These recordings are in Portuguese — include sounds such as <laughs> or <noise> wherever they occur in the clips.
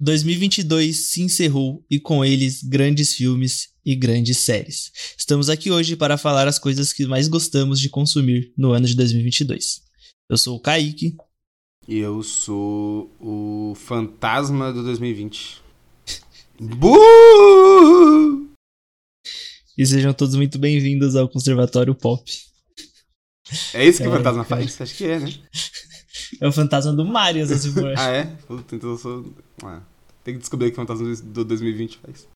2022 se encerrou e com eles grandes filmes e grandes séries. Estamos aqui hoje para falar as coisas que mais gostamos de consumir no ano de 2022. Eu sou o Kaique. E eu sou o fantasma do 2020. Buuuu! E sejam todos muito bem-vindos ao Conservatório Pop. É isso que é, o fantasma faz? Acho que é, né? <laughs> É o fantasma do Mario, se for. <laughs> ah, é? Puta, então eu sou. Ah, tem que descobrir o que o fantasma do 2020 faz.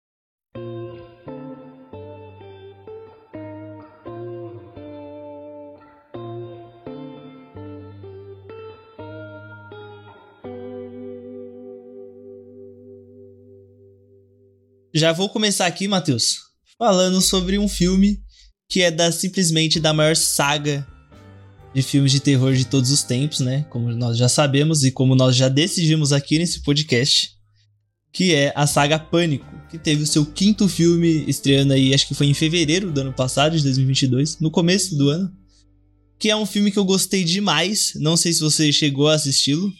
Já vou começar aqui, Matheus, falando sobre um filme que é da simplesmente da maior saga de filmes de terror de todos os tempos, né? Como nós já sabemos e como nós já decidimos aqui nesse podcast, que é a saga Pânico, que teve o seu quinto filme estreando aí, acho que foi em fevereiro do ano passado, de 2022, no começo do ano. Que é um filme que eu gostei demais. Não sei se você chegou a assisti-lo.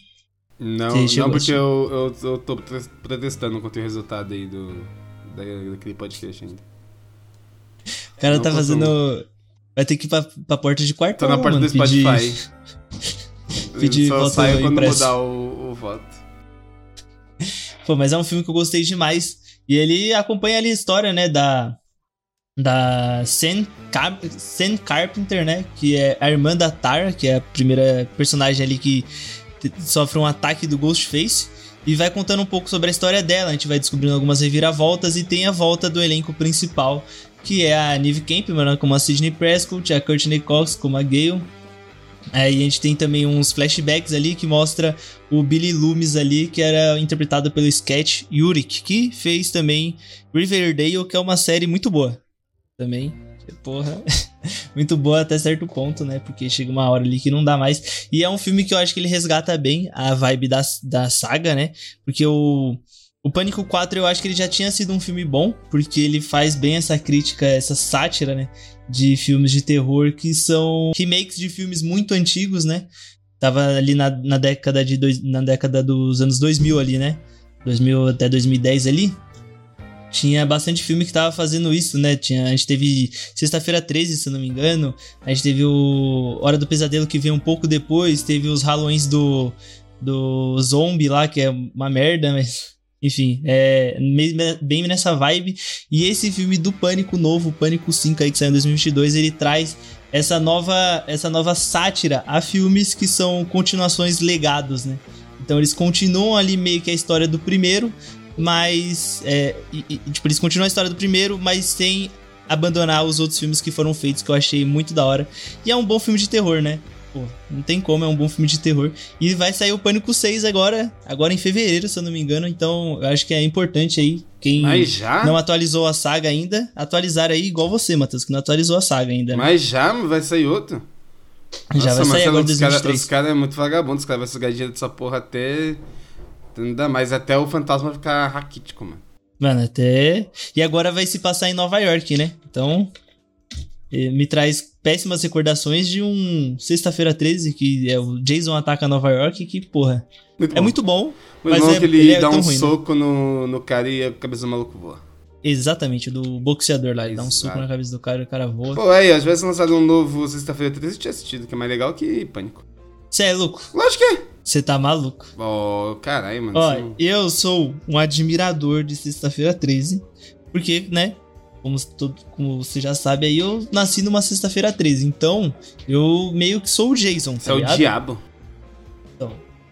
Não, não porque eu, eu, eu tô protestando contra o resultado aí do, daquele podcast ainda. O cara não tá fazendo Vai ter que ir pra, pra porta de quarto. Tô na porta mano, do Spotify. Pedir, <laughs> pedir Só voto saio quando impresso. mudar o, o voto. <laughs> Pô, mas é um filme que eu gostei demais. E ele acompanha ali a história, né, da. Da Sam, Car Sam Carpenter, né? Que é a irmã da Tara, que é a primeira personagem ali que sofre um ataque do Ghostface. E vai contando um pouco sobre a história dela. A gente vai descobrindo algumas reviravoltas e tem a volta do elenco principal, que é a Neve Campbell como a Sidney Prescott, a Courtney Cox como a Gale. Aí a gente tem também uns flashbacks ali que mostra o Billy Loomis ali, que era interpretado pelo Sketch Yurik, que fez também Riverdale, que é uma série muito boa. Também, porra, <laughs> muito boa até certo ponto, né? Porque chega uma hora ali que não dá mais. E é um filme que eu acho que ele resgata bem a vibe da, da saga, né? Porque o... O Pânico 4 eu acho que ele já tinha sido um filme bom, porque ele faz bem essa crítica, essa sátira, né? De filmes de terror que são remakes de filmes muito antigos, né? Tava ali na, na década de dois, na década dos anos 2000 ali, né? 2000 até 2010 ali. Tinha bastante filme que tava fazendo isso, né? Tinha, a gente teve Sexta-feira 13, se não me engano. A gente teve o Hora do Pesadelo que veio um pouco depois. Teve os Halloweens do, do Zombie lá, que é uma merda, mas enfim, é bem nessa vibe. E esse filme do Pânico novo, Pânico 5 aí que saiu em 2022, ele traz essa nova, essa nova sátira a filmes que são continuações legados, né? Então eles continuam ali meio que a história do primeiro, mas é, e, e, tipo, eles continuam a história do primeiro, mas sem abandonar os outros filmes que foram feitos que eu achei muito da hora. E é um bom filme de terror, né? Pô, não tem como, é um bom filme de terror. E vai sair o Pânico 6 agora, agora em fevereiro, se eu não me engano. Então, eu acho que é importante aí, quem não atualizou a saga ainda, atualizar aí igual você, Matheus, que não atualizou a saga ainda. Né? Mas já vai sair outro? Já vai sair agora em 2023. Os caras cara é muito vagabundo, os caras vão sugar dinheiro dessa porra até... Ainda mais até o fantasma ficar raquítico, mano. Mano, até... E agora vai se passar em Nova York, né? Então, me traz péssimas recordações de um Sexta-feira 13, que é o Jason ataca Nova York, que, porra, muito é muito bom. Muito mas bom é, que ele, ele é dá um ruim, soco né? no, no cara e a cabeça do maluco voa. Exatamente, do boxeador lá. Ele dá um soco na cabeça do cara e o cara voa. Pô, aí, às vezes lançado um novo Sexta-feira 13 eu tinha assistido, que é mais legal que Pânico. Você é louco? Lógico que é. Você tá maluco. Ó, oh, caralho, mano. Ó, assim... eu sou um admirador de Sexta-feira 13, porque, né, como, todo, como você já sabe aí, eu nasci numa sexta-feira 13. Então, eu meio que sou o Jason. Tá é o diabo. Então,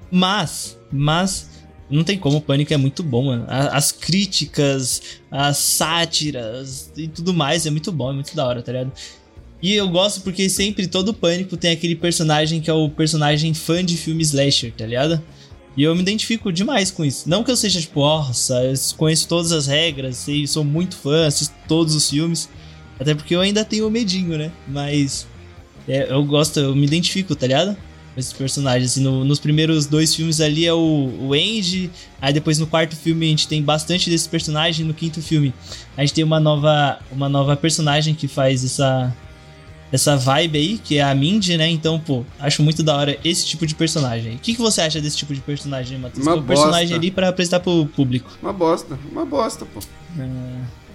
mas, mas, não tem como, o Pânico é muito bom, mano. As críticas, as sátiras e tudo mais é muito bom, é muito da hora, tá ligado? E eu gosto porque sempre todo Pânico tem aquele personagem que é o personagem fã de filme slasher, tá ligado? E eu me identifico demais com isso. Não que eu seja tipo, nossa, eu conheço todas as regras, sei, sou muito fã, assisto todos os filmes. Até porque eu ainda tenho medinho, né? Mas é, eu gosto, eu me identifico, tá ligado? Com esses personagens. Assim, no, nos primeiros dois filmes ali é o, o Andy. Aí depois no quarto filme a gente tem bastante desses personagens. No quinto filme a gente tem uma nova, uma nova personagem que faz essa. Essa vibe aí, que é a Mindy, né? Então, pô, acho muito da hora esse tipo de personagem. O que, que você acha desse tipo de personagem, Matheus? Uma um personagem ali pra apresentar pro público. Uma bosta, uma bosta, pô. É...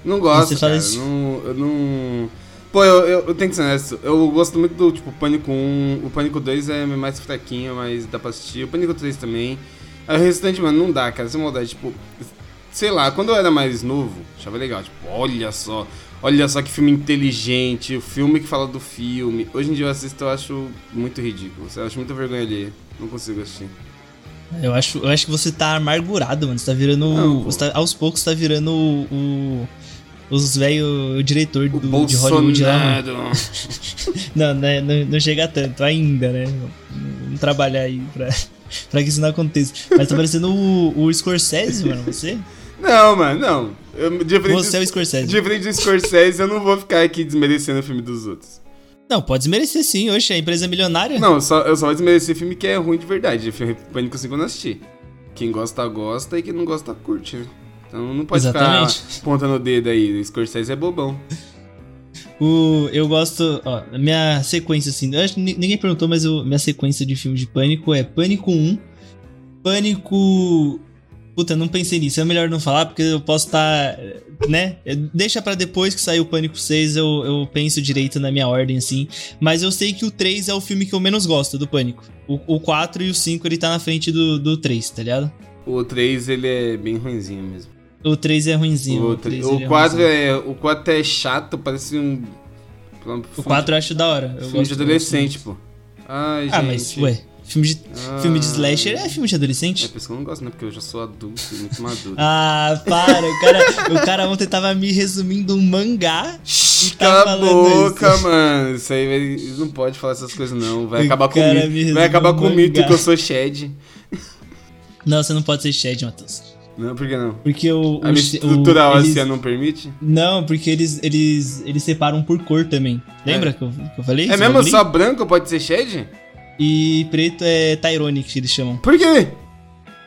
Não gosto, você cara. Não, eu não... Pô, eu, eu, eu, tenho que ser honesto. Eu gosto muito do, tipo, Pânico 1. O Pânico 2 é mais fraquinho, mas dá pra assistir. O Pânico 3 também. Aí o restante, mano, não dá, cara. Sem maldade, tipo... Sei lá, quando eu era mais novo, achava legal. Tipo, olha só olha só que filme inteligente, o filme que fala do filme. Hoje em dia eu assisto eu acho muito ridículo. Eu acho muita vergonha ali. Não consigo assistir. Eu acho, eu acho que você tá amargurado, mano. Você tá virando. Não, você tá, aos poucos tá virando o. o os velho diretor do, de Hollywood lá, <laughs> não, né, não, não chega tanto ainda, né? Vamos trabalhar aí pra, pra que isso não aconteça. Mas tá parecendo o, o Scorsese, mano, você? Não, mano, não. Eu, diferente Você é o Scorsese. Diferente do Scorsese, eu não vou ficar aqui desmerecendo o filme dos outros. Não, pode desmerecer sim, hoje a empresa é milionária. Não, só, eu só vou desmerecer filme que é ruim de verdade. Filme Pânico 5 eu não assisti. Quem gosta, gosta e quem não gosta, curte, né? Então não pode Exatamente. ficar pontando o dedo aí. O Scorsese é bobão. O, eu gosto. Ó, minha sequência, assim. Eu acho, ninguém perguntou, mas eu, minha sequência de filme de Pânico é Pânico 1, Pânico Puta, não pensei nisso. É melhor não falar, porque eu posso estar. Tá, né? Deixa para depois que sair o Pânico 6, eu, eu penso direito na minha ordem, assim. Mas eu sei que o 3 é o filme que eu menos gosto do Pânico. O, o 4 e o 5 ele tá na frente do, do 3, tá ligado? O 3 ele é bem ruinzinho mesmo. O 3 é ruinzinho. O, 3, o, 4 é, é, o 4 é chato, parece um. O 4 eu acho da hora. Eu filme de adolescente, pô. Ai, ah, gente. mas, ué. Filme de, ah, filme de slasher é filme de adolescente? É por isso que eu não gosto, né? Porque eu já sou adulto e muito maduro. <laughs> ah, para! O cara, o cara ontem tava me resumindo um mangá. Shhh, tá cala a boca, isso. mano. Isso aí não pode falar essas coisas, não. Vai o acabar comigo. Vai acabar com o mito que eu sou Shed. Não, você não pode ser Shed, Matheus. Não, por que não? Porque o. A o, estrutural o, assim não permite? Não, porque eles, eles, eles separam por cor também. Lembra é. que, eu, que eu falei? É mesmo? Só branco pode ser Shed? E preto é Tyrone, que eles chamam. Por quê?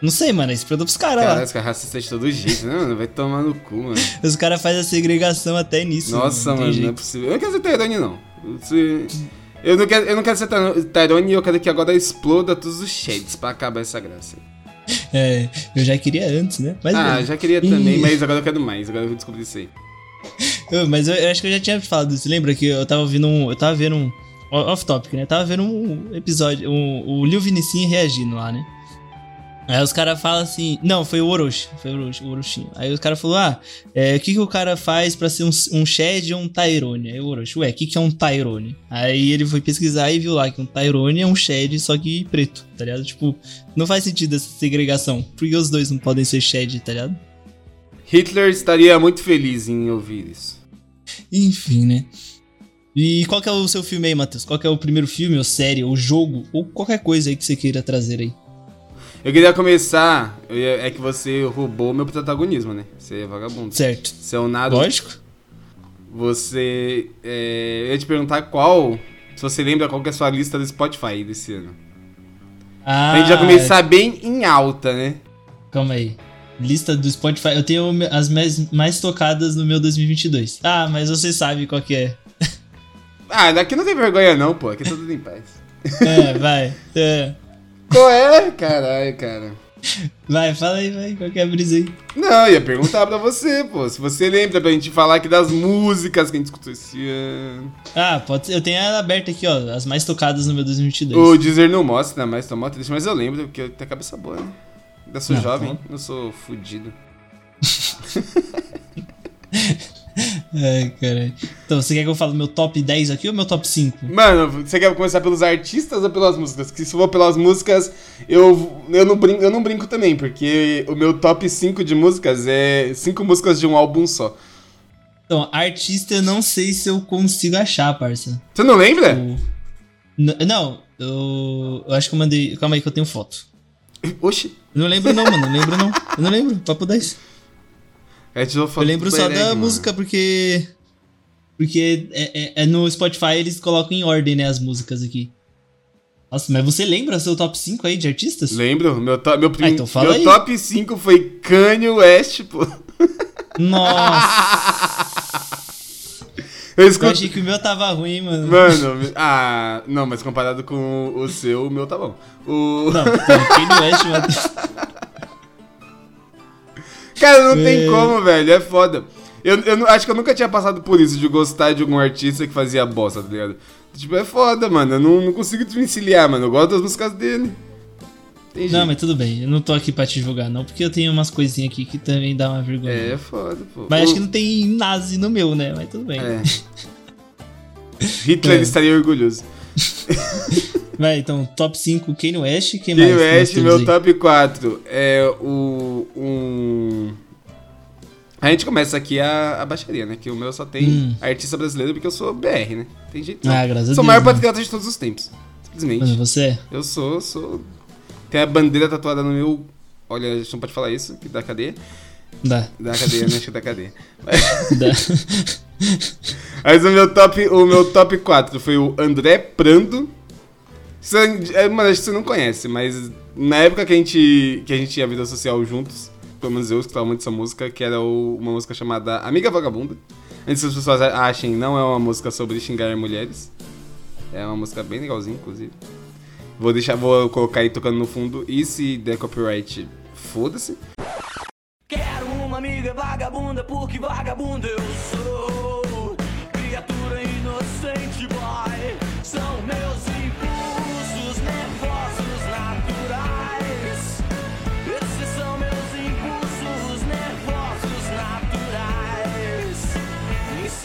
Não sei, mano. Isso produz pros caras lá. Caralho, os caras racistas de todo jeito, né, mano? Vai tomar no cu, mano. <laughs> Os caras fazem a segregação até nisso. Nossa, mano, não, não é possível. Eu não quero ser Tyrone, não. Eu não quero, eu não quero ser Tyrone e eu quero que agora exploda todos os shades pra acabar essa graça. É, eu já queria antes, né? Mas, ah, já queria também, <laughs> mas agora eu quero mais. Agora eu descobri isso aí. mas eu, eu, acho que eu já tinha falado isso. Lembra que eu tava ouvindo um. Eu tava vendo um Off topic, né? Tava vendo um episódio, um, o Liu Vinicinho reagindo lá, né? Aí os caras falam assim. Não, foi o Orochi. Foi o, Orochi, o Orochinho. Aí os caras falaram: Ah, é, o que, que o cara faz pra ser um, um Shed ou um Tyrone? Aí o Orochi, ué, o que, que é um Tyrone? Aí ele foi pesquisar e viu lá que um Tyrone é um Shed, só que preto, tá ligado? Tipo, não faz sentido essa segregação. Porque os dois não podem ser Shed, tá ligado? Hitler estaria muito feliz em ouvir isso. Enfim, né? E qual que é o seu filme aí, Matheus? Qual que é o primeiro filme, ou série, ou jogo, ou qualquer coisa aí que você queira trazer aí? Eu queria começar. É que você roubou meu protagonismo, né? Você é vagabundo. Certo. Você é um nada. Lógico. Você. É, eu ia te perguntar qual. Se você lembra qual que é a sua lista do Spotify desse ano. Ah. A gente já começar bem em alta, né? Calma aí. Lista do Spotify. Eu tenho as mais, mais tocadas no meu 2022. Ah, mas você sabe qual que é. Ah, daqui não tem vergonha não, pô. Aqui tá tudo em paz. É, vai. É. Qual é? Caralho, cara. Vai, fala aí, vai. Qual que é a brisa aí? Não, ia perguntar pra você, pô. Se você lembra pra gente falar aqui das músicas que a gente escutou esse ano. Ah, pode ser. Eu tenho ela aberta aqui, ó. As mais tocadas no meu 2022. O Deezer não mostra, né? Mais tomou triste, mas eu lembro, porque eu tenho a cabeça boa, né? Eu sou não, jovem, não sou fudido. <laughs> Ai, cara. Então, você quer que eu fale meu top 10 aqui ou meu top 5? Mano, você quer começar pelos artistas ou pelas músicas? Que se for pelas músicas, eu, eu, não brinco, eu não brinco também, porque o meu top 5 de músicas é 5 músicas de um álbum só. Então, artista eu não sei se eu consigo achar, parça. Você não lembra? Não, eu, eu acho que eu mandei. Calma aí que eu tenho foto. Oxi. Eu não lembro não, mano. Não lembro não. Eu não lembro. Papo 10. É eu lembro só da mano. música porque. Porque é, é, é, no Spotify eles colocam em ordem, né, as músicas aqui. Nossa, mas você lembra seu top 5 aí de artistas? Lembro. Meu, to meu, prim... ah, então meu aí. top 5 foi Kanye West, pô. Nossa! Eu, escuto... eu, achei que o meu tava ruim, mano. Mano, ah, não, mas comparado com o seu, o meu tá bom. O... Não, Kanye West, mano. <laughs> Cara, não é... tem como, velho, é foda. Eu, eu acho que eu nunca tinha passado por isso, de gostar de algum artista que fazia bosta, tá ligado? Tipo, é foda, mano. Eu não, não consigo te conciliar, mano. Eu gosto das músicas dele. Tem não, mas tudo bem. Eu não tô aqui pra te julgar, não, porque eu tenho umas coisinhas aqui que também dá uma vergonha. É, foda, pô. Mas o... acho que não tem nazi no meu, né? Mas tudo bem. É. <laughs> Hitler é. estaria orgulhoso. <laughs> Vai, então, top 5 Kanye West, quem Kanye mais? West, meu aí? top 4 é o. Um... A gente começa aqui a, a baixaria, né? Que o meu só tem hum. artista brasileiro porque eu sou BR, né? Tem jeito. Ah, graças sou a Deus. Sou o maior né? patriota de todos os tempos. Simplesmente. Mas você é? Eu sou, sou tem a bandeira tatuada no meu. Olha, a gente não pode falar isso, que da cadeia. Dá. Da cadeia, né? Acho que da cadeia. <laughs> Dá. Mas o meu top, o meu top 4 foi o André Prando. É, mano, acho que você não conhece, mas na época que a gente, que a gente tinha vida social juntos, pelo menos eu escutava muito essa música, que era o, uma música chamada Amiga Vagabunda. Antes que as pessoas achem, não é uma música sobre xingar mulheres. É uma música bem legalzinha, inclusive. Vou deixar, vou colocar aí tocando no fundo. E se der copyright, foda-se. Quero uma amiga vagabunda, porque vagabunda eu sou. Criatura inocente, boy. São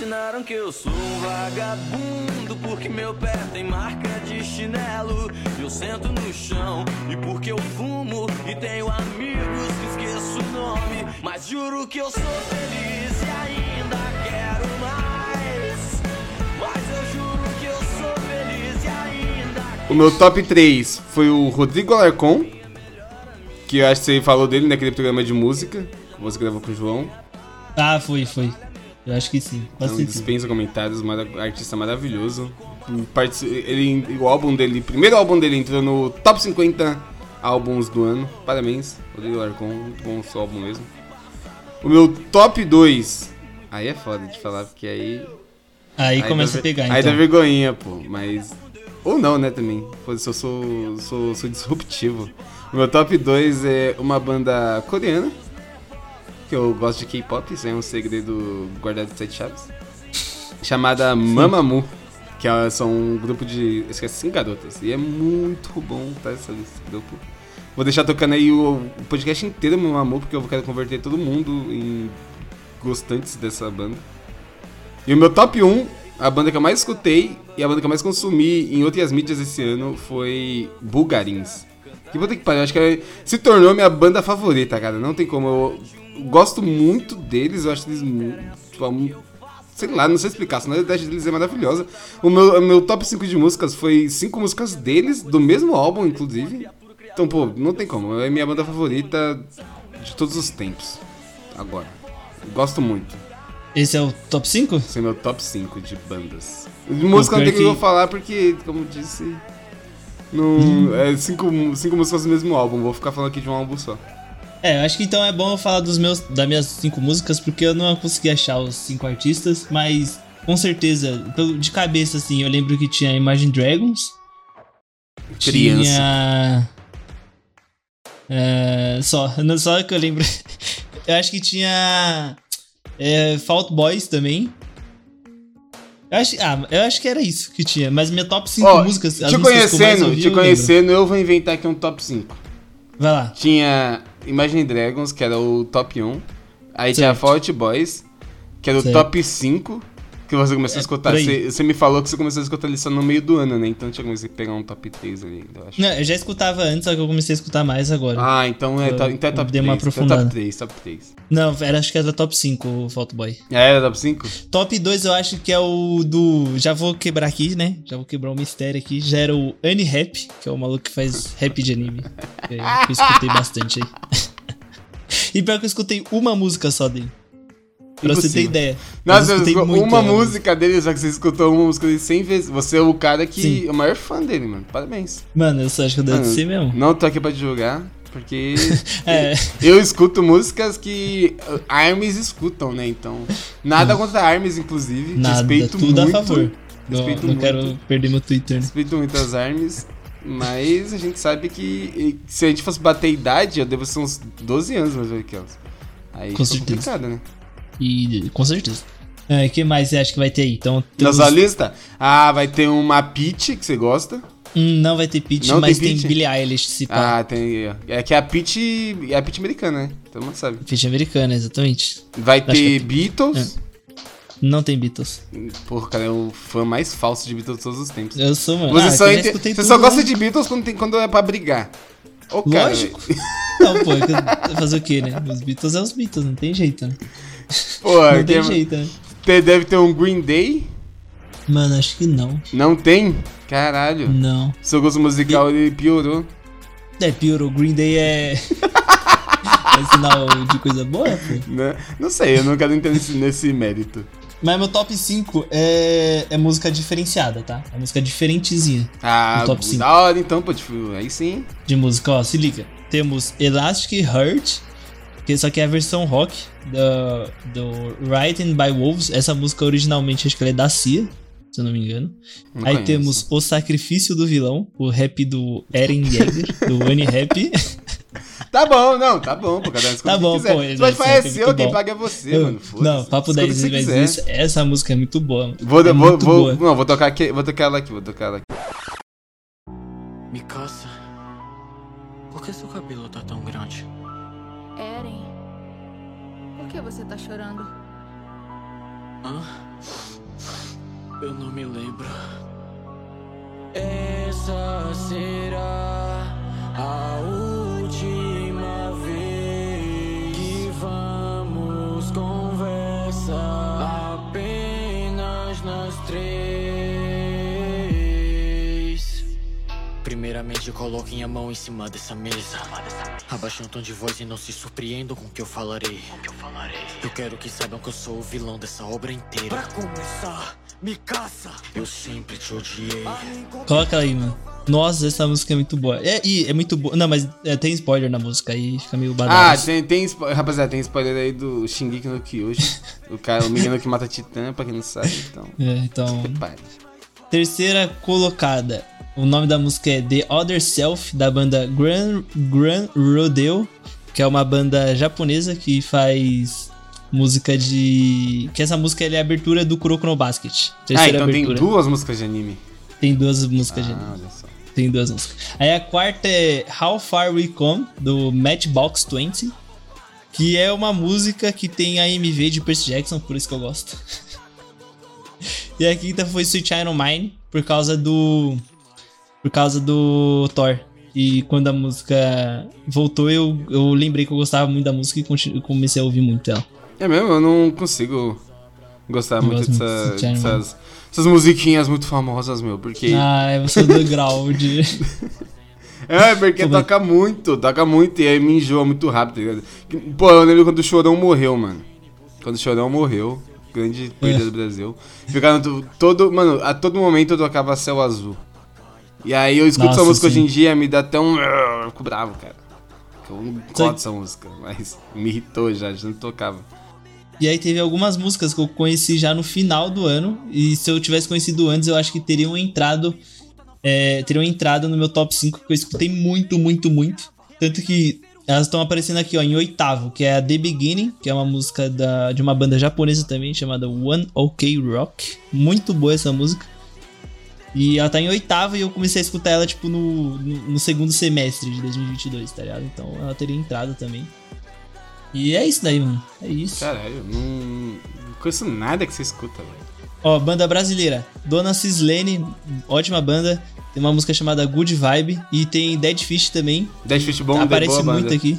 ensinaram que eu sou um vagabundo, porque meu pé tem marca de chinelo eu sento no chão e porque eu fumo e tenho amigos que esqueço o nome, mas juro que eu sou feliz e ainda quero mais. Mas eu juro que eu sou feliz e ainda O meu top 3 foi o Rodrigo Alarcon, que eu acho que você falou dele naquele programa de música, que você gravou com o João. Ah, foi, foi. Eu acho que sim. Não dispensa comentários, artista maravilhoso ele, o álbum dele, primeiro álbum dele entrou no top 50 álbuns do ano. Parabéns, Rodrigo Larcon, muito bom o seu álbum mesmo. O meu top 2, aí é foda de falar, porque aí. Aí, aí começa dá, a pegar, Aí então. dá vergonhinha, pô, mas. Ou não, né, também. Foda-se, eu sou, sou, sou disruptivo. O meu top 2 é uma banda coreana, que eu gosto de K-pop, isso é um segredo guardado de sete chaves, chamada Mamamoo. Que elas são um grupo de. Esquece, cinco garotas. E é muito bom tá essa lista, grupo. Vou deixar tocando aí o, podcast inteiro, meu amor, porque eu quero converter todo mundo em gostantes dessa banda. E o meu top 1, a banda que eu mais escutei e a banda que eu mais consumi em outras mídias esse ano foi Bulgarins. Que vou ter que parar, acho que é, se tornou minha banda favorita, cara. Não tem como. Eu gosto muito deles, eu acho eles sei lá, não sei explicar, a sonoridade deles é maravilhosa. O meu, o meu top 5 de músicas foi 5 músicas deles, do mesmo álbum, inclusive. Então, pô, não tem como. É minha banda favorita de todos os tempos. Agora. Gosto muito. Esse é o top 5? Esse é meu top 5 de bandas. De música não tem que eu falar porque, como disse. Não, hum. É cinco, cinco músicas do mesmo álbum, vou ficar falando aqui de um álbum só. É, eu acho que então é bom eu falar dos meus, das minhas cinco músicas, porque eu não consegui achar os cinco artistas, mas com certeza, de cabeça assim, eu lembro que tinha Imagine Dragons. Criança. Tinha. É, só, <laughs> só que eu lembro. <laughs> eu acho que tinha. É, Fault Boys também. Eu acho, ah, eu acho que era isso que tinha, mas minha top 5 oh, músicas. Te conhecendo, ouvi, te eu conhecendo, eu vou inventar aqui um top 5. Vai lá. Tinha Imagine Dragons, que era o top 1. Aí certo. tinha Fault Boys, que era o certo. top 5 que você começou é, a escutar. Você, você, me falou que você começou a escutar ali só no meio do ano, né? Então tinha comecei a pegar um top 3 ali, eu acho. Não, eu já escutava antes, só que eu comecei a escutar mais agora. Ah, então é, to, então é top 3. Uma aprofundada. Então é top 3, top 3. Não, era, acho que era top 5 o Fault Boy. Ah, era top 5? Top 2 eu acho que é o do. Já vou quebrar aqui, né? Já vou quebrar o um mistério aqui. Já era o Annie Rap, que é o maluco que faz rap de anime. que eu escutei bastante aí. <laughs> e pior que eu escutei uma música só dele. Pra você ter ideia. Nossa, você uma música dele, só que você escutou uma música dele 100 vezes. Você é o cara que. Sim. é o maior fã dele, mano. Parabéns. Mano, eu só acho que eu devo ser mesmo. Não tô aqui pra te julgar. Porque <laughs> é. eu escuto músicas que Arms escutam, né? Então, nada contra Arms, inclusive. Nada, respeito tudo muito. a favor. Respeito não, não muito, quero perder meu Twitter. Né? Respeito muito as Arms. Mas a gente sabe que se a gente fosse bater a idade, eu devo ser uns 12 anos mais velho que elas. Aí com certeza. complicado, né? E com certeza. O é, que mais você acha que vai ter aí? Então. Na sua lista? Ah, vai ter uma Peach, que você gosta. Hum, não vai ter Peach, não mas tem, tem Billie Eilish se pá. Ah, tem. É que é a Peach é a Peach americana, né? Todo mundo sabe. Peach americana, exatamente. Vai Acho ter Beatles. É. Não tem Beatles. Porra, cara, é o fã mais falso de Beatles de todos os tempos. Eu sou, mano. Você ah, só, ente... Você só gosta de Beatles quando, tem... quando é pra brigar. Ô, cara. Lógico. não, pô, é fazer o quê, né? Os Beatles é os Beatles, não tem jeito, né? Pô, não tem, jeito, né? Deve ter um Green Day. Mano, acho que não. Não tem? Caralho. Não. Seu gosto musical ele piorou. É, piorou. Green Day é. <laughs> é sinal de coisa boa, pô? Não, né? não sei, eu não quero entrar nesse, nesse mérito. Mas meu top 5 é, é música diferenciada, tá? É música diferentezinha. Ah, top 5. da hora então, pô, tipo, aí sim. De música, ó, se liga. Temos Elastic Heart, que só que é a versão rock do, do Written by Wolves. Essa música originalmente acho que ela é da Cia, se eu não me engano. Não Aí conheço. temos O Sacrifício do Vilão, o rap do Eren Yeager, <laughs> do One Rap. Tá bom, não, tá bom, pô, cada um Tá bom, quiser. pô. Você vai fazer, quem paga é você, eu, mano. Não, papo 10 vezes isso, essa música é muito boa. Vou, é vou, muito vou, boa. Não, vou tocar aqui, vou tocar ela aqui, vou tocar ela aqui. Mikasa, por que seu cabelo tá tão grande? Que você tá chorando? Hã? Eu não me lembro. Essa será a última vez que vamos conversar apenas nós três. Primeiramente, coloquem a mão em cima dessa mesa. Abaixem o tom de voz e não se surpreendam com o que eu falarei. Eu quero que saibam que eu sou o vilão dessa obra inteira. Pra começar, me caça. Eu sempre te odiei. Coloca aí, mano. Nossa, essa música é muito boa. É, e é muito boa. Não, mas é, tem spoiler na música aí, fica meio badalado. Ah, tem, tem rapaziada, tem spoiler aí do Shingeki no Kyoji. o cara, o menino que mata Titã, pra quem não sabe, então. <laughs> É, então. Terceira colocada. O nome da música é The Other Self, da banda Grand, Grand Rodeo, que é uma banda japonesa que faz música de. Que essa música é a abertura do Kuroko no Basket. Ah, então abertura. tem duas músicas de anime. Tem duas músicas ah, de anime. Olha só. Tem duas músicas. Aí a quarta é How Far We Come, do Matchbox 20. Que é uma música que tem a MV de Percy Jackson, por isso que eu gosto. <laughs> e a quinta foi Sweet Child Mine, por causa do. Por causa do Thor. E quando a música voltou, eu, eu lembrei que eu gostava muito da música e comecei a ouvir muito ela. É mesmo? Eu não consigo gostar eu muito dessa, dessas essas musiquinhas muito famosas, meu, porque. Ah, é você do grau de. É, porque Como... toca muito, toca muito e aí me enjoa muito rápido, tá? Pô, eu lembro quando o Chorão morreu, mano. Quando o Chorão morreu, grande perda é. do Brasil. Ficava todo. Mano, a todo momento eu tocava Céu Azul. E aí eu escuto Nossa, essa música sim. hoje em dia me dá até um. Eu fico bravo, cara. Eu não gosto dessa música, mas me irritou já, já não tocava. E aí teve algumas músicas que eu conheci já no final do ano. E se eu tivesse conhecido antes, eu acho que teriam entrado. É, teriam entrado no meu top 5, que eu escutei muito, muito, muito. Tanto que elas estão aparecendo aqui, ó, em oitavo, que é a The Beginning, que é uma música da, de uma banda japonesa também, chamada One OK Rock. Muito boa essa música. E ela tá em oitavo e eu comecei a escutar ela, tipo, no, no, no segundo semestre de 2022, tá ligado? Então ela teria entrado também. E é isso daí, mano. É isso. Caralho, não, não conheço nada que você escuta, velho. Ó, banda brasileira. Dona Cislene, ótima banda. Tem uma música chamada Good Vibe. E tem Dead Fish também. Dead Fish bom, Aparece muito banda. aqui.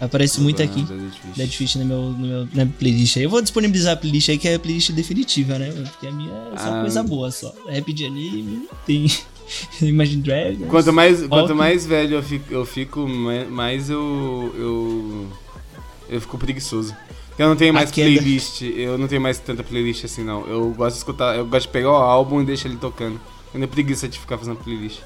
Aparece muito aqui. Dead Fish, no meu, no meu, na playlist aí. Eu vou disponibilizar a playlist aí, que é a playlist definitiva, né? Porque a minha é só ah, coisa boa, só. Rap de anime, tem <laughs> Imagine Dragons. Quanto mais, quanto mais velho eu fico, eu fico mais eu, eu eu fico preguiçoso. Eu não tenho mais playlist, eu não tenho mais tanta playlist assim não. Eu gosto de escutar, eu gosto de pegar o álbum e deixar ele tocando. Eu não tenho preguiça de ficar fazendo playlist.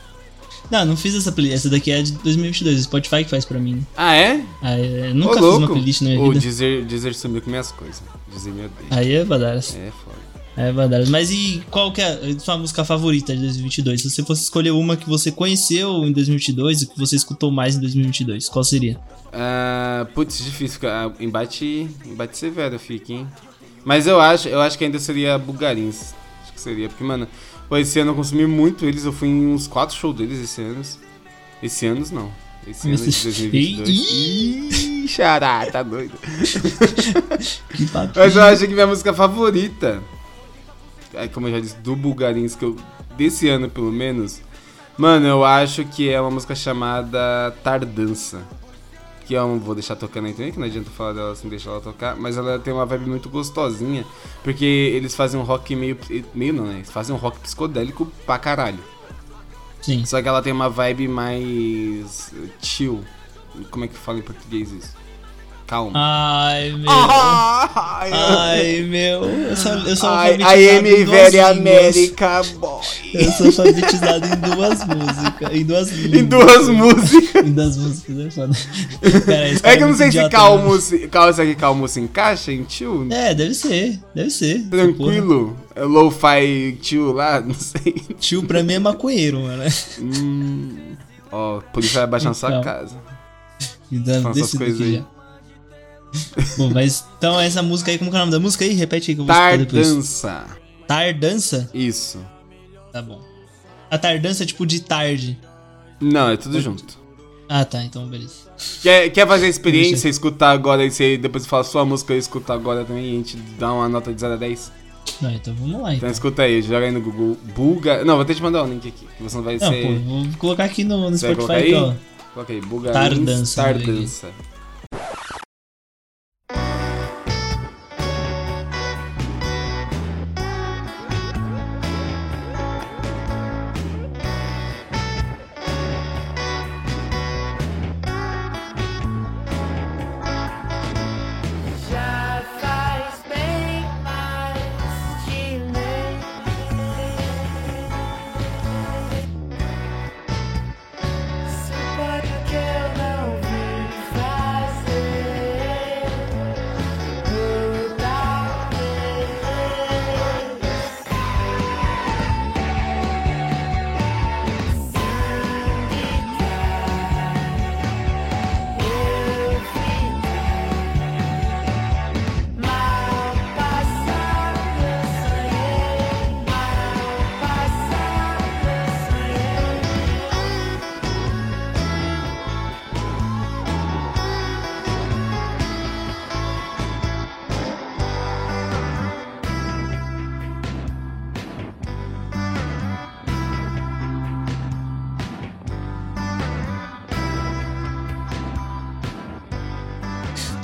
Não, não fiz essa playlist. Essa daqui é de 2022. O Spotify que faz pra mim. Ah, é? Ah, é nunca Ô, fiz louco. uma playlist na minha vida. O Deezer, Deezer sumiu com minhas coisas. Deezer me odeia. Aí é badaras. É foda. É badaras. Mas e qual que é a sua música favorita de 2022? Se você fosse escolher uma que você conheceu em 2022 e que você escutou mais em 2022, qual seria? Uh, putz, difícil. Uh, embate, embate severo fica, hein? Mas eu acho, eu acho que ainda seria Bugarins. Acho que seria, porque, mano, Pô, esse ano eu consumi muito eles, eu fui em uns quatro shows deles esse ano. Esse ano não. Esse ano de 2022. Ih, xará, tá doido. <laughs> que Mas eu acho que minha música favorita, é, como eu já disse, do Bulgarins, que eu, desse ano pelo menos, mano, eu acho que é uma música chamada Tardança que eu não vou deixar tocando aí também, que não adianta falar dela sem deixar ela tocar, mas ela tem uma vibe muito gostosinha, porque eles fazem um rock meio. meio não, né? Eles fazem um rock psicodélico pra caralho. Sim. Só que ela tem uma vibe mais chill. Como é que fala em português isso? Calma. Ai, meu. <laughs> Ai, Ai meu. Eu sou, eu sou Ai, I am very America boy. Eu sou alfabetizado em duas músicas. Em duas línguas. Em duas músicas. em duas músicas, é foda. é que eu não sei se calmo, né? se, calmo, se aqui calmo se encaixa em tio. É, deve ser. Deve ser. Tranquilo. É low-fi tio lá, não sei. Tio pra mim é maconheiro, mano. Hum. Ó, por isso vai baixar então. na sua casa. Então, essas coisas aí. Já. Bom, mas então essa música aí, como é o nome da música aí? Repete aí que eu vou Tardança. Tardança? Isso. Tá bom. A tardança é tipo de tarde. Não, é tudo junto. Ah, tá, então beleza. Quer, quer fazer a experiência, escutar agora e você depois fala sua música e escutar agora também e a gente dá uma nota de 0 a 10? Não, então vamos lá. Então, então escuta aí, joga aí no Google Bulga. Não, vou até te mandar o link aqui, que você não vai não, ser. Pô, vou colocar aqui no, no Spotify. Aí? Então. Coloca aí, Bulga Tardança. Tardança.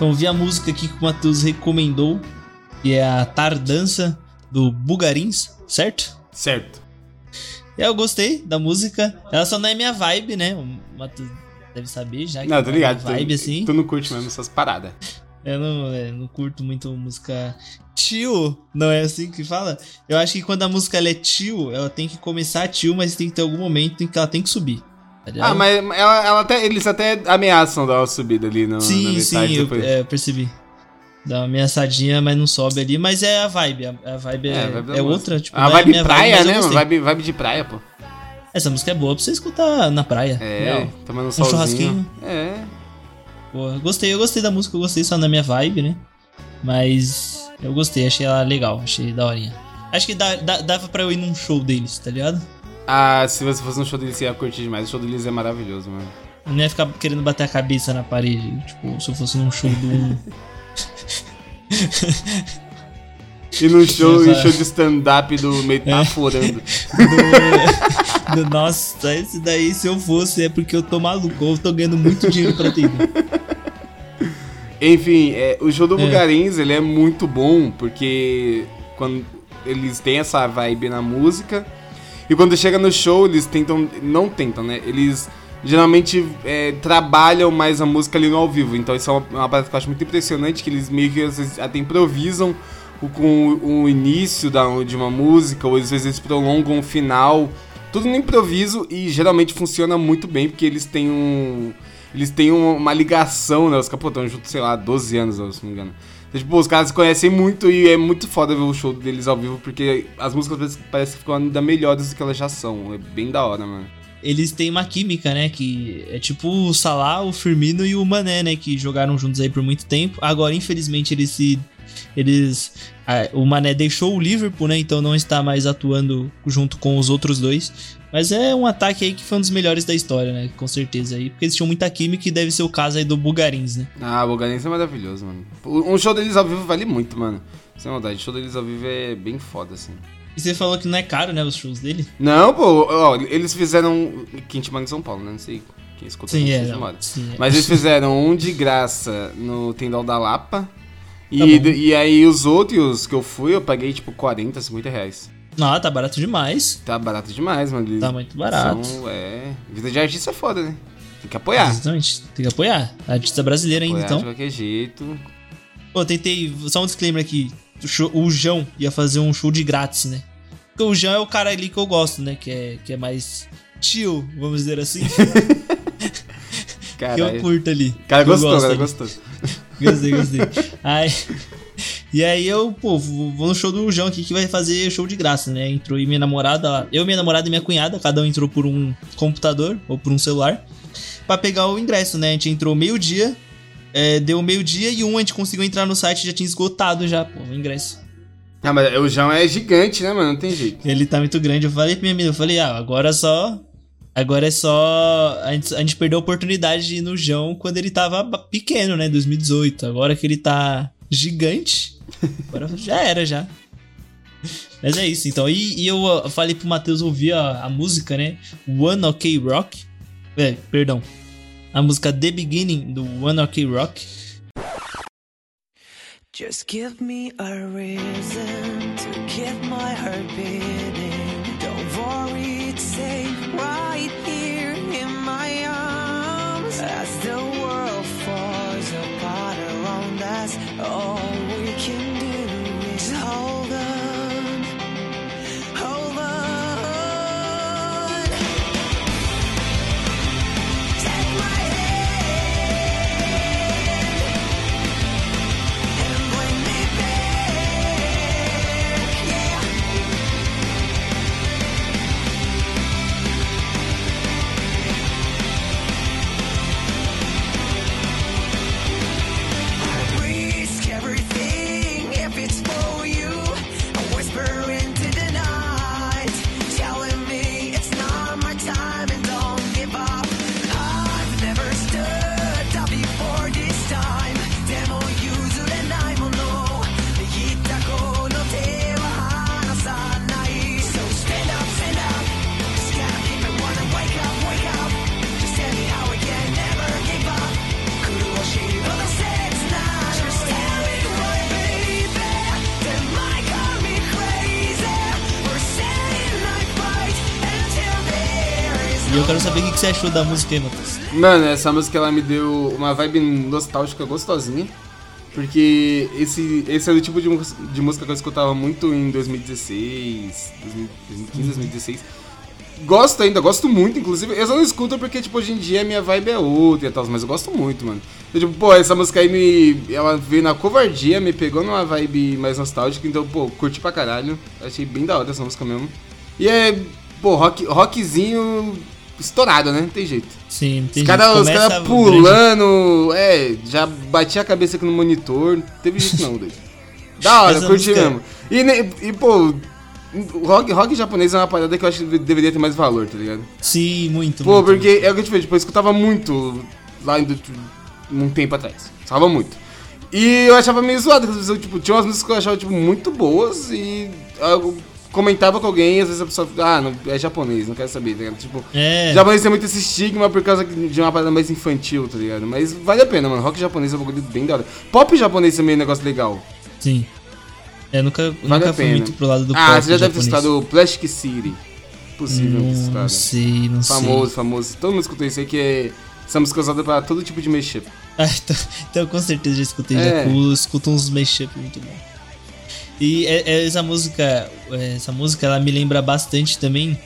Então vi a música aqui que o Matheus recomendou, que é a Tardança do Bugarins, certo? Certo. Eu gostei da música. Ela só não é minha vibe, né? O Matheus deve saber já. Não, tô ligado. É vibe, tu, assim. tu não curte mesmo essas paradas. Eu não, é, não curto muito música tio, não é assim que fala? Eu acho que quando a música é tio, ela tem que começar tio, mas tem que ter algum momento em que ela tem que subir. Ah, mas ela, ela até, eles até ameaçam dar uma subida ali no, sim, Sim, eu, é, percebi. Dá uma ameaçadinha, mas não sobe ali. Mas é a vibe. A, a vibe é, é, a vibe é outra. Tipo, a vibe praia, vibe, né? Vibe, vibe de praia, pô. Essa música é boa pra você escutar na praia. É, tomando um solzinho. churrasquinho. É. Pô, eu gostei, eu gostei da música, eu gostei só na minha vibe, né? Mas eu gostei, achei ela legal, achei daorinha. Acho que dá, dá, dava pra eu ir num show deles, tá ligado? Ah, se você fosse no show deles, você ia curtir demais. O show deles é maravilhoso, mano. Eu não ia ficar querendo bater a cabeça na parede, tipo, se eu fosse num show do. <laughs> e no show, e show de stand-up do Metaforando. É. Do, <laughs> do, nossa, esse daí, se eu fosse, é porque eu tô maluco, eu tô ganhando muito dinheiro pra ter <laughs> Enfim, é, o show do é. Bugarins, ele é muito bom, porque quando eles têm essa vibe na música e quando chega no show, eles tentam. Não tentam, né? Eles geralmente é, trabalham mais a música ali no ao vivo. Então isso é uma, uma parada que eu acho muito impressionante, que eles meio que às vezes, até improvisam com o, o início da, de uma música, ou às vezes eles prolongam o final tudo no improviso e geralmente funciona muito bem, porque eles têm um. Eles têm uma ligação, né? Os caras estão juntos, sei lá, 12 anos, se não me engano. Então, tipo, os caras se conhecem muito e é muito foda ver o show deles ao vivo, porque as músicas parecem que ficam ainda melhores do que elas já são. É bem da hora, mano eles têm uma química, né? Que é tipo o Salah, o Firmino e o Mané, né? Que jogaram juntos aí por muito tempo. Agora, infelizmente, eles se. Eles. O Mané deixou o Liverpool, né? Então não está mais atuando junto com os outros dois. Mas é um ataque aí que foi um dos melhores da história, né? Com certeza aí. Porque eles tinham muita química e deve ser o caso aí do Bugarins, né? Ah, o Bugarins é maravilhoso, mano. Um show deles ao vivo vale muito, mano. Sem maldade, o show deles ao vivo é bem foda, assim. E você falou que não é caro, né, os shows dele? Não, pô, ó, eles fizeram. Manda em São Paulo, né? Não sei quem escuta sim, é, não, sim, é. Mas eles fizeram um de graça no Tendal da Lapa. E, tá e aí os outros que eu fui, eu paguei tipo 40, 50 reais. Não, tá barato demais. Tá barato demais, mano. Tá muito barato. São, é. Vida de artista é foda, né? Tem que apoiar. Exatamente, tem que apoiar. Artista brasileiro ainda, então. De qualquer jeito. Pô, tentei. Só um disclaimer aqui o João ia fazer um show de grátis, né? Porque o João é o cara ali que eu gosto, né? Que é, que é mais chill, vamos dizer assim. <laughs> <laughs> que eu curto ali. Cara gostou, cara ali. gostou. <laughs> Gostei, gostei. Aí, e aí eu, pô, vou no show do João aqui que vai fazer show de graça, né? Entrou e minha namorada, eu, minha namorada e minha cunhada, cada um entrou por um computador ou por um celular para pegar o ingresso, né? A gente entrou meio-dia é, deu meio-dia e um a gente conseguiu entrar no site já tinha esgotado já, pô, o ingresso. Ah, mas o João é gigante, né, mano? Não tem jeito. Ele tá muito grande. Eu falei pra minha amiga, eu falei, ah, agora só. Agora é só. A gente, a gente perdeu a oportunidade de ir no João quando ele tava pequeno, né? 2018. Agora que ele tá gigante. <laughs> Agora já era já. Mas é isso, então. E, e eu falei pro Matheus ouvir a, a música, né? One OK Rock. É, perdão a música The Beginning do One Ok Rock. Just give me a reason to keep my heart beating. Don't worry, right here in my arms. As the world falls apart around us, we can Eu quero saber o que você achou da música aí, Matheus. Mano, essa música ela me deu uma vibe nostálgica gostosinha. Porque esse, esse é o tipo de, de música que eu escutava muito em 2016, 2015, 2016. Gosto ainda, gosto muito, inclusive. Eu só não escuto porque, tipo, hoje em dia minha vibe é outra e tal, mas eu gosto muito, mano. Então, tipo, pô, essa música aí me. Ela veio na covardia, me pegou numa vibe mais nostálgica, então, pô, curti pra caralho. Achei bem da hora essa música mesmo. E é, pô, rock, rockzinho estourado, né? Não tem jeito. Sim, não tem os cara, Os caras pulando, grande. é, já bati a cabeça aqui no monitor, não teve jeito não, doido. <laughs> Da hora, curti mesmo. E, e, pô, rock, rock japonês é uma parada que eu acho que deveria ter mais valor, tá ligado? Sim, muito. Pô, muito, porque muito. é o que eu te falei, tipo, eu escutava muito lá em, um tempo atrás. Escutava muito. E eu achava meio zoado, tipo, tinha umas músicas que eu achava, tipo, muito boas e... Eu, comentava com alguém, às vezes a pessoa ah, não, é japonês, não quero saber, tá ligado? Tipo, é. japonês tem muito esse estigma por causa de uma parada mais infantil, tá ligado? Mas vale a pena, mano. Rock japonês é um bagulho bem da hora. Pop japonês também é um negócio legal. Sim. É, nunca, vale nunca fui muito pro lado do ah, pop. Ah, você já deve ter escutado Plastic City. Possível não, ter Não sei, não famoso, sei. Famoso, famoso. Todo mundo escutou isso aí que é. Essa música usada pra todo tipo de mashup. <laughs> Ah, então, então com certeza já escutei. É. Já escuto uns mashup muito bom. E é, é essa música, é, essa música ela me lembra bastante também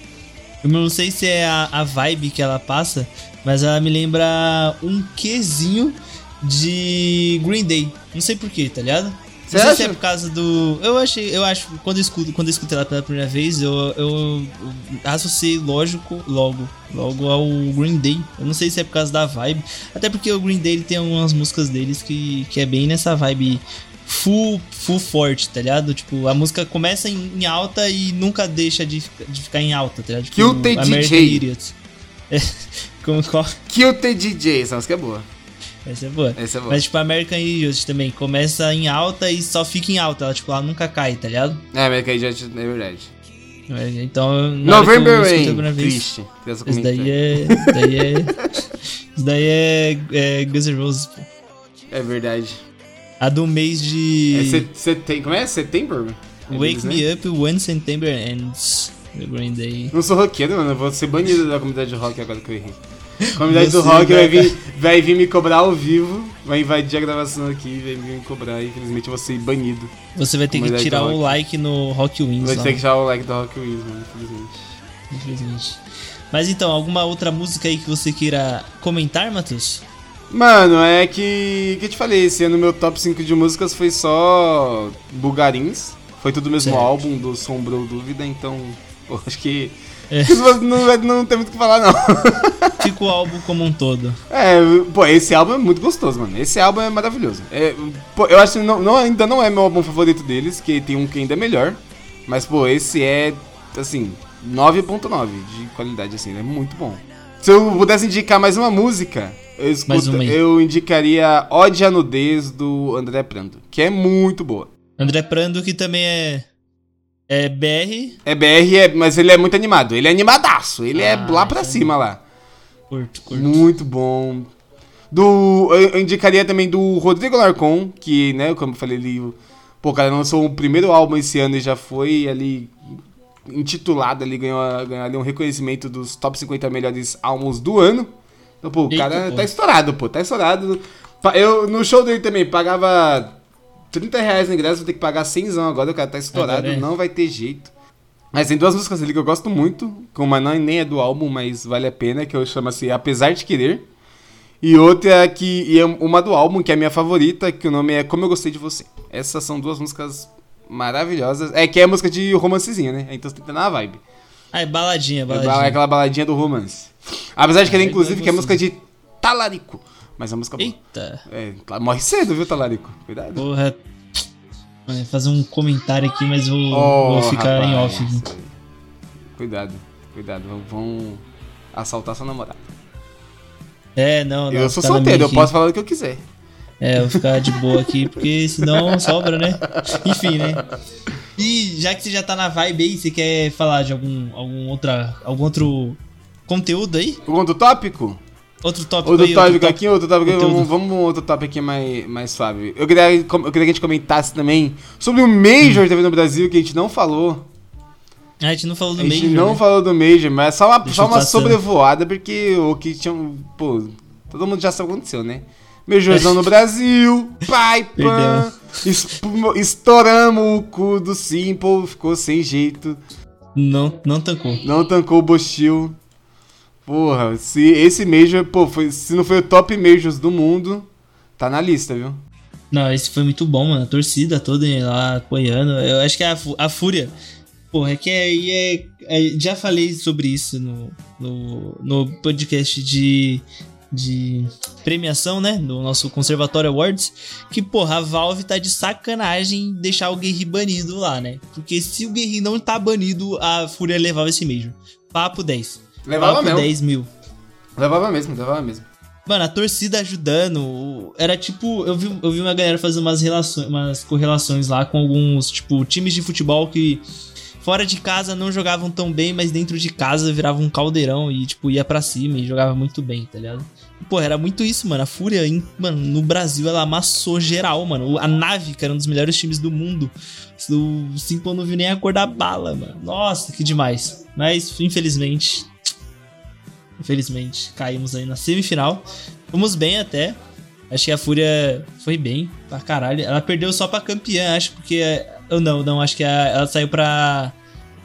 Eu não sei se é a, a vibe que ela passa, mas ela me lembra um quezinho de Green Day. Não sei porquê, tá ligado? Você não sei se é por causa do. Eu achei, eu acho, quando eu escuto, quando eu escutei ela pela primeira vez, eu, eu, eu associei lógico, logo, logo ao Green Day. Eu não sei se é por causa da vibe. Até porque o Green Day ele tem algumas músicas deles que, que é bem nessa vibe full, full forte, tá ligado? Tipo, a música começa em, em alta e nunca deixa de, de ficar em alta, tá ligado? Tipo, Kill the DJ. Idiot. <laughs> É, como qual? Kill the DJ, essa música é boa. Essa é boa. Essa é boa. Mas, tipo, American Idiot também começa em alta e só fica em alta. Ela, tipo, ela nunca cai, tá ligado? É, American Idiot é verdade. É, então, November Rain, triste. Isso daí é... Isso daí é... isso daí é, é Guns N' Roses, pô. É verdade. A do mês de... É setembro, como é? Setembro? É Wake Me né? Up When September Ends. The Green Day. Não sou roqueiro, mano. Eu vou ser banido da comunidade de rock agora que eu errei. A <laughs> comunidade do rock vai vir, <laughs> vai vir me cobrar ao vivo, vai invadir a gravação aqui, vai vir me cobrar e infelizmente eu vou ser banido. Você vai ter que tirar o like no Rock Wins. Vai ter que tirar o like do Rock Wins, mano, infelizmente. Infelizmente. Mas então, alguma outra música aí que você queira comentar, Matheus? Mano, é que. que eu te falei, esse ano meu top 5 de músicas foi só Bugarins. Foi tudo o mesmo certo. álbum do Sombrou Dúvida, então. Pô, acho que é. Não, não tem muito o que falar, não. <laughs> Fica o álbum como um todo. É, pô, esse álbum é muito gostoso, mano. Esse álbum é maravilhoso. É, pô, eu acho que não, não, ainda não é meu álbum favorito deles, que tem um que ainda é melhor. Mas, pô, esse é, assim, 9.9 de qualidade, assim, é muito bom. Se eu pudesse indicar mais uma música, eu, escuto, eu indicaria Ode a Nudez do André Prando, que é muito boa. André Prando, que também é é BR. É BR, é, mas ele é muito animado. Ele é animadaço. Ele é ah, é lá pra cima lá. Curto, curto. Muito bom. Do, eu indicaria também do Rodrigo Larcon, que, né, como eu falei, ele. Pô, cara, lançou o primeiro álbum esse ano e já foi ali intitulado ali, ganhou, ganhou ali um reconhecimento dos top 50 melhores álbuns do ano. Então, pô, o Eita, cara pô. tá estourado, pô, tá estourado. Eu, no show dele também, pagava 30 reais no ingresso, vou ter que pagar 100 agora, o cara tá estourado, é. não vai ter jeito. Mas tem duas músicas ali que eu gosto muito, que uma não, nem é do álbum, mas vale a pena, que eu chamo assim Apesar de Querer. E outra que e é uma do álbum, que é a minha favorita, que o nome é Como Eu Gostei de Você. Essas são duas músicas maravilhosas. É que é música de romancezinho, né? Então você tem que ter na vibe. Ah, é baladinha, baladinha. É aquela baladinha do romance. Apesar de querer, inclusive, que é música de Talarico. Mas a música boa. Eita. É, morre cedo, viu, Talarico? Cuidado. Porra. Vou fazer um comentário aqui, mas vou, oh, vou ficar rapaz. em off. Cuidado, cuidado. Vão assaltar sua namorada. É, não, não. Eu sou solteiro, eu posso falar o que eu quiser. É, vou ficar de boa aqui, porque senão sobra, né? Enfim, né? E já que você já tá na vibe aí, você quer falar de algum, algum, outra, algum outro conteúdo aí? Algum outro tópico? Outro tópico outro aí, tópico outro aqui, outro tópico aqui. Vamos, vamos outro tópico aqui mais, mais suave. Eu queria, eu queria que a gente comentasse também sobre o Major hum. TV no Brasil, que a gente não falou. A gente não falou do Major. A gente não né? falou do Major, mas só uma, só uma sobrevoada, porque o que tinha. Pô, todo mundo já sabe o que aconteceu, né? Majorzão no Brasil, pai, <laughs> pan, estouramos o cu do Simple, ficou sem jeito. Não, não tancou. Não tancou o Bochil. Porra, se esse Major, pô, foi, se não foi o top Majors do mundo, tá na lista, viu? Não, esse foi muito bom, mano. A torcida toda lá apoiando. Eu acho que a, a Fúria. Porra, é que aí é, é, Já falei sobre isso no, no, no podcast de, de premiação, né? Do nosso Conservatório Awards. Que, porra, a Valve tá de sacanagem deixar o Guerri banido lá, né? Porque se o Guerri não tá banido, a Fúria levava esse Major. Papo 10. Levava mesmo. 10 mil. Levava mesmo, levava mesmo. Mano, a torcida ajudando. Era tipo. Eu vi, eu vi uma galera fazendo umas, relações, umas correlações lá com alguns, tipo, times de futebol que fora de casa não jogavam tão bem, mas dentro de casa virava um caldeirão e, tipo, ia para cima e jogava muito bem, tá ligado? Pô, era muito isso, mano. A Fúria, em, mano, no Brasil, ela amassou geral, mano. A Nave, que era um dos melhores times do mundo. O Simple não viu nem a cor da bala, mano. Nossa, que demais. Mas, infelizmente, Infelizmente, caímos aí na semifinal. Fomos bem até. Acho que a Fúria foi bem pra caralho. Ela perdeu só pra campeã, acho, porque. Eu não, não, acho que a, ela saiu pra.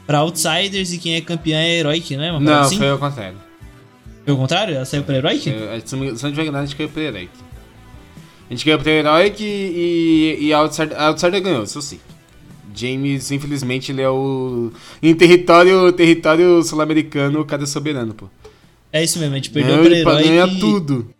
Pra Outsiders e quem é campeã é Heroic, não é? Uma não, assim? foi ao contrário. Foi ao contrário? Ela saiu pra Heroic? Se não tiver enganado, a gente caiu pra Heroic. A gente ganhou pro Heroic e, e a Outsider, a Outsider ganhou, isso sim. James, infelizmente, ele é o. Em território, território sul-americano, o cara é soberano, pô. É isso mesmo, a gente perdeu Não, pra Heroic. ganha tudo.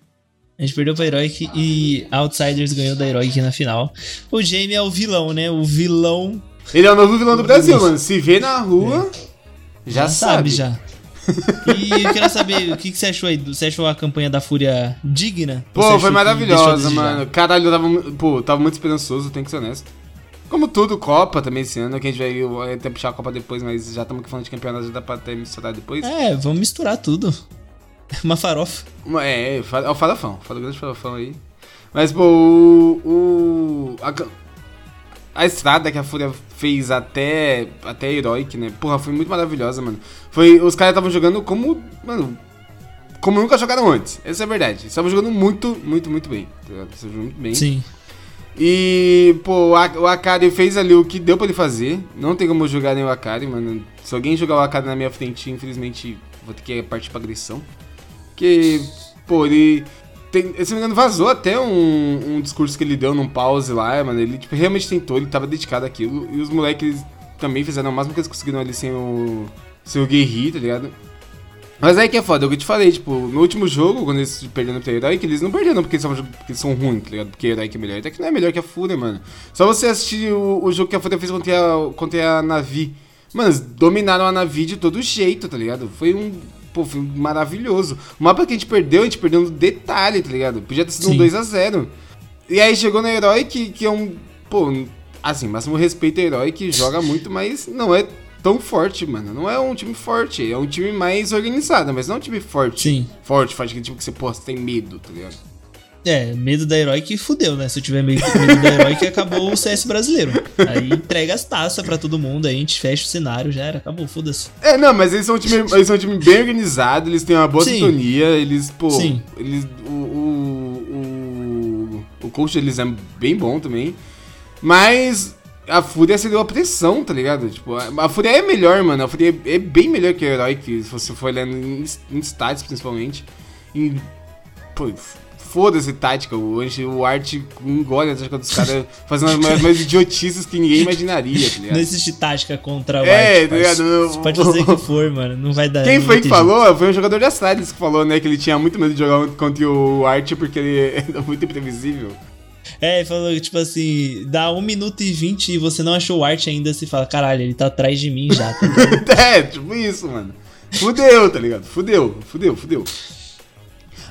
A gente perdeu pra Heroic e Outsiders ganhou da Heroic na final. O Jamie é o vilão, né? O vilão. Ele é o novo vilão do Brasil, mano. Se vê na rua, é. já, já sabe. sabe. já. <laughs> E eu quero saber o que, que, você achou aí? Você achou a campanha da Fúria digna? Pô, foi maravilhosa, mano. Caralho, eu tava, pô, tava muito esperançoso, tenho que ser honesto. Como tudo, Copa também esse ano, que a gente vai até puxar a Copa depois, mas já estamos aqui falando de campeonato, já dá pra até misturar depois. É, vamos misturar tudo. <laughs> Uma farofa. É, é o farofão, fala o grande farofão aí. Mas, pô, o. o a, a, estrada que a Fúria fez até, até Heroic, né? Porra, foi muito maravilhosa, mano. Foi, os caras estavam jogando como. Mano, como nunca jogaram antes. Essa é a verdade. Estavam jogando muito, muito, muito bem. Estavam jogando muito bem. Sim. E, pô, o Akari fez ali o que deu pra ele fazer. Não tem como jogar nem o Akari, mano. Se alguém jogar o Akari na minha frente, infelizmente vou ter que partir pra agressão. Que, pô, ele. Tem, se não me engano, vazou até um, um discurso que ele deu num pause lá, mano. Ele tipo, realmente tentou, ele tava dedicado àquilo. E os moleques também fizeram o máximo que eles conseguiram ali sem o. sem o Guerri, tá ligado? Mas aí que é foda, é o que eu te falei, tipo, no último jogo, quando eles perderam pro que eles não perderam porque eles, são, porque eles são ruins, tá ligado? Porque que é melhor. Até que não é melhor que a Fúria, mano. Só você assistir o, o jogo que a Fúria fez contra a, contra a Navi. Mano, dominaram a Navi de todo jeito, tá ligado? Foi um. Pô, foi maravilhoso. O mapa que a gente perdeu, a gente perdeu no detalhe, tá ligado? Podia ter sido Sim. um 2x0. E aí chegou no Herói que, que é um. Pô, assim, máximo respeito ao Herói que joga muito, mas não é tão forte, mano. Não é um time forte, é um time mais organizado, mas não é um time forte. Sim. Forte, forte, aquele time que você, pô, você tem medo, tá ligado? É, medo da herói que fudeu, né? Se eu tiver medo, medo da herói que acabou o CS brasileiro. Aí entrega as taças pra todo mundo, aí a gente fecha o cenário, já era, acabou, foda-se. É, não, mas eles são um time, eles são um time bem organizado, eles têm uma boa Sim. sintonia, eles, pô, Sim. eles. O, o, o, o coach deles é bem bom também. Mas a Fúria seria uma pressão, tá ligado? Tipo, a, a Fúria é melhor, mano. A Fúria é, bem melhor que o Herói, que se você for olhando em, em stats, principalmente. E, pô, foda-se tática. O, o Art engole a tática dos caras fazendo as mais idiotices que ninguém imaginaria, tá ligado? Não existe tática contra o é, Art. É, tá ligado? Você pode fazer o que for, mano. Não vai dar. Quem foi que falou? Foi um jogador de Astralis que falou, né? Que ele tinha muito medo de jogar contra o Art porque ele é muito imprevisível. É, ele falou, tipo assim, dá 1 minuto e 20 e você não achou o art ainda, você fala, caralho, ele tá atrás de mim já, tá <laughs> É, tipo isso, mano. Fudeu, tá ligado? Fudeu, fudeu, fudeu.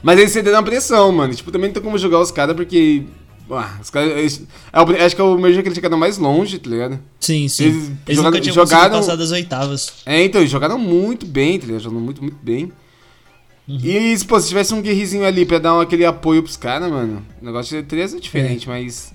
Mas eles cederam a pressão, mano. Tipo, também não tem como jogar os caras porque. Ah, os caras. É acho que é o Merge que eles chegaram mais longe, tá ligado? Sim, sim. Eles, eles jogaram, nunca tinham jogaram, passar das oitavas. É, então, eles jogaram muito bem, tá ligado? Jogaram muito, muito bem. Uhum. E, pô, se tivesse um guerrizinho ali pra dar aquele apoio pros caras, mano, o negócio teria sido diferente, é. mas.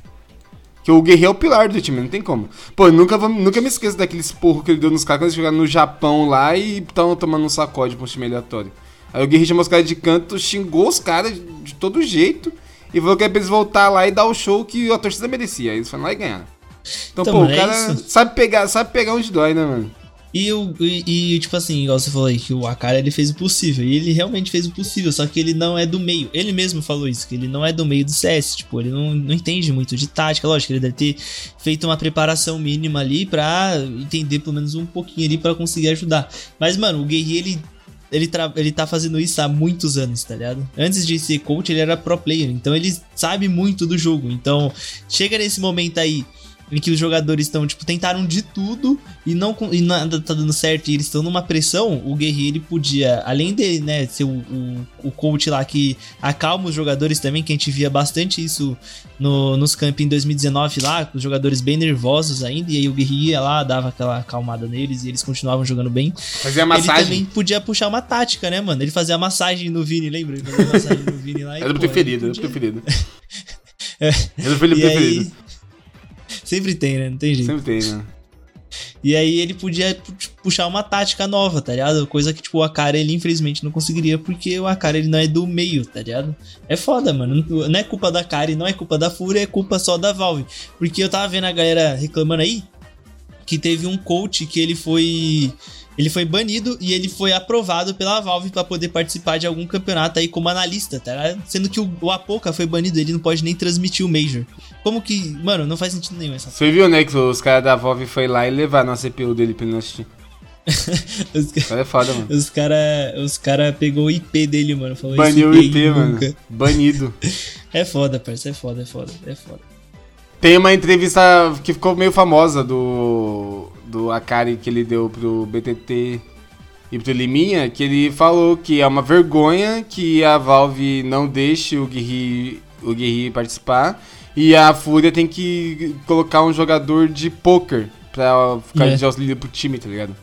Que o Guerreiro é o pilar do time, não tem como. Pô, nunca, nunca me esqueço daquele esporro que ele deu nos caras quando eles jogaram no Japão lá e estavam tomando um sacode pra um time aleatório. Aí o Guerreiro chamou os caras de canto, xingou os caras de todo jeito e falou que era pra eles voltar lá e dar o show que a torcida merecia. Aí eles foram lá e ganharam. Então, então pô, o é cara sabe pegar, sabe pegar onde dói, né, mano? E, eu, e, e, tipo assim, igual você falou aí, que o Akara ele fez o possível. E ele realmente fez o possível, só que ele não é do meio. Ele mesmo falou isso, que ele não é do meio do CS. Tipo, ele não, não entende muito de tática. Lógico, ele deve ter feito uma preparação mínima ali pra entender pelo menos um pouquinho ali para conseguir ajudar. Mas, mano, o Guerri, ele ele, ele tá fazendo isso há muitos anos, tá ligado? Antes de ser coach, ele era pro player, então ele sabe muito do jogo. Então, chega nesse momento aí em que os jogadores estão, tipo, tentaram de tudo e não e nada tá dando certo e eles estão numa pressão, o Guerreiro ele podia, além de, né, ser o, o, o, coach lá que acalma os jogadores também, que a gente via bastante isso no, nos campos em 2019 lá, com os jogadores bem nervosos ainda, e aí o Guerreiro ia lá, dava aquela acalmada neles e eles continuavam jogando bem. Fazia massagem. Ele também podia puxar uma tática, né, mano? Ele fazia massagem no Vini, lembra? Ele fazia massagem no Vini lá. E, era o preferido, era o preferido. é. <laughs> Era o preferido. Aí, Sempre tem, né? Não tem jeito. Sempre tem, né? E aí ele podia puxar uma tática nova, tá ligado? Coisa que, tipo, o Akara, ele infelizmente não conseguiria, porque o Akara, ele não é do meio, tá ligado? É foda, mano. Não é culpa da Akari, não é culpa da Fúria, é culpa só da Valve. Porque eu tava vendo a galera reclamando aí, que teve um coach que ele foi ele foi banido e ele foi aprovado pela Valve para poder participar de algum campeonato aí como analista, tá? Sendo que o, o Apoca foi banido, ele não pode nem transmitir o Major. Como que. Mano, não faz sentido nenhum essa Você viu, né, que os caras da Valve foi lá e levaram a CPU dele pra ele não assistir. <laughs> os cara é foda, mano. Os cara, os cara pegou o IP dele, mano. Falou Baniu o IP, mano. Banido. <laughs> é foda, parceiro. É foda, é foda, é foda. Tem uma entrevista que ficou meio famosa do do Akari que ele deu pro BTT e pro Liminha, que ele falou que é uma vergonha que a Valve não deixe o Guerri, o Guerri participar e a Fúria tem que colocar um jogador de poker pra ficar yeah. de auxílio pro time, tá ligado?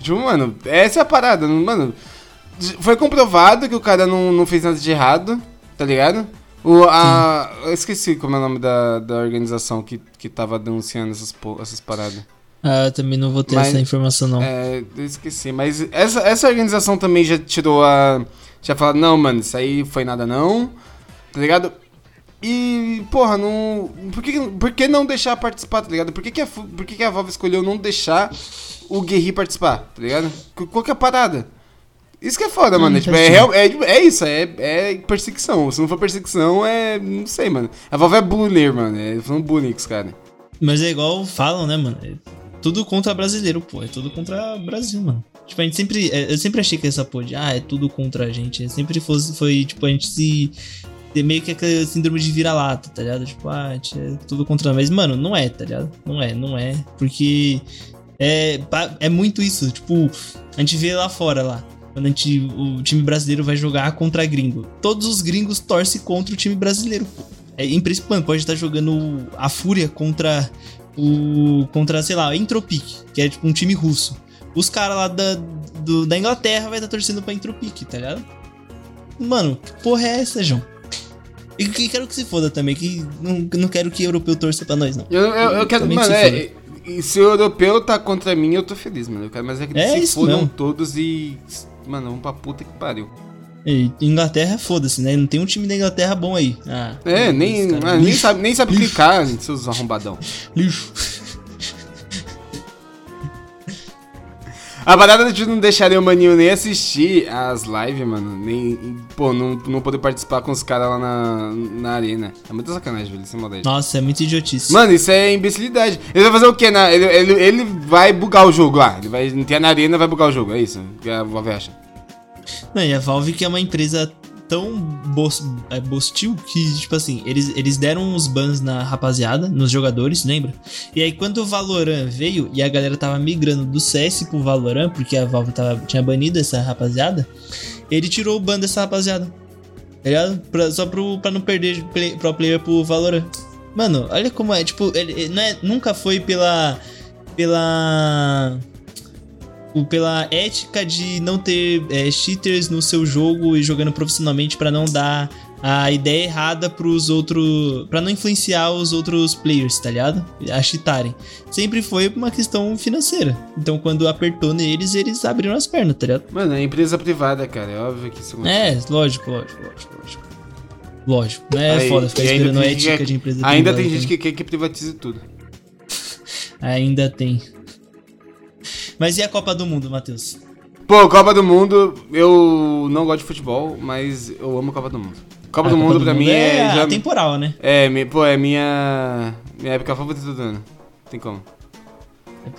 Tipo, mano, essa é a parada, mano. Foi comprovado que o cara não, não fez nada de errado, tá ligado? O, a, eu esqueci como é o nome da, da organização que, que tava denunciando essas, essas paradas. Ah, também não vou ter mas, essa informação, não. É, eu esqueci. Mas essa, essa organização também já tirou a. Já falou, não, mano, isso aí foi nada não. Tá ligado? E, porra, não. Por que, por que não deixar participar, tá ligado? Por que, que, a, por que, que a Valve escolheu não deixar o Guerri participar, tá ligado? Qual que é a parada? Isso que é foda, hum, mano. Tipo, é, real, é, é isso, é, é perseguição. Se não for perseguição, é. Não sei, mano. A Valve é bullying, mano. É falando bullying com os caras. Mas é igual falam, né, mano? tudo contra brasileiro, pô. É tudo contra Brasil, mano. Tipo, a gente sempre. É, eu sempre achei que essa porra de, ah, é tudo contra a gente. É sempre fosse, foi, tipo, a gente se. Meio que aquele síndrome de vira-lata, tá ligado? Tipo, ah, a gente é tudo contra. Mas, mano, não é, tá ligado? Não é, não é. Porque. É, é muito isso. Tipo, a gente vê lá fora lá. Quando a gente, o time brasileiro vai jogar contra gringo. Todos os gringos torcem contra o time brasileiro. É impressionante. Pode estar jogando a Fúria contra o contra, sei lá, Entropic, que é tipo um time russo. Os caras lá da, do, da Inglaterra vai estar torcendo pra Entropic, tá ligado? Mano, que porra é essa, João? E que quero que se foda também, que não, não quero que europeu torça pra nós, não. Eu, eu, eu quero, mano, que é, e se o europeu tá contra mim, eu tô feliz, mano. Eu quero, mas é que é se fodam todos e. Mano, vamos pra puta que pariu. E Inglaterra, foda-se, né? Não tem um time da Inglaterra bom aí. Ah, é, nem, ah, nem sabe, nem sabe clicar, seus arrombadão. Lixo. A parada de não deixarem o Maninho nem assistir as lives, mano. Nem, pô, não, não poder participar com os caras lá na, na arena. É muita sacanagem, velho, sem maldade. Nossa, é muito idiotice. Mano, isso é imbecilidade. Ele vai fazer o quê? Na, ele, ele, ele vai bugar o jogo lá. Ele vai entrar na arena vai bugar o jogo. É isso que a Valve acha. Não, e a Valve que é uma empresa tão é, bostil que, tipo assim, eles, eles deram uns bans na rapaziada, nos jogadores, lembra? E aí quando o Valorant veio e a galera tava migrando do CS pro Valorant, porque a Valve tava, tinha banido essa rapaziada, ele tirou o ban dessa rapaziada. Tá ligado? Pra, só pro, pra não perder play, pro player pro Valorant. Mano, olha como é, tipo, ele, ele não é, nunca foi pela. pela pela ética de não ter é, cheaters no seu jogo e jogando profissionalmente para não dar a ideia errada pros outros. para não influenciar os outros players, tá ligado? A cheatarem. Sempre foi uma questão financeira. Então quando apertou neles, eles abriram as pernas, tá ligado? Mano, é empresa privada, cara. É óbvio que isso É, lógico, lógico, lógico, lógico. Lógico, não é Aí, foda ficar esperando a ética de empresa Ainda privada, tem gente que quer que privatize tudo. ainda tem. Mas e a Copa do Mundo, Matheus? Pô, Copa do Mundo, eu não gosto de futebol, mas eu amo Copa do Mundo. Copa, do, Copa Mundo do pra mundo mim é. é já... temporal, né? É, pô, é minha. Minha época favorita do ano. Tem como.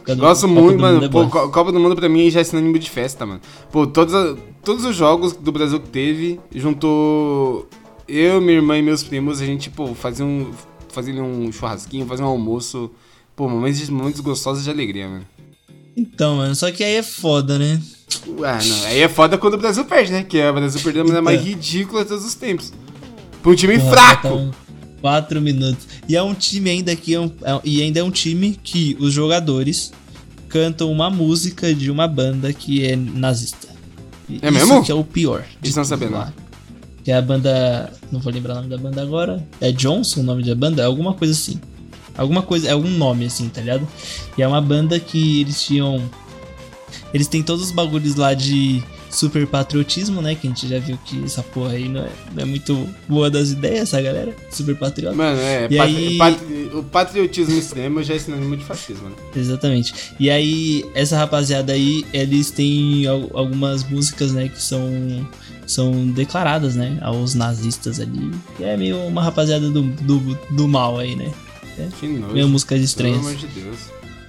Do... Gosto muito, mano. É pô, Copa do Mundo pra mim já é sinônimo de festa, mano. Pô, todos, todos os jogos do Brasil que teve, juntou eu, minha irmã e meus primos, a gente, pô, fazia um, fazia um churrasquinho, fazia um almoço. Pô, momentos, momentos gostosos de alegria, mano. Então, mano, só que aí é foda, né? Ah, não. Aí é foda quando o Brasil perde, né? Que é o Brasil perdeu a maneira mais então. ridícula de todos os tempos. Pra um time Porra, fraco. Então, quatro minutos. E é um time ainda que é um, é, e ainda é um time que os jogadores cantam uma música de uma banda que é nazista. E é mesmo? que é o pior. Eles não sabendo. Lá. Que é a banda. Não vou lembrar o nome da banda agora. É Johnson o nome da banda? É alguma coisa assim. Alguma coisa, é algum nome assim, tá ligado? E é uma banda que eles tinham. Eles têm todos os bagulhos lá de super patriotismo, né? Que a gente já viu que essa porra aí não é, não é muito boa das ideias, essa galera. Super patriota. Mano, é. E patri aí... patri o patriotismo extremo já é sinônimo de fascismo, né? Exatamente. E aí, essa rapaziada aí, eles têm algumas músicas, né? Que são são declaradas, né, aos nazistas ali. E é meio uma rapaziada do, do, do mal aí, né? É, que nojo. Meio músicas estranhas. Pelo amor de Deus.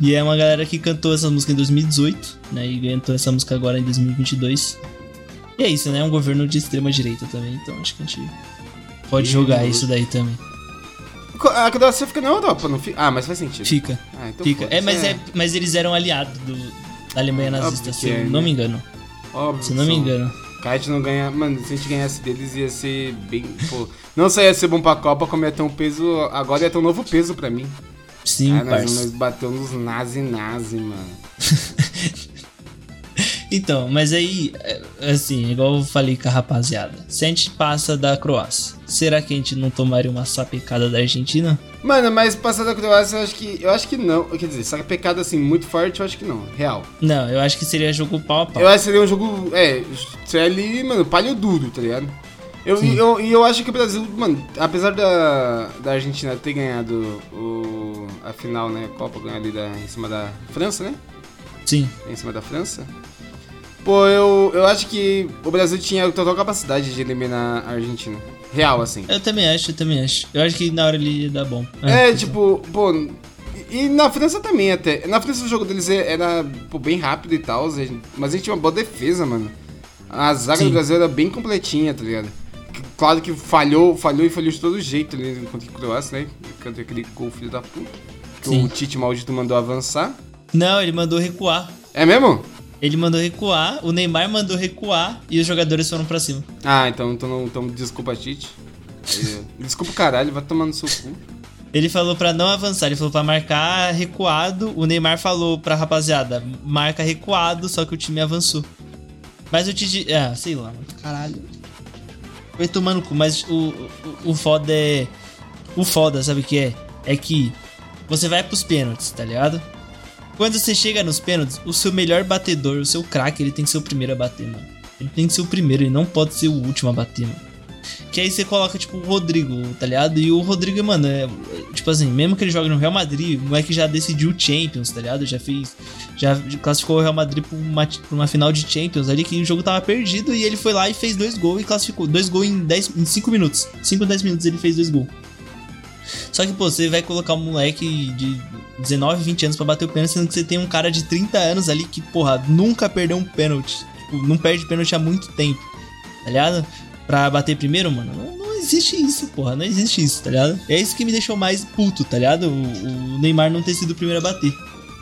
E é uma galera que cantou essa música em 2018, né? E cantou essa música agora em 2022. E é isso, né? É um governo de extrema direita também, então acho que a gente pode que jogar nojo. isso daí também. A Croácia fica na Europa, não fica? Ah, mas faz sentido. Fica. Ah, então fica. É mas, é. é. mas eles eram aliados do, da Alemanha nazista, se eu é, não né? me engano. Óbvio se não me engano. A gente não ganha. Mano, se a gente ganhasse deles ia ser bem. Pô, não só ia ser bom pra Copa, como ia ter um peso. Agora ia ter um novo peso pra mim. Sim, ah, nós, nós bateu nos nazi-nazi, mano. <laughs> então, mas aí, é, assim, igual eu falei com a rapaziada. Se a gente passa da Croácia, será que a gente não tomaria uma sapecada da Argentina? Mano, mas passar da Croácia eu acho que. Eu acho que não. Quer dizer, sapecada assim, muito forte, eu acho que não. Real. Não, eu acho que seria jogo pau a pau. Eu acho que seria um jogo. É, seria ali, mano, palho duro, tá ligado? Eu, e eu, eu, acho que o Brasil, mano, apesar da, da Argentina ter ganhado o, a final, né, Copa, ganhar ali da, em cima da França, né? Sim. Em cima da França. Pô, eu, eu acho que o Brasil tinha total capacidade de eliminar a Argentina. Real, assim. Eu também acho, eu também acho. Eu acho que na hora ele ia dar bom. É, é tipo, pô. E na França também até. Na França o jogo deles era pô, bem rápido e tal, mas a gente tinha uma boa defesa, mano. A zaga Sim. do Brasil era bem completinha, tá ligado? Claro que falhou, falhou e falhou de todo jeito ali contra o Croácia, né? Contra aquele gol filho da puta. Que Sim. o Tite maldito mandou avançar. Não, ele mandou recuar. É mesmo? Ele mandou recuar, o Neymar mandou recuar e os jogadores foram pra cima. Ah, então, então, então desculpa, Tite. <laughs> desculpa o caralho, vai tomar no seu cu. Ele falou para não avançar, ele falou para marcar recuado. O Neymar falou pra rapaziada, marca recuado, só que o time avançou. Mas o Tite. Ah, sei lá, caralho. Foi tomando cu, mas o, o, o foda é. O foda, sabe o que é? É que você vai pros pênaltis, tá ligado? Quando você chega nos pênaltis, o seu melhor batedor, o seu craque, ele tem que ser o primeiro a bater, mano. Ele tem que ser o primeiro, ele não pode ser o último a bater, mano. Que aí você coloca, tipo, o Rodrigo, tá ligado? E o Rodrigo, mano, é, tipo assim, mesmo que ele jogue no Real Madrid, o moleque já decidiu Champions, tá ligado? Já fez. Já classificou o Real Madrid pra uma, pra uma final de Champions ali, que o jogo tava perdido e ele foi lá e fez dois gols e classificou. Dois gols em 10, em 5 minutos. 5 10 minutos ele fez dois gols. Só que, pô, você vai colocar um moleque de 19, 20 anos para bater o pênalti, sendo que você tem um cara de 30 anos ali que, porra, nunca perdeu um pênalti. Tipo, não perde pênalti há muito tempo. Tá ligado? pra bater primeiro, mano. Não, não, existe isso, porra. Não existe isso, tá ligado? É isso que me deixou mais puto, tá ligado? O, o Neymar não ter sido o primeiro a bater.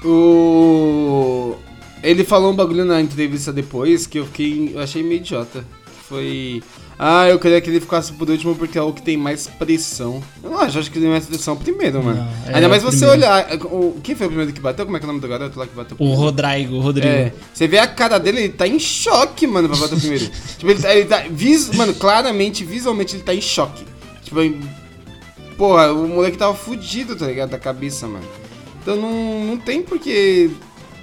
O. Ele falou um bagulho na entrevista depois que eu fiquei. Eu achei meio idiota. Foi. Ah, eu queria que ele ficasse por último porque é o que tem mais pressão. Eu não acho, acho que tem mais pressão primeiro, mano. Não, é Ainda mais você primeiro. olhar. O, quem foi o primeiro que bateu? Como é que é o nome do garoto lá que bateu? O Rodrigo, o Rodrigo. É, você vê a cara dele, ele tá em choque, mano, pra bater o primeiro. <laughs> tipo, ele tá. Ele tá vis, mano, claramente, visualmente, ele tá em choque. Tipo, porra, o moleque tava fudido, tá ligado? Da cabeça, mano. Então não, não tem porque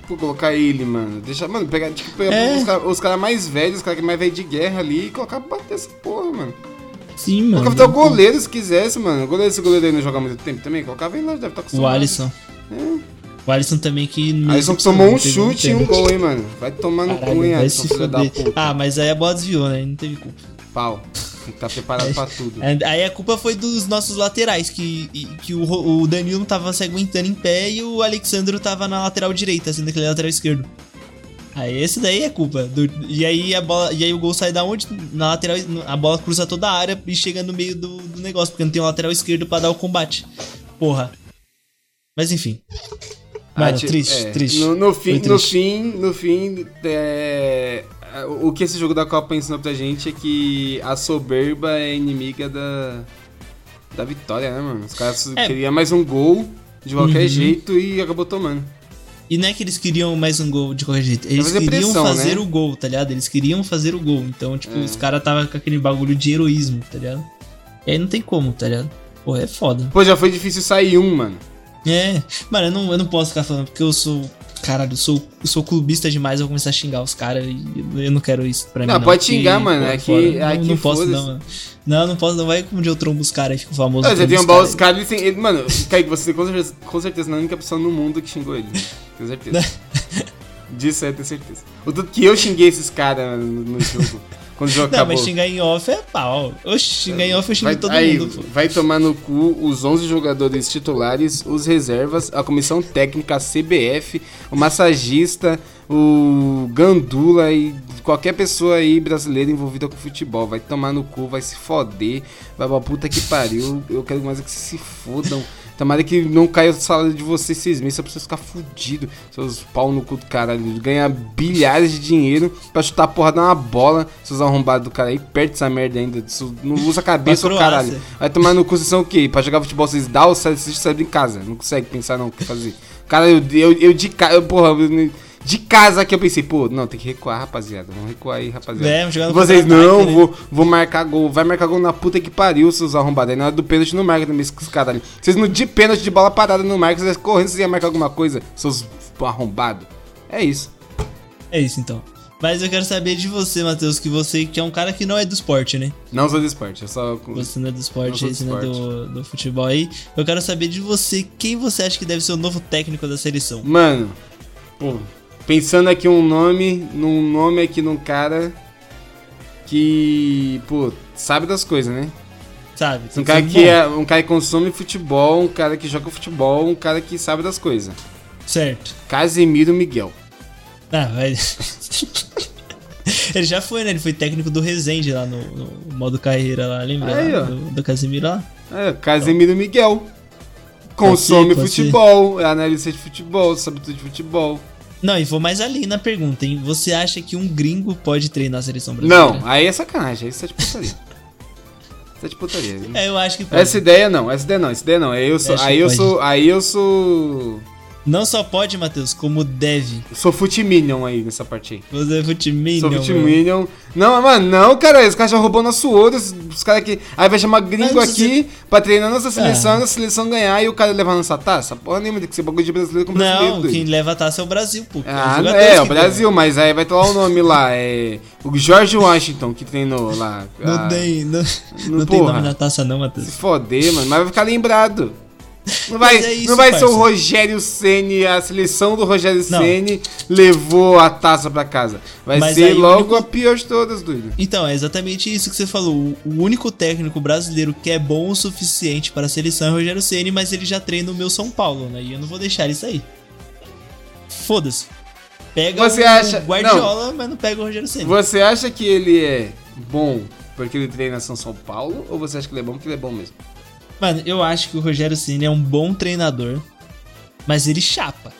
Pô, colocar ele, mano. Deixa, mano, pegar, tipo, pegar é. os caras cara mais velhos, os caras que mais velho de guerra ali e colocar pra bater essa porra, mano. Sim, mano. Colocava até o goleiro se quisesse, mano. O goleiro, esse goleiro aí não joga muito tempo também, colocava ele lá, deve estar tá com O Alisson. É. O Alisson também que. Alisson tomou um chute e um gol, hein, mano. Vai tomar no cu, hein, Alisson, filho da puta. Ah, mas aí a bola desviou, né? Não teve culpa. Pau. Tem que estar tá preparado pra tudo. Aí a culpa foi dos nossos laterais, que, que o, o Danilo tava se aguentando em pé e o Alexandro tava na lateral direita, assim, naquele lateral esquerdo. Aí esse daí é culpa. Do, e aí a bola. E aí o gol sai da onde? Na lateral. A bola cruza toda a área e chega no meio do, do negócio, porque não tem um lateral esquerdo para dar o combate. Porra. Mas enfim. Mano, ah, triste, é, triste. No, no fim, triste. no fim, no fim, é, o que esse jogo da Copa ensinou pra gente é que a soberba é inimiga da, da vitória, né, mano? Os caras é. queriam mais um gol de qualquer uhum. jeito e acabou tomando. E não é que eles queriam mais um gol de qualquer jeito. Eles queriam pressão, fazer né? o gol, tá ligado? Eles queriam fazer o gol. Então, tipo, é. os caras tava com aquele bagulho de heroísmo, tá ligado? E aí não tem como, tá ligado? Pô, é foda. Pô, já foi difícil sair um, mano. É. Mano, eu não, eu não posso ficar falando porque eu sou caralho, eu sou, eu sou clubista demais, eu vou começar a xingar os caras e eu não quero isso pra mim. Não, pode xingar, mano. É que, é não, não posso, não, mano. Não, não posso, não. Vai como dia eu trombo os caras e fico famoso. Não, você tem um os caras e ele, Mano, <laughs> Kaique, você com certeza, com certeza não é a única pessoa no mundo que xingou ele. Com certeza. <laughs> Disso eu tenho certeza. O tanto que eu xinguei esses caras no jogo. <laughs> Quando o jogo não, acabou. mas xingar em off é pau. Oxe, xingar em off eu xingo vai, todo aí, mundo. Pô. Vai tomar no cu os 11 jogadores titulares, os reservas, a comissão técnica, a CBF, o massagista, o Gandula e qualquer pessoa aí brasileira envolvida com futebol. Vai tomar no cu, vai se foder. Vai pra puta que pariu. Eu quero mais é que se fodam. Tomara que não caia o salário de vocês seis meses, vocês ficar fudido. Seus pau no cu do caralho. Ganhar bilhares de dinheiro pra chutar a porra de uma bola. Seus arrombados do cara aí, perto dessa merda ainda. Não usa a cabeça, ô caralho. Vai tomar no cu, vocês são o quê? Pra jogar futebol vocês dão ou vocês saem em casa? Não consegue pensar não o que fazer. Cara, eu, eu, eu de cara, porra, eu, de casa que eu pensei, pô, não, tem que recuar, rapaziada. Vamos recuar aí, rapaziada. É, jogando Vocês, não, né? vou, vou marcar gol. Vai marcar gol na puta que pariu, seus arrombados. Aí na hora do pênalti não marca também, esses caras ali. Vocês no de pênalti de bola parada não marcam, vocês correndo, vocês iam marcar alguma coisa, seus arrombados. É isso. É isso então. Mas eu quero saber de você, Matheus, que você que é um cara que não é do esporte, né? Não sou do esporte, eu só. Você não é do esporte, você não é do, do futebol aí. Eu quero saber de você quem você acha que deve ser o novo técnico da seleção. Mano, pô, Pensando aqui um nome, num nome aqui num cara que, pô, sabe das coisas, né? Sabe. Um cara que é, um cara que consome futebol, um cara que joga futebol, um cara que sabe das coisas. Certo. Casemiro Miguel. Ah, vai. <laughs> Ele já foi, né? Ele foi técnico do Resende lá no, no modo carreira lá, lembra? Aí, lá, do, do Casemiro lá? É, Casemiro então. Miguel. Consome pode ser, pode futebol, ser. é analista de futebol, sabe tudo de futebol. Não, e vou mais ali na pergunta, hein? Você acha que um gringo pode treinar a seleção brasileira? Não, aí é sacanagem, aí você é de putaria. Isso é de putaria. É, eu acho que pode. Essa ideia não, essa ideia não, essa ideia não. Aí eu sou. Eu aí eu sou. Aí eu sou. Não só pode, Matheus, como deve. sou Footminion aí nessa parte aí. Você é Footminion. Sou Footminion. Não, mano, não, cara. Os caras já roubou nosso ouro. Os caras aqui. Aí vai chamar gringo aqui você... pra treinar nossa seleção, ah. nossa seleção ganhar e o cara levar nossa taça. Porra nenhuma, tem que ser bagulho de brasileiro com brasileiro. Não, quem leva a taça é o Brasil, pô. Ah, é, é o Brasil, mas aí vai estar lá o nome lá. É. O George Washington que treinou lá. Não ah, tem. Não, não tem nome na taça, não, Matheus. Se foder, mano. Mas vai ficar lembrado. Não vai, é isso, não vai ser o Rogério Ceni, a seleção do Rogério Ceni levou a taça para casa. Vai Mas ser logo único... a pior de todas, doido. Então, é exatamente isso que você falou. O único técnico brasileiro que é bom o suficiente para a seleção é o Rogério Ceni, mas ele já treina o meu São Paulo, né? E eu não vou deixar isso aí. Foda-se. Pega você o acha... Guardiola, não. mas não pega o Rogério Ceni. Você acha que ele é bom porque ele treina São São Paulo ou você acha que ele é bom porque ele é bom mesmo? Mano, eu acho que o Rogério Ceni é um bom treinador, mas ele chapa.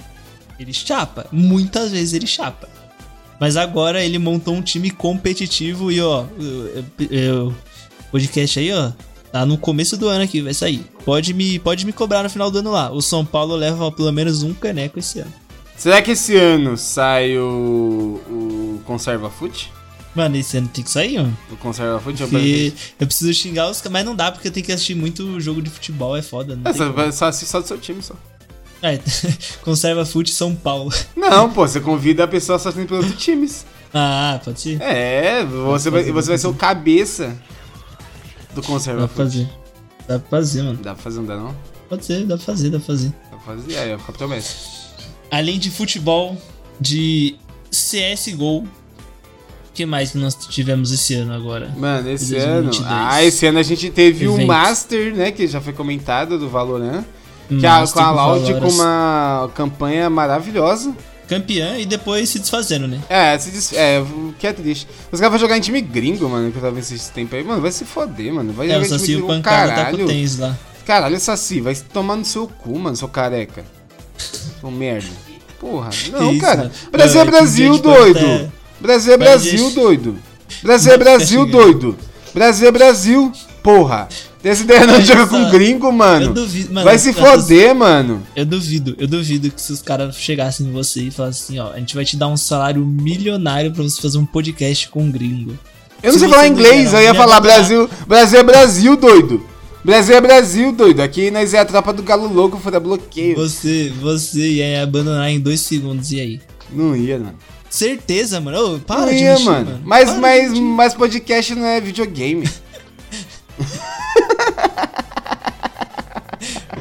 Ele chapa. Muitas vezes ele chapa. Mas agora ele montou um time competitivo e, ó, o podcast aí, ó, tá no começo do ano aqui, vai sair. Pode me, pode me cobrar no final do ano lá. O São Paulo leva pelo menos um caneco esse ano. Será que esse ano sai o, o Conserva Foot? Mano, esse ano tem que sair, mano. O Conserva Futebol. Porque eu preciso xingar os mas não dá porque eu tenho que assistir muito jogo de futebol, é foda. Não é, só, só assiste só do seu time só. É, <laughs> Conserva Fute São Paulo. Não, pô, você convida a pessoa a assistir pelos outros times. Ah, pode ser. É, você, vai, você vai ser o cabeça do Conserva Dá pra fazer. Dá pra fazer, mano. Dá pra fazer, não dá não? Pode ser, dá pra fazer, dá pra fazer. Dá pra fazer, aí, é o Capitão Messi. Além de futebol, de CSGO, que mais que nós tivemos esse ano agora? Mano, esse 2022? ano. Ah, esse ano a gente teve o Master, né? Que já foi comentado do Valorant. Que a, com a Loud com uma campanha maravilhosa. Campeã e depois se desfazendo, né? É, se des... é, que é triste. Os caras vão jogar em time gringo, mano, que eu tava esse tempo aí. Mano, vai se foder, mano. Vai é, jogar o Saci em time gringo, caralho. Tá com tens lá. Caralho, Saci, vai tomar no seu cu, mano, seu careca. Seu merda. Porra, <laughs> não, isso, cara. Brasil é Brasil, doido. Brasil é Brasil, doido. Brasil é Brasil, doido. Brasil é Brasil, porra. Tem essa ideia não de jogar com gringo, mano. Eu duvido, mano. Vai se foder, mano. Eu duvido, eu duvido que se os caras chegassem em você e falassem assim, ó, a gente vai te dar um salário milionário pra você fazer um podcast com um gringo. Eu não sei falar inglês, eu ia falar Brasil, Brasil é Brasil, doido. Brasil é Brasil, doido. Aqui nós é a tropa do galo louco, fora bloqueio. Você, você ia abandonar em dois segundos, e aí? Não ia, mano. Certeza, mano. Ô, para não de mentir, mano. mano. Mas, Para mas, de mas podcast não é videogame.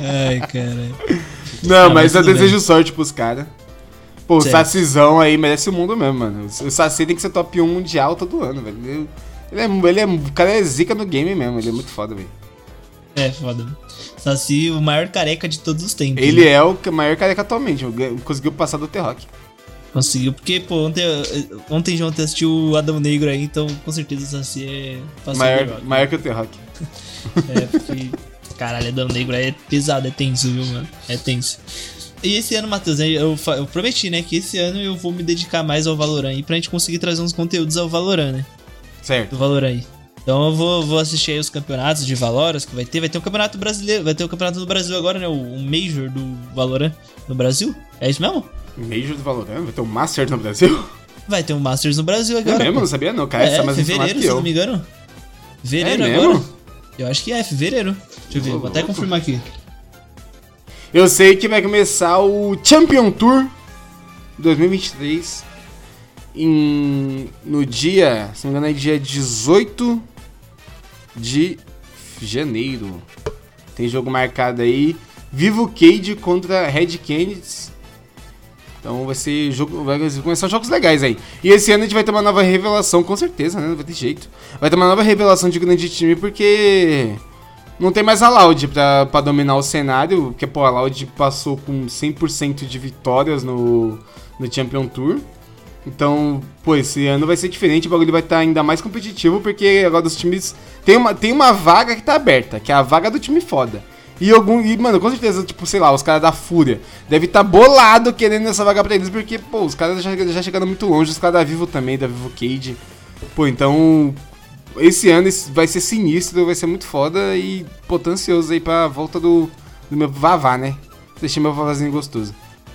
Ai, cara. Não, Ah, mas mas eu desejo sorte pros caras. Pô, o Certo. Sacizão aí merece o mundo mesmo, mano. O Saci tem que ser top 1 mundial todo ano, velho. Ele, ele é, ele é. O cara é zica no game mesmo, ele é muito foda, velho. É, foda. Saci, o maior careca de todos os tempos. Ele né? é o maior careca atualmente. Conseguiu passar do T-Rock. Conseguiu, porque, pô, ontem, ontem de ontem assistiu o Adão Negro aí, então com certeza o Saci é. Maior, maior que o T-Rock. É, porque. <laughs> Caralho, Adão Negro é pesado, é tenso, viu, mano? É tenso. E esse ano, Matheus, né, eu, eu prometi, né, que esse ano eu vou me dedicar mais ao Valorant aí pra gente conseguir trazer uns conteúdos ao Valorant, né? Certo. Do Valorant aí. Então eu vou, vou assistir aí os campeonatos de Valoras que vai ter. Vai ter um campeonato brasileiro, vai ter o campeonato do Brasil agora, né? O, o Major do Valorant no Brasil. É isso mesmo? Major do Valorant? Vai ter um Master no Brasil? Vai ter um Masters no Brasil É agora. mesmo? pô. Não sabia não. Cara, É, essa é mais fevereiro, se eu não me engano. Fevereiro É agora. mesmo? Eu acho que é, fevereiro. Deixa eu ver, Ô, vou até confirmar aqui. Eu sei que vai começar o Champion Tour 2023 em, no dia, se não me engano, é dia 18 de janeiro. Tem jogo marcado aí. Vivo Cage contra Red Canids. Então vai ser jogo. Vai começar jogos legais aí. E esse ano a gente vai ter uma nova revelação, com certeza, né? Não vai ter jeito. Vai ter uma nova revelação de grande time porque. Não tem mais a Loud pra, pra dominar o cenário, porque pô, a Loud passou com 100% de vitórias no, no Champion Tour. Então, pô, esse ano vai ser diferente, o bagulho vai estar ainda mais competitivo, porque agora os times. Tem uma, tem uma vaga que tá aberta, que é a vaga do time foda. E algum. E, mano, com certeza, tipo, sei lá, os caras da Fúria deve estar bolado querendo essa vaga pra eles, porque, pô, os caras já, já chegaram muito longe, os caras da Vivo também, da Vivo Cage. Pô, então. Esse ano vai ser sinistro, vai ser muito foda e, pô, tô ansioso aí pra volta do, do meu Vavá, né? Deixei meu Vavazinho gostoso.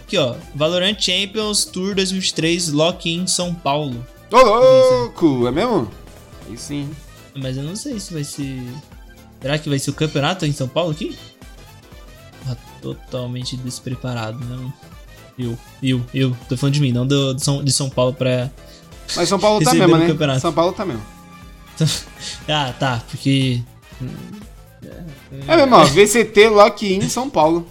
Aqui, ó. Valorant Champions Tour 2023 Lock-in São Paulo. Ô, louco! É mesmo? Aí sim. Mas eu não sei se vai ser. Será que vai ser o campeonato em São Paulo aqui? Ah, totalmente despreparado, não. Eu, eu, eu. Tô falando de mim, não do, de, São, de São Paulo pra. Mas São Paulo <laughs> tá mesmo, né? campeonato. São Paulo tá mesmo. <laughs> ah, tá, porque. É mesmo, ó. VCT Lock-in São Paulo.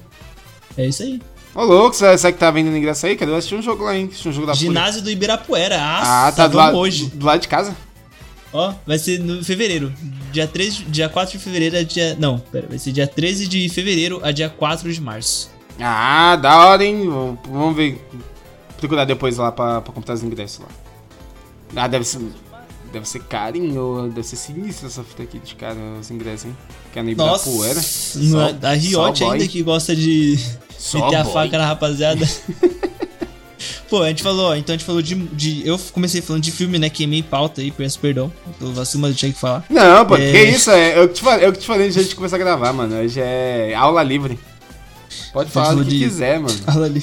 É isso aí. Ô, louco, será que tá vendendo ingresso aí? Cadê? Eu assisti um jogo lá, hein? Assisti um jogo da Fúria. Ginásio do Ibirapuera. Ah, Ah, tá do, vamos lado- hoje. do lado de casa? Ó, vai ser no fevereiro. Dia 3, dia 4 de fevereiro a dia. Não, pera, vai ser dia 13 de fevereiro a dia 4 de março. Ah, da hora, hein? Vamos ver. Procurar depois lá pra, pra comprar os ingressos lá. Ah, deve ser. Deve ser carinho, deve ser sinistro essa fita aqui de cara, os ingressos, hein? Que é no Ibirapuera. Nossa, no- Só- a Riot ainda que gosta de Só meter a boy. faca na rapaziada. <laughs> Pô, a gente falou, ó, então a gente falou de, de. Eu comecei falando de filme, né? Queimei pauta aí, peço perdão. Eu vacilo, mas eu tinha que falar. Não, pô, É. que isso? É, eu, que te falei, eu que te falei antes de a gente começar a gravar, mano. Hoje é aula livre. Pode falar o que de- quiser, mano. <laughs> Fala ali.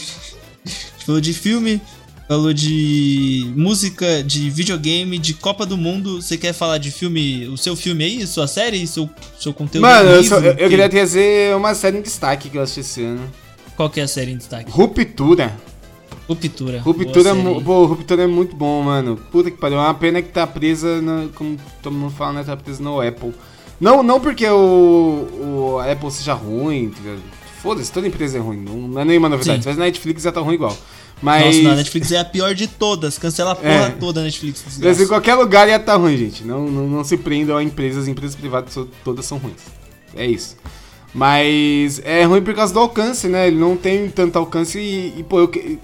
A gente falou de filme, falou de música, de videogame, de Copa do Mundo. Você quer falar de filme, o seu filme aí, sua série, seu, seu conteúdo? Mano, eu, livro? só- eu- eu Que- queria trazer uma série em destaque que eu assisti esse ano. Qual que é a série em destaque? Ruptura. Ruptura. Ruptura, é pô, Ruptura é muito bom, mano. Puta que pariu. É uma pena que tá presa, na, como todo mundo fala, né? Tá presa no Apple. Não, não porque o, o Apple seja ruim? Foda-se, toda empresa é ruim. Não, é nenhuma novidade. Sim. Tivesse na Netflix já tá ruim igual. Mas. Nossa, a Netflix é a pior de todas. Cancela a porra É. toda a Netflix. Mas em desgraça. qualquer lugar ia tá ruim, gente. Não, não, não se prendam a empresas, as empresas privadas todas são ruins. É isso. Mas é ruim por causa do alcance, né? Ele não tem tanto alcance e, e, pô, eu que-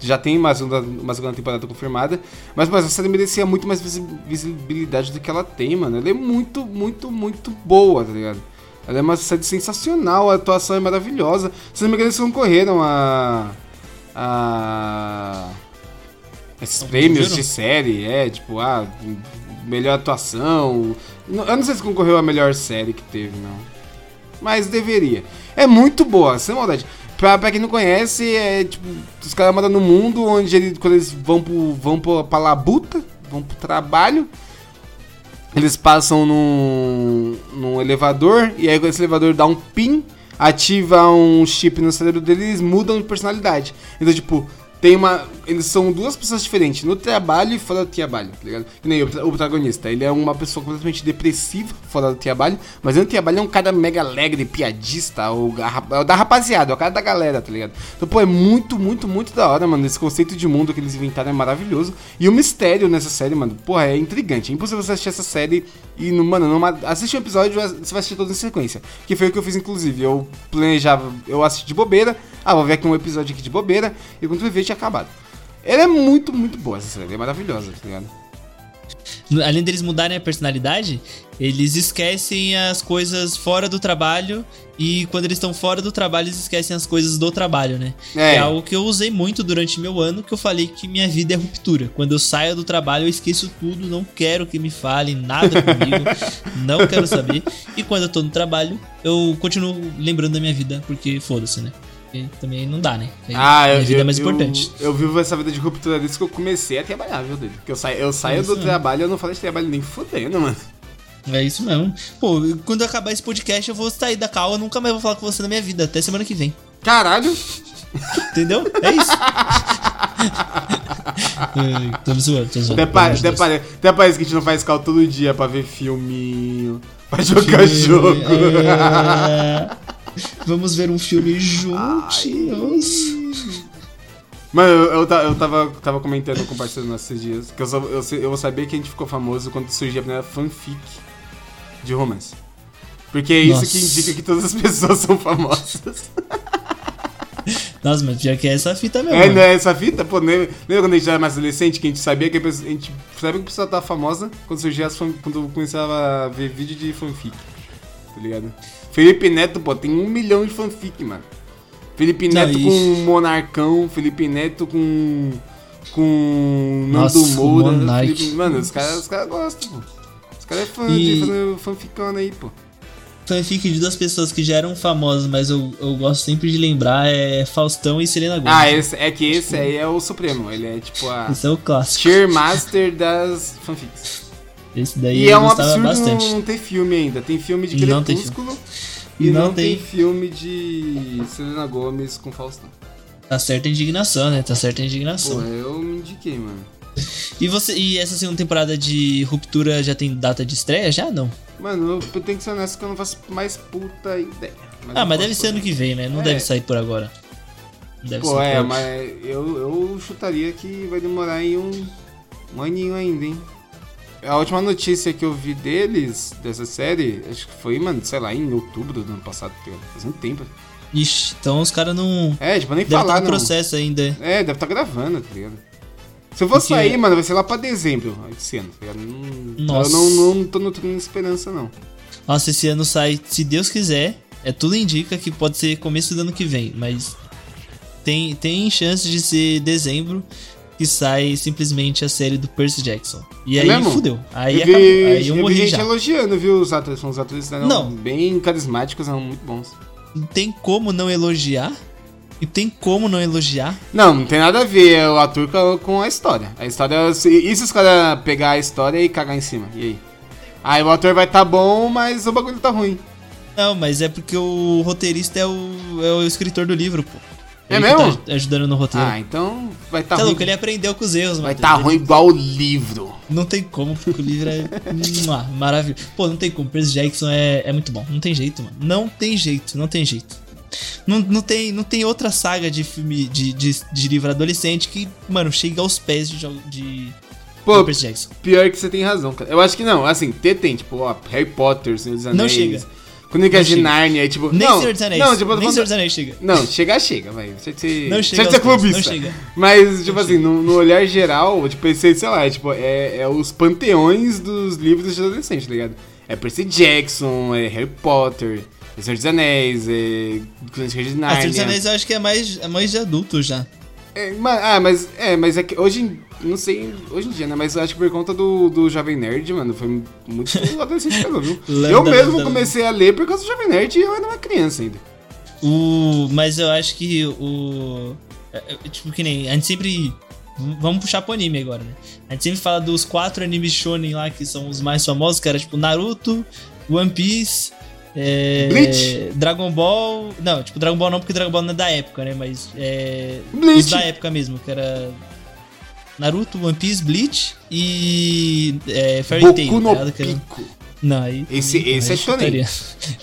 já tem uma segunda, uma temporada confirmada. Mas, pô, essa série merecia muito mais visi- visibilidade do que ela tem, mano. Ela é muito, muito, muito boa, tá ligado? Ela é uma série sensacional, a atuação é maravilhosa. Se não me engano, eles concorreram a. a. Esses Algum prêmios de série, é, tipo, ah, melhor atuação. Não- Eu não sei se concorreu a melhor série que teve, não. Mas deveria. É muito boa, sem maldade. Pra, pra quem não conhece, é tipo, os caras moram no mundo onde eles, quando eles vão, pro, vão pro, pra labuta, vão pro trabalho, eles passam num, num elevador e aí esse elevador dá um pin, ativa um chip no cérebro deles eles mudam de personalidade. Então, tipo, tem uma. Eles são duas pessoas diferentes, no trabalho e fora do trabalho, tá ligado? Que nem o, o protagonista. Ele é uma pessoa completamente depressiva fora do trabalho, mas no trabalho é um cara mega alegre, piadista, o, o da rapaziada, o cara da galera, tá ligado? Então, pô, é muito, muito, muito da hora, mano. Esse conceito de mundo que eles inventaram é maravilhoso. E o mistério nessa série, mano, pô, é intrigante. É impossível você assistir essa série e, mano, numa, assiste um episódio você vai assistir todos em sequência. Que foi o que eu fiz, inclusive. Eu planejava, eu assisti de bobeira, ah, vou ver aqui um episódio aqui de bobeira, e quando eu ver, tinha acabado. Ela é muito, muito boa essa série, é maravilhosa, tá ligado? Além deles mudarem a personalidade, eles esquecem as coisas fora do trabalho e quando eles estão fora do trabalho, eles esquecem as coisas do trabalho, né? É. é algo que eu usei muito durante meu ano, que eu falei que minha vida é ruptura. Quando eu saio do trabalho, eu esqueço tudo, não quero que me falem nada comigo, <laughs> não quero saber. E quando eu tô no trabalho, eu continuo lembrando da minha vida, porque foda-se, né? Porque também não dá, né? Aí ah, eu, vida é mais eu, importante. Eu, eu vivo essa vida de ruptura desde que eu comecei a trabalhar, viu, dele? Porque eu saio, eu saio é do mesmo. trabalho eu não falo de trabalho nem fudendo, mano. É isso mesmo. Pô, quando acabar esse podcast, eu vou sair da cal, eu nunca mais vou falar com você na minha vida, até semana que vem. Caralho! Entendeu? É isso. <laughs> tô zoando, tô zoando. Até, pa até, pare até parece que a gente não faz cal todo dia pra ver filminho, pra jogar que... jogo. É... <laughs> Vamos ver um filme juntos. Mano, eu, eu, eu, tava, tava comentando com o parceiro nesses dias que eu, só, eu, eu saber que a gente ficou famoso quando surgiu a primeira fanfic de romance. Porque é isso Nossa. que indica que todas as <laughs> pessoas são famosas. Nossa, mas pior que é essa fita mesmo. É, não é essa fita? Pô, lembra, lembra quando a gente era mais adolescente que a gente sabia que a, pessoa, a gente sabia que a pessoa tava famosa quando surgia as fan, quando começava a ver vídeo de fanfic. Tá ligado? Felipe Neto, pô, tem um milhão de fanfic, mano. Felipe Neto Não, com Monarcão, Felipe Neto com. com Nossa, Nando Moura. Felipe, mano, os caras os cara gostam, pô. Os caras é fã e... de fanficando aí, pô. Fanfic de duas pessoas que já eram famosas, mas eu, eu gosto sempre de lembrar é Faustão e Selena Gomez. Ah, esse, é que esse aí é o Supremo. Ele é tipo a. Esse é o clássico. Cheermaster das fanfics. Esse daí e é um absurdo bastante. não ter filme ainda. Tem filme de Crepúsculo e não, não tem... tem filme de Selena Gomes com Faustão. Tá certa a indignação, né? Tá certa a indignação. Pô, eu me indiquei, mano. E você e essa segunda temporada de Ruptura já tem data de estreia? Já não? Mano, eu tenho que ser honesto que eu não faço mais puta ideia. Mas ah, mas deve ser ano que vem, né? Não é. deve sair por agora. Deve Pô, é, mas eu, eu chutaria que vai demorar aí um, um aninho ainda, hein? A última notícia que eu vi deles, dessa série, acho que foi, mano, sei lá, em outubro do ano passado, tá faz um tempo. Ixi, então os caras não. É, tipo, nem falar. Tá processo ainda. É, deve estar tá gravando, tá ligado? Se eu for Porque... sair, mano, vai ser lá pra dezembro esse ano, tá ligado? Não, Nossa. Eu não, não tô nutrindo esperança, não. Nossa, esse ano sai, se Deus quiser, é tudo indica que pode ser começo do ano que vem, mas tem, tem chance de ser dezembro que sai simplesmente a série do Percy Jackson. E é aí mesmo? fudeu. Aí, eu vi, acabou, aí eu, eu vi gente já. elogiando, viu, os atores. Os atores eram não. bem carismáticos, eram muito bons. Não tem como não elogiar? E tem como não elogiar? Não, não tem nada a ver o ator com a história. A história. E se os caras pegar a história e cagar em cima? E aí? Aí o ator vai tá bom, mas o bagulho tá ruim. Não, mas é porque o roteirista é o, é o escritor do livro, pô. É ele mesmo? Tá ajudando no roteiro. Ah, então vai estar tá ruim. Louco, ele aprendeu com os erros, Vai estar tá ruim igual o livro. Não tem como, porque o livro é <laughs> maravilhoso. Pô, não tem como. Percy Jackson é, é muito bom. Não tem jeito, mano. Não tem jeito, não tem jeito. Não, não, tem, não tem outra saga de filme de, de, de livro adolescente que, mano, chega aos pés de, de, Pô, Percy Jackson. Pior que você tem razão, cara. Eu acho que não, assim, ter tem, tipo, ó, Harry Potter, Senhor dos Anéis. Não chega. Crônicas de Nárnia, tipo. Nem não, Senhor dos Anéis. Não, tipo, Nem Senhor dos Anéis chega. Não, chega, chega, vai. Você te, não chega. Você é clubista. Não chega. Mas, tipo não assim, no, no, olhar geral, tipo, esse, sei lá, é, tipo, é, é os panteões dos livros de adolescente, tá ligado? É Percy Jackson, é Harry Potter. É Senhor dos Anéis, é. Crônicas de Nárnia. Ah, Senhor dos Anéis eu acho que é mais, é mais de adulto já. É, mas, ah, mas é, mas é que hoje, não sei, hoje em dia, né? Mas acho que por conta do, do Jovem Nerd, mano, foi muito <laughs> adolescente pegou, viu? eu mesmo comecei a ler por causa do Jovem Nerd e eu era uma criança ainda. O, mas eu acho que o. É, é, tipo, que nem. A gente sempre vamos puxar pro anime agora, né? A gente sempre fala dos quatro animes shonen lá que são os mais famosos, que era tipo Naruto, One Piece, é, Bleach? Dragon Ball. Não, tipo, Dragon Ball não, porque Dragon Ball não é da época, né? Mas é. Bleach. Os da época mesmo, que era. Naruto, One Piece, Bleach e. É, Fairy Tail. No tá Pico. Não, aí. Esse, <laughs> esse é chorei.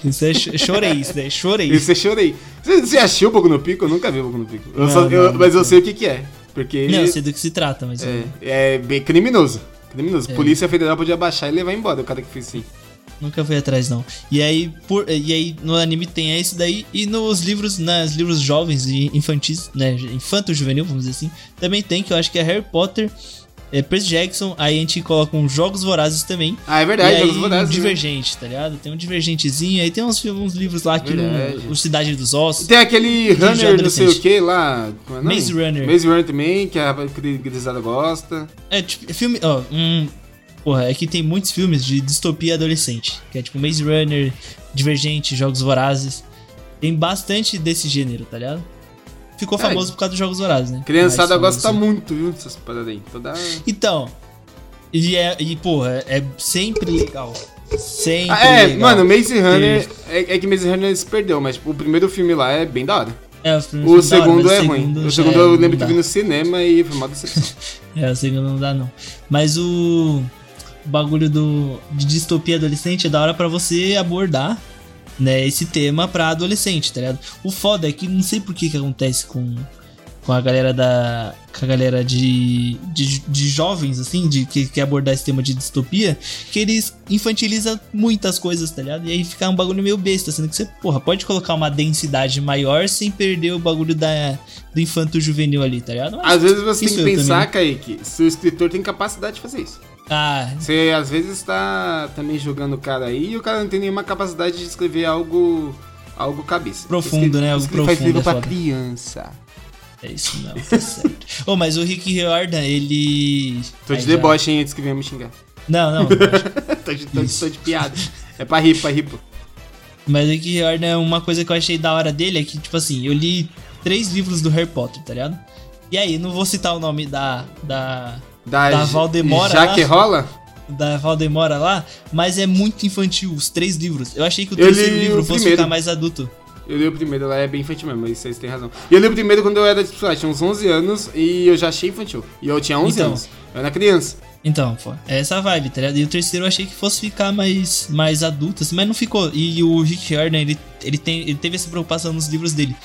Isso é chorei, isso é chorei. Esse é chorei. Você, você achou Boku no Pico? Eu nunca vi Boku no Pico. Eu não, só, eu, não, mas eu sei o que, que é. Porque. Não, eu sei do que se trata, mas. É, é bem criminoso. Criminoso. É. Polícia Federal podia baixar e levar embora o cara que fez assim. Nunca fui atrás, não. E aí, por, e aí no anime tem esse daí, e nos livros, nos livros jovens e infantis, né? Infanto-juvenil, vamos dizer assim, também tem, que eu acho que é Harry Potter, é Percy Jackson, aí a gente coloca uns Jogos Vorazes também. Ah, é verdade, e Jogos Vorazes. Um né? Divergente, tá ligado? Tem um Divergentezinho, aí tem uns, uns livros lá que o, o Cidade dos Ossos. Tem aquele Runner, não sei o que lá. É Maze Runner. Maze Runner também, que a Grisada gosta. É, tipo, filme. Ó, um Porra, é que tem muitos filmes de distopia adolescente, que é tipo Maze Runner, Divergente, Jogos Vorazes. Tem bastante desse gênero, tá ligado? Ficou é, famoso por causa dos Jogos Vorazes, né? Criançada gosta muito, viu, dessas paradas aí. Toda... Então, e, é, e porra, é sempre legal. Sempre ah, É, legal. mano, Maze Runner, é, é, que Maze Runner se perdeu, mas tipo, o primeiro filme lá é bem da hora. É, o, o segundo hora, é ruim. O segundo eu lembro que vi no cinema e foi uma decepção. <laughs> é, o segundo não dá não. Mas o bagulho do, de distopia adolescente é da hora para você abordar né, esse tema pra adolescente, tá ligado? O foda é que não sei por que que acontece com, com a galera da. com a galera de. de, de jovens, assim, de que quer abordar esse tema de distopia, que eles infantilizam muitas coisas, tá ligado? E aí fica um bagulho meio besta, sendo que você, porra, pode colocar uma densidade maior sem perder o bagulho da, do infanto juvenil ali, tá ligado? Mas Às vezes você tem que pensar, também. Kaique, se o escritor tem capacidade de fazer isso. Ah. Você às vezes tá também jogando o cara aí e o cara não tem nenhuma capacidade de escrever algo algo cabeça. Profundo, né? Algo profundo. Faz livro é pra criança. É isso não, tá certo. oh, mas o Rick Riordan, ele. Tô de deboche, hein, antes que venha me xingar. Não, não. <laughs> tô, de, tô, tô, de piada. É pra rir, pra rir, pô. Mas o Rick Riordan, uma coisa que eu achei da hora dele é que, tipo assim, eu li três livros do Harry Potter, tá ligado? E aí, não vou citar o nome da, da, da, da Valdemora. Já que rola? Da Valdemora lá, mas é muito infantil, os três livros. Eu achei que o terceiro livro fosse primeiro. ficar mais adulto. Eu li o primeiro, ela é bem infantil mesmo, mas vocês têm razão. E eu li o primeiro quando eu era, tipo, tinha uns 11 anos e eu já achei infantil. E eu tinha 11 então, anos. Eu era criança. Então, pô, é essa vibe, tá ligado? E o terceiro eu achei que fosse ficar mais, mais adulto, assim, mas não ficou. E o Rick Riordan, ele, ele, tem, ele teve essa preocupação nos livros dele.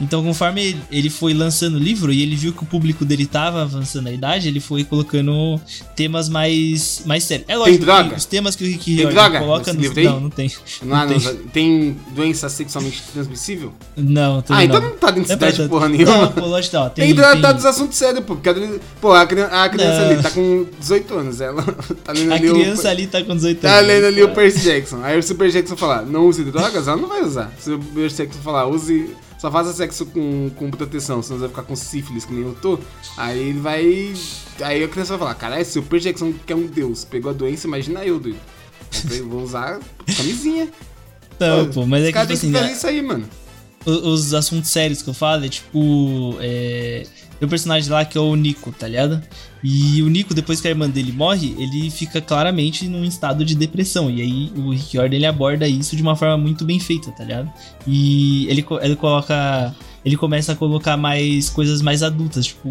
Então, conforme ele foi lançando o livro e ele viu que o público dele tava avançando a idade, ele foi colocando temas mais, mais sérios. É lógico tem droga? os temas que o Rick Riordan coloca no livro. Não, não tem. Não, não, tem. tem doença sexualmente transmissível? Não, tem Ah, então não tá dentro de é porra nenhuma. Não, pô, lógico, ó, tem, tem que tratar dos assuntos sérios, pô. Porque, pô, a, a criança não. ali tá com 18 18 anos. Ela <laughs> tá lendo a ali criança o, ali tá com 18 tá anos. Tá lendo ali o Percy Jackson. Aí o Super Jackson falar, não use drogas, ela não vai usar. Se o Percy Jackson falar, use. Só faça sexo com, com proteção, senão você vai ficar com sífilis, que nem eu tô. Aí ele vai. Aí a criança vai falar, caralho, se o Percy Jackson, que é um deus, pegou a doença, imagina eu, doido. Eu vou usar camisinha. Não, pô, mas é que, tipo assim, que fazer né, isso aí, mano. Os, os assuntos sérios que eu falo é tipo. É, tem um personagem lá que é o Nico, tá ligado? E o Nico, depois que a irmã dele morre, ele fica claramente num estado de depressão. E aí o Rick Jordan ele aborda isso de uma forma muito bem feita, tá ligado? E ele, ele coloca ele começa a colocar mais coisas mais adultas, tipo,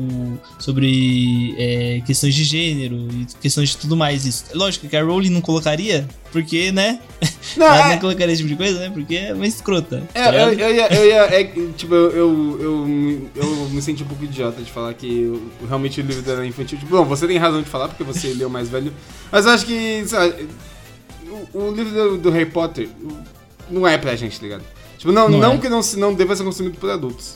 sobre é, questões de gênero e questões de tudo mais. Isso. Lógico que a Rowling não colocaria, porque, né? Não, <laughs> Ela é... não colocaria esse tipo de coisa, né? Porque é uma escrota. É, tá eu, eu, ia, eu ia é, tipo, eu, eu, eu, eu, me senti um pouco idiota de falar que eu, realmente o livro dela é infantil. Tipo, bom, você tem razão de falar, porque você leu mais velho. Mas eu acho que, sabe, o, o livro do, do Harry Potter não é pra gente, tá ligado? Tipo, não, não, não é. que não, não deva ser consumido por adultos.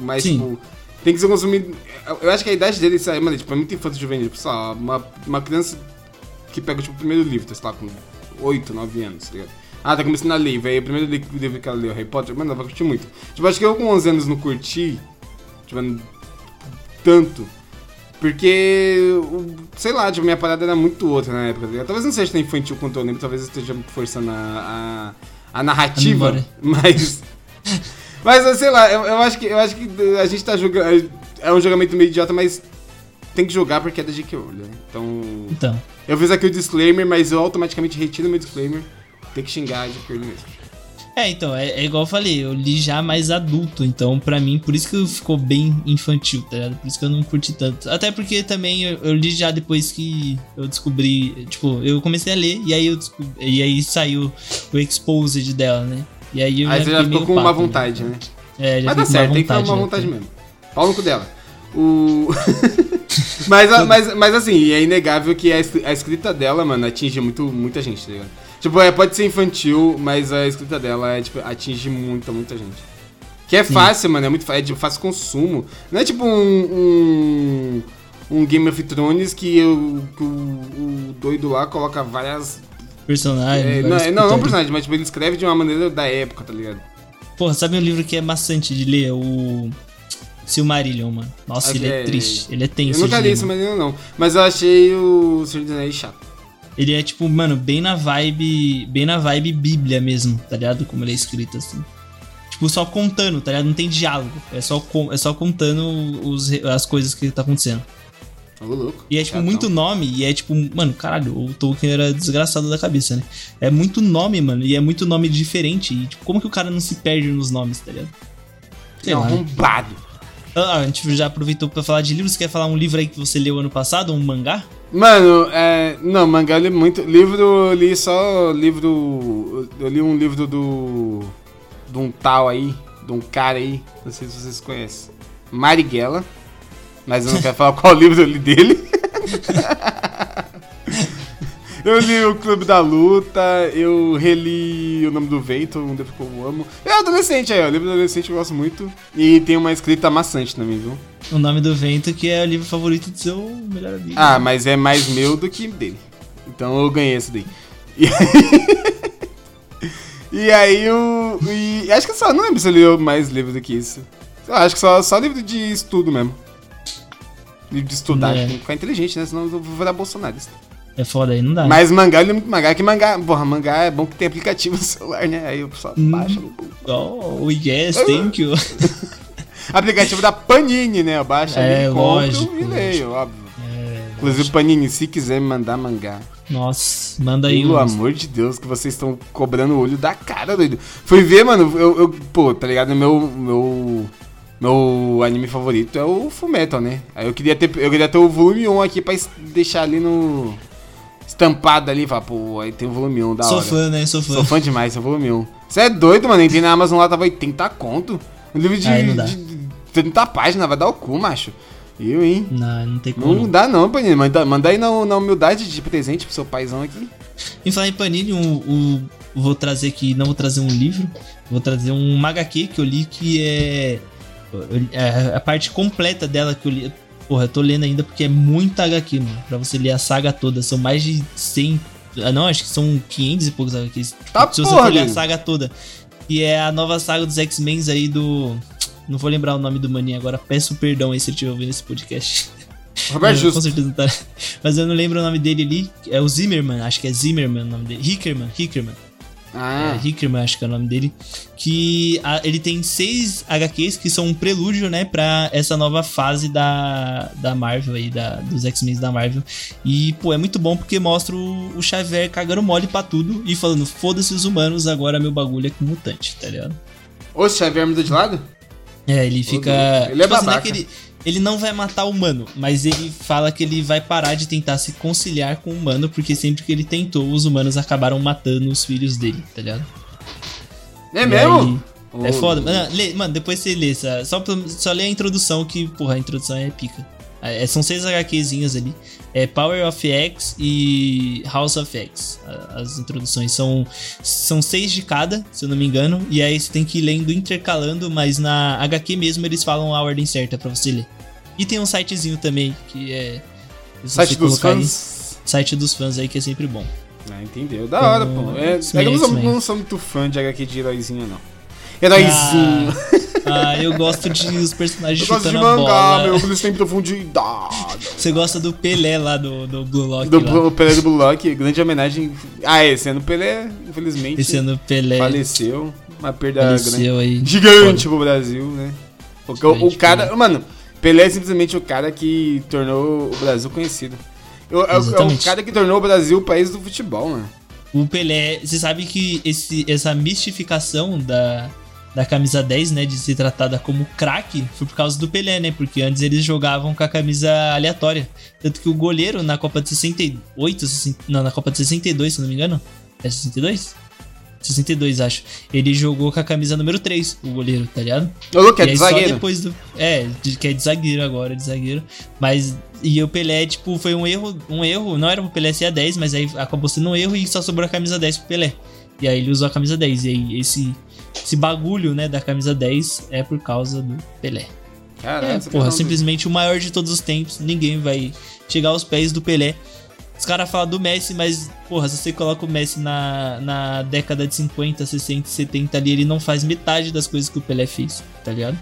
Mas, Sim. tipo, tem que ser consumido. Eu acho que a idade dele, sabe, mano, tipo, é muito infanto juvenil. Tipo, sei lá, uma, uma criança que pega, tipo, o primeiro livro, tá, sei lá, com 8, 9 anos, tá ligado? Ah, tá começando a ler, velho. O primeiro livro que ela leu, Harry Potter, mano, ela vai curtir muito. Tipo, acho que eu com 11 anos não curti, tipo, tanto. Porque, sei lá, tipo, minha parada era muito outra na época. Tá talvez não seja tão infantil quanto eu lembro, talvez eu esteja forçando a, a a narrativa, <laughs> mas. Mas, sei lá, eu, eu, acho que, eu acho que a gente tá jogando. É um julgamento meio idiota, mas. tem que jogar porque é da. Rowling, né? Então... Então. Eu fiz aqui o disclaimer, mas eu automaticamente retiro meu disclaimer. Tem que xingar a. Rowling mesmo. É, então, é, é, igual eu falei, eu li já mais adulto, então para mim, por isso que ficou bem infantil, tá ligado? Por isso que eu não curti tanto. Até porque também eu, eu li já depois que eu descobri, tipo, eu comecei a ler e aí eu descobri, e aí saiu o exposed dela, né? E aí eu aí já você já ficou com uma né? vontade, né? né? É, já Mas tá certo, tem que ter uma vontade mesmo. Pau no cu dela. O... <laughs> mas, mas, mas assim, é inegável que a escrita dela, mano, atinge muito, muita gente, tá ligado? Tipo, é, pode ser infantil, mas a escrita dela é, tipo, atinge muita, muita gente. Que é Sim. fácil, mano, é muito é de fácil consumo. Não é tipo um, um, um Game of Thrones que, eu, que o, o, doido lá coloca várias. Personagens. É, não, é, não, não personagens, mas tipo, ele escreve de uma maneira da época, tá ligado? Porra, sabe um livro que é maçante de ler? O. Silmarillion, mano. Nossa, ele é, é triste. Ele é tenso. Eu nunca li mas não. Mas eu achei o Senhor dos Anéis chato. Ele é, tipo, mano, bem na vibe. Bem na vibe Bíblia mesmo, tá ligado? Como ele é escrito assim. Tipo, só contando, tá ligado? Não tem diálogo. É só, é só contando os, as coisas que tá acontecendo. Louco. E é, tipo, muito nome. E é, tipo, mano, caralho, o Tolkien era desgraçado da cabeça, né? É muito nome, mano. E é muito nome diferente. E, tipo, como que o cara não se perde nos nomes, tá ligado? Sei não, lá. Arrombado. Ah, a gente já aproveitou pra falar de livros. Você quer falar um livro aí que você leu ano passado? Um mangá? Mano, é. Não, mangá eu li muito. Livro, eu li só livro. Eu li um livro do. De um tal aí. De um cara aí. Não sei se vocês conhecem. Marighella. Mas eu não quero falar qual <laughs> livro eu li dele. <laughs> Eu li o Clube da Luta, eu reli O Nome do Vento, um livro que eu amo. É adolescente aí, ó. Livro adolescente eu gosto muito. E tem uma escrita maçante também, viu? O Nome do Vento, que é o livro favorito do seu melhor amigo. Ah, mas é mais meu do que dele. Então eu ganhei esse daí. E aí, <laughs> e aí eu. E acho que só. Não lembro se eu li mais livro do que isso. Eu acho que só, só livro de estudo mesmo. Livro de estudar, é. ficar inteligente, né? Senão eu vou virar bolsonarista. É foda aí, não dá. Mas mangá, eu muito mangá, que mangá, porra, mangá é bom que tem aplicativo no <laughs> celular, né? Aí o pessoal hum. baixa no Oh, yes, thank you. aplicativo da Panini, né? Eu baixo é, ali, lógico, compro e leio, óbvio. É, Inclusive, lógico. Panini, se quiser me mandar mangá. Nossa, manda aí. Pelo amor de Deus, que vocês estão cobrando o olho da cara, doido. Fui ver, mano, eu, eu pô, tá ligado? Meu, meu, meu anime favorito é o Fullmetal, né? Aí eu queria ter, eu queria ter o volume 1 aqui pra deixar ali no estampado ali, fala, pô, aí tem o volume 1 da Sou hora. Sou fã, né? Sou fã. Sou fã demais, é o volume 1. Você é doido, mano? Entrei na Amazon lá, tava 80 conto. Um livro de, aí, de 30 páginas, vai dar o cu, macho. Eu, hein? Não, não tem como. Não, dá não, Panini. Manda, manda aí na, na humildade de presente pro seu paizão aqui. Em falar em Panini, um, um, vou trazer aqui, não vou trazer um livro, vou trazer um HQ que eu li que é, é a parte completa dela que eu li Porra, eu tô lendo ainda porque é muita HQ, mano. Pra você ler a saga toda. São mais de 100. Ah, não, acho que são 500 e poucos HQs. Tá Se você for ler a saga toda. E é a nova saga dos X-Men aí do. Não vou lembrar o nome do maninho agora. Peço perdão aí se ele estiver ouvindo esse podcast. Robert <laughs> Justo. Com certeza não tá. Mas eu não lembro o nome dele ali. É o Zimmerman, acho que é Zimmerman o nome dele. Hickerman, Hickerman. Ah. É, Hickerman, acho que é o nome dele. Que a, ele tem seis HQs que são um prelúdio, né, pra essa nova fase da, da Marvel aí, da, dos X-Men da Marvel. E, pô, é muito bom porque mostra o, o Xavier cagando mole pra tudo e falando: foda-se os humanos, agora meu bagulho é com mutante, tá ligado? O Xavier mudou de lado? É, ele fica. Ele é tipo assim, babaca. Assim, ele não vai matar o humano, mas ele fala que ele vai parar de tentar se conciliar com o humano, porque sempre que ele tentou, os humanos acabaram matando os filhos dele, tá ligado? É e mesmo? Aí, é foda. Mano, lê, mano, depois você lê, só, só lê a introdução que, porra, a introdução é pica. É, são seis HQzinhas ali. É Power of X e House of X. As introduções são, são seis de cada, se eu não me engano. E aí você tem que ir lendo intercalando, mas na HQ mesmo eles falam a ordem certa para você ler. E tem um sitezinho também, que é. Site dos fãs? Aí, site dos fãs aí, que é sempre bom. Ah, entendeu. Da hora, pô. É, é eu não sou, não sou muito fã de HQ de heróizinho, não. Heróizinho. Ah, ah, eu gosto de os <laughs> personagens eu gosto de mangá, meu, eles têm profundidade. Você gosta do Pelé lá do, do Blue Lock? Do lá. Pelé do Blue Lock, grande homenagem. Ah, esse ano o Pelé, infelizmente. Esse ano o Pelé. Faleceu. Uma perda faleceu grande. Aí. Gigante pro Brasil, né? Porque o, o cara. Mano Pelé é simplesmente o cara que tornou o Brasil conhecido. É, é, o cara que tornou o Brasil o país do futebol, mano. O Pelé, você sabe que esse, essa mistificação da, da camisa 10, né, de ser tratada como craque, foi por causa do Pelé, né? Porque antes eles jogavam com a camisa aleatória. Tanto que o goleiro na Copa de 68, não, na Copa de 62, se não me engano, é 62? 62, acho. Ele jogou com a camisa número 3, o goleiro, tá ligado? Ô, que é de zagueiro. depois do. É, que é de zagueiro agora, de zagueiro. Mas. E o Pelé, tipo, foi um erro. Um erro. Não era pro Pelé ser a 10, mas aí acabou sendo um erro e só sobrou a camisa 10 pro Pelé. E aí ele usou a camisa 10. E aí esse. Esse bagulho, né, da camisa 10 é por causa do Pelé. Caramba, é, porra, simplesmente o maior de todos os tempos. Ninguém vai chegar aos pés do Pelé. Os caras falam do Messi, mas, porra, se você coloca o Messi na, na década de 50, 60, 70 ali, ele não faz metade das coisas que o Pelé fez, tá ligado?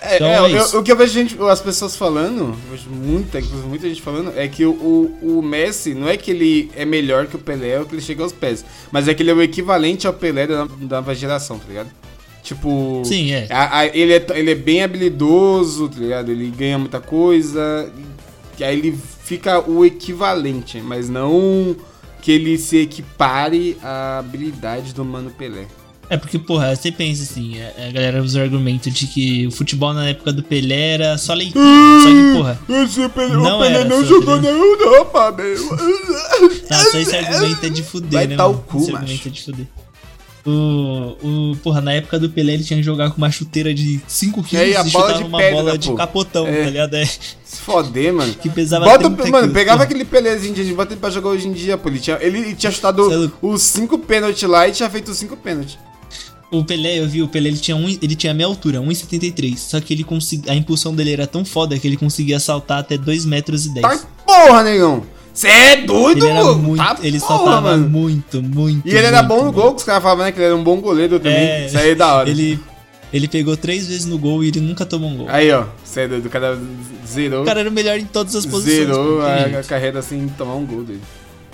É, então, é, é eu, o que eu vejo gente, as pessoas falando, vejo muita, muita gente falando, é que o, o, o, Messi não é que ele é melhor que o Pelé ou que ele chega aos pés, mas é que ele é o equivalente ao Pelé da, da nova geração, tá ligado? Tipo. Sim, é. A, a, ele é. Ele é bem habilidoso, tá ligado? Ele ganha muita coisa. E aí ele fica o equivalente, mas não que ele se equipare à habilidade do Mano Pelé. É porque, porra, você pensa assim, a galera usa o argumento de que o futebol na época do Pelé era só leitura. só que, porra. Esse Pelé, não o Pelé não jogou na Europa, meu. Nossa, esse argumento é de fuder, Vai né? Tá o cu, esse argumento é de fuder. O, o, porra, na época do Pelé ele tinha que jogar com uma chuteira de 5 kg e, e chutava uma pedra, bola pô. de capotão, é. tá ligado? É. Se foder, mano. Que pesava Bota, Mano, pegava aquele Pelézinho de bota ele pra jogar hoje em dia, pô. Ele tinha, ele tinha chutado é os 5 pênaltis lá e tinha feito os 5 pênaltis. O Pelé, eu vi, o Pelé ele tinha, um, ele tinha meia altura, 1,73. Só que ele conseguia. A impulsão dele era tão foda que ele conseguia saltar até 2 metros e 10. Tá porra, negão! Você é doido, ele era muito, tá Ele porra, saltava mano. muito, muito. E ele era bom no gol, que os caras falavam, né? Que ele era um bom goleiro também. É, Isso aí é da hora. Ele, ele pegou três vezes no gol e ele nunca tomou um gol. Aí, ó. Você é doido, o cara zerou. O cara era o melhor em todas as posições. Zerou a, a, carreira sem tomar um gol dele.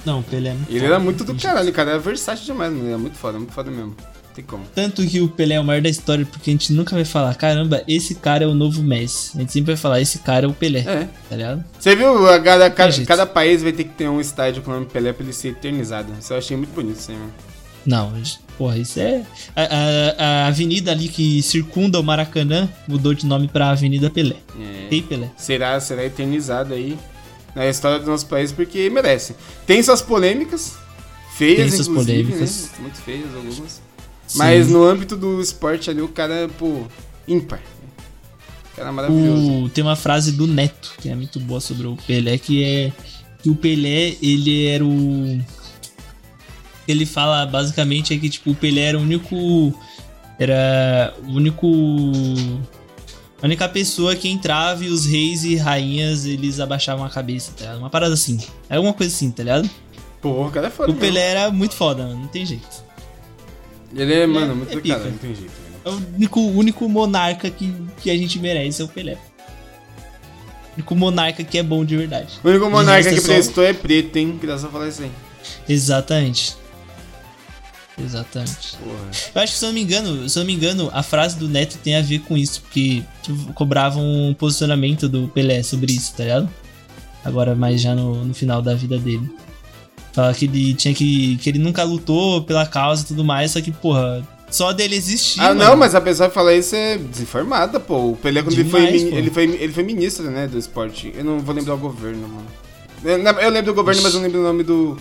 Não, Pelé é muito Ele era muito do caralho, o cara era versátil demais, mano. Ele é muito foda, muito foda mesmo tem como. Tanto que o Pelé é o maior da história, porque a gente nunca vai falar, caramba, esse cara é o novo Messi. A gente sempre vai falar, esse cara é o Pelé. É. Tá ligado? Você viu? A cada, cada, cada, país vai ter que ter um estádio com o nome Pelé pra ele ser eternizado. Isso eu achei muito bonito, assim, mano. Não, porra, isso é. A, a, a, avenida ali que circunda o Maracanã mudou de nome pra Avenida Pelé. É. Ei, Pelé. Será, será eternizado aí na história do nosso país porque merece. Tem suas polêmicas, feias, Tem suas inclusive, né? polêmicas. Né? Muito feias algumas. Mas no âmbito do esporte ali, o cara é, pô, ímpar. O cara é maravilhoso. O, tem uma frase do Neto, que é muito boa sobre o Pelé, que é que o Pelé, ele era o... Ele fala basicamente é que, tipo, o Pelé era o único... Era o único... A única pessoa que entrava e os reis e rainhas, eles abaixavam a cabeça, tá ligado? Uma parada assim. É alguma coisa assim, tá ligado? Pô, o cara é foda. O Pelé era muito foda, mano. Não tem jeito. Ele é, mano, muito é cara, não tem jeito. É o único, único monarca que, que a gente merece é o Pelé. O único monarca que é bom de verdade. O único monarca que é prestou é preto, hein? Que dá só falar assim. Exatamente. Exatamente. Porra. Eu acho que se eu não me engano, se eu não me engano, a frase do Neto tem a ver com isso, porque tipo, cobrava um posicionamento do Pelé sobre isso, tá ligado? Agora mais já no, no final da vida dele. Fala que ele tinha que. que ele nunca lutou pela causa e tudo mais, só que, porra, só dele existir. Ah, mano. não, mas a pessoa falar isso é desinformada, pô. O Pelé, quando Demais, ele, foi, ele, foi, ele foi ministro, né, do esporte. Eu não vou lembrar o governo, mano. Eu, lembro do governo, mas não lembro o nome do,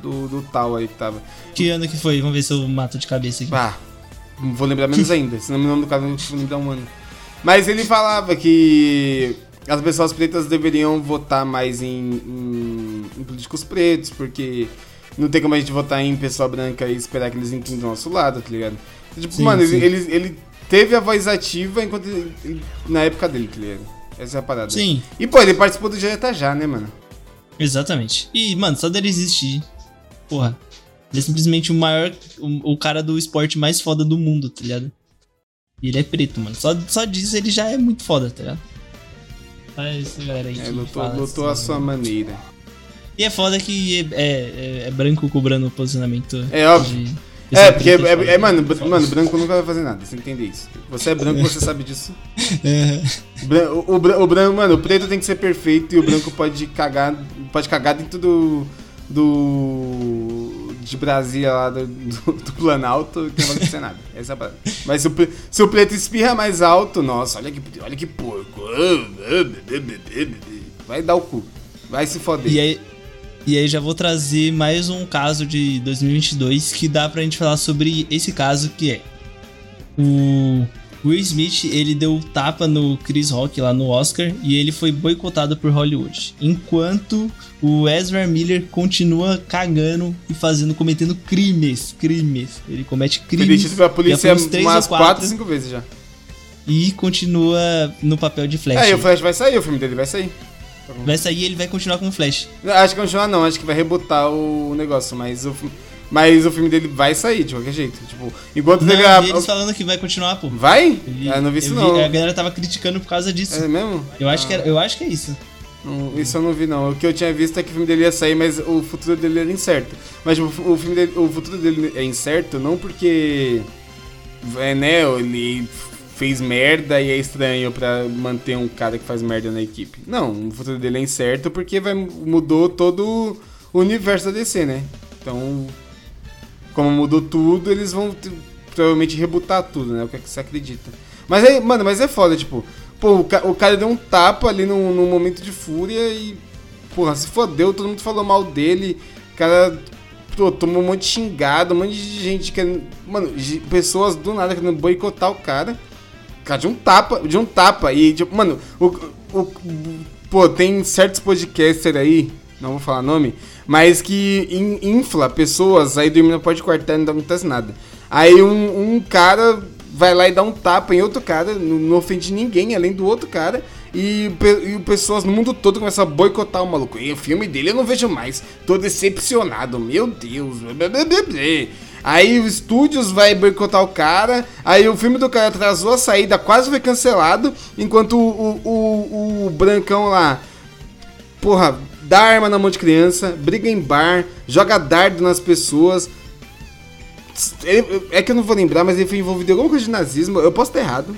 do, do tal aí que tava. Que ano que foi? Vamos ver se eu mato de cabeça aqui. Ah, vou lembrar menos ainda. Se não me lembro do caso, não vou lembrar um ano. Mas ele falava que as pessoas pretas deveriam votar mais em, em, em, políticos pretos, porque não tem como a gente votar em pessoa branca e esperar que eles entrem do nosso lado, tá ligado? Então, tipo, sim, mano, sim. Ele, ele, teve a voz ativa enquanto ele, na época dele, tá ligado? Essa é a parada. Sim. E, pô, ele participou do Direita Já, né, mano? Exatamente. E, mano, só dele existir, porra, ele é simplesmente o maior, o, o cara do esporte mais foda do mundo, tá ligado? E ele é preto, mano. Só, só disso ele já é muito foda, tá ligado? Mas galera aí. É, lutou, lutou assim, a sua maneira. E é foda que é, é, é branco cobrando posicionamento. É óbvio. De... É, porque, é, é, é, mano, mano, branco nunca vai fazer nada, você entende isso. Você é branco, você sabe disso. <laughs> o, o, o, branco, mano, o preto tem que ser perfeito e o branco pode cagar, pode cagar dentro do, do de Brasília lá do, do, do Planalto que não vai acontecer nada. Essa é Mas se o, se o preto espirra mais alto, nossa, olha que, olha que porco. Vai dar o cu. Vai se foder. E aí, e aí já vou trazer mais um caso de 2022 que dá pra gente falar sobre esse caso que é o Will Smith, ele deu tapa no Chris Rock lá no Oscar e ele foi boicotado por Hollywood. Enquanto o Ezra Miller continua cagando e fazendo, cometendo crimes, crimes. Ele comete crimes. Detido pela polícia umas 4, 5 vezes já. E continua no papel de Flash. É, e o Flash vai sair, o filme dele vai sair. Vai sair e ele vai continuar com o Flash. Acho que continuar não, acho que vai rebutar o negócio, mas o, mas o filme dele vai sair de qualquer jeito. Tipo, enquanto não, ele eles falando que vai continuar, pô. Vai? ah, não vi isso vi, não. A galera tava criticando por causa disso. É mesmo? Eu acho, que, era, eu acho que é isso. Não, isso eu não vi não. O que eu tinha visto é que o filme dele ia sair, mas o futuro dele era incerto. Mas tipo, o filme dele, o futuro dele é incerto não porque é, né, ele fez merda e é estranho para manter um cara que faz merda na equipe. Não, o futuro dele é incerto porque vai, mudou todo o universo da DC, né? Então, como mudou tudo, eles vão provavelmente rebutar tudo, né? O que, é que você acredita. Mas aí, mano, mas é foda, tipo, pô, o, ca o cara deu um tapa ali num, num momento de fúria e, porra, se fodeu, todo mundo falou mal dele, o cara pô, tomou um monte de xingada, um monte de gente querendo. Mano, pessoas do nada querendo boicotar o cara. Cara, de um tapa, de um tapa. E, tipo, mano, o, o, pô, tem certos podcasters aí, não vou falar nome, mas que in, infla pessoas aí dormindo no porta de quartel e não acontece nada. Aí um, um, cara vai lá e dá um tapa em outro cara, não, não ofende ninguém além do outro cara. E, e pessoas no mundo todo começam a boicotar o maluco. E o filme dele eu não vejo mais. Tô decepcionado, meu Deus. Aí o estúdios vai boicotar o cara. Aí o filme do cara atrasou a saída, quase foi cancelado. Enquanto o, o, o, o Brancão lá, porra, dá arma na mão de criança, briga em bar, joga dardo nas pessoas. Ele, é que eu não vou lembrar, mas ele foi envolvido em alguma coisa de nazismo. Eu posso estar errado.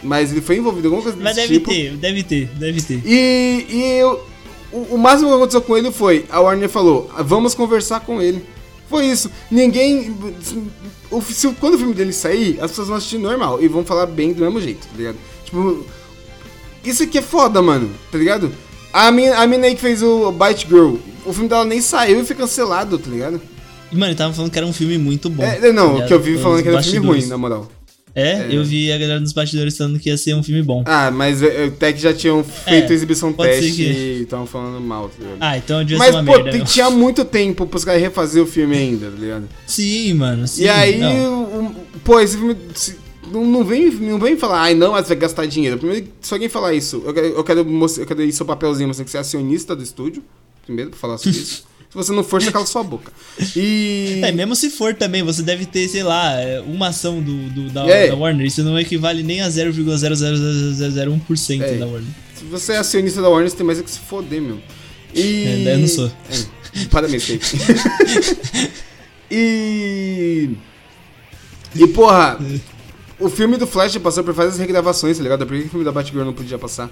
Mas ele foi envolvido em alguma coisa Mas desse tipo. Mas deve ter, deve ter, deve ter. E, e eu, o, o máximo que aconteceu com ele foi: a Warner falou, vamos conversar com ele. Foi isso. Ninguém. O, se, quando o filme dele sair, as pessoas vão assistir normal e vão falar bem do mesmo jeito, tá ligado? Tipo. Isso aqui é foda, mano, tá ligado? A mina, a mina aí que fez o Bite Girl, o filme dela nem saiu e foi cancelado, tá ligado? Mano, ele tava falando que era um filme muito bom. É, não, tá o que eu vi falando que era um filme ruim, na moral. É, é, eu vi a galera nos bastidores falando que ia ser um filme bom. Ah, mas até que já tinham feito é, exibição teste que... e estavam falando mal, tá ligado? Ah, então devia mas, ser uma pô, merda. Mas, tinha muito tempo pros caras refazer o filme ainda, tá ligado? Sim, mano, sim. E aí, um, pô, esse filme... Não, não, vem, não vem falar, ai não, mas vai gastar dinheiro. Primeiro, se alguém falar isso, eu quero, eu quero, mostrar, eu quero ir seu papelzinho, você tem que ser acionista do estúdio, primeiro, pra falar sobre isso. <laughs> Se você não for, você cala sua boca. E. <laughs> É, mesmo se for também, você deve ter, sei lá, uma ação do, do da, é. da, Warner. Isso não equivale nem a 0,00001% é. da Warner. Se você é acionista da Warner, você tem mais é que se foder, meu. E. É, eu não sou. É, parabéns, Kate. <laughs> e. E, porra. O filme do Flash passou por várias regravações, tá ligado? Por que o filme da Batgirl não podia passar?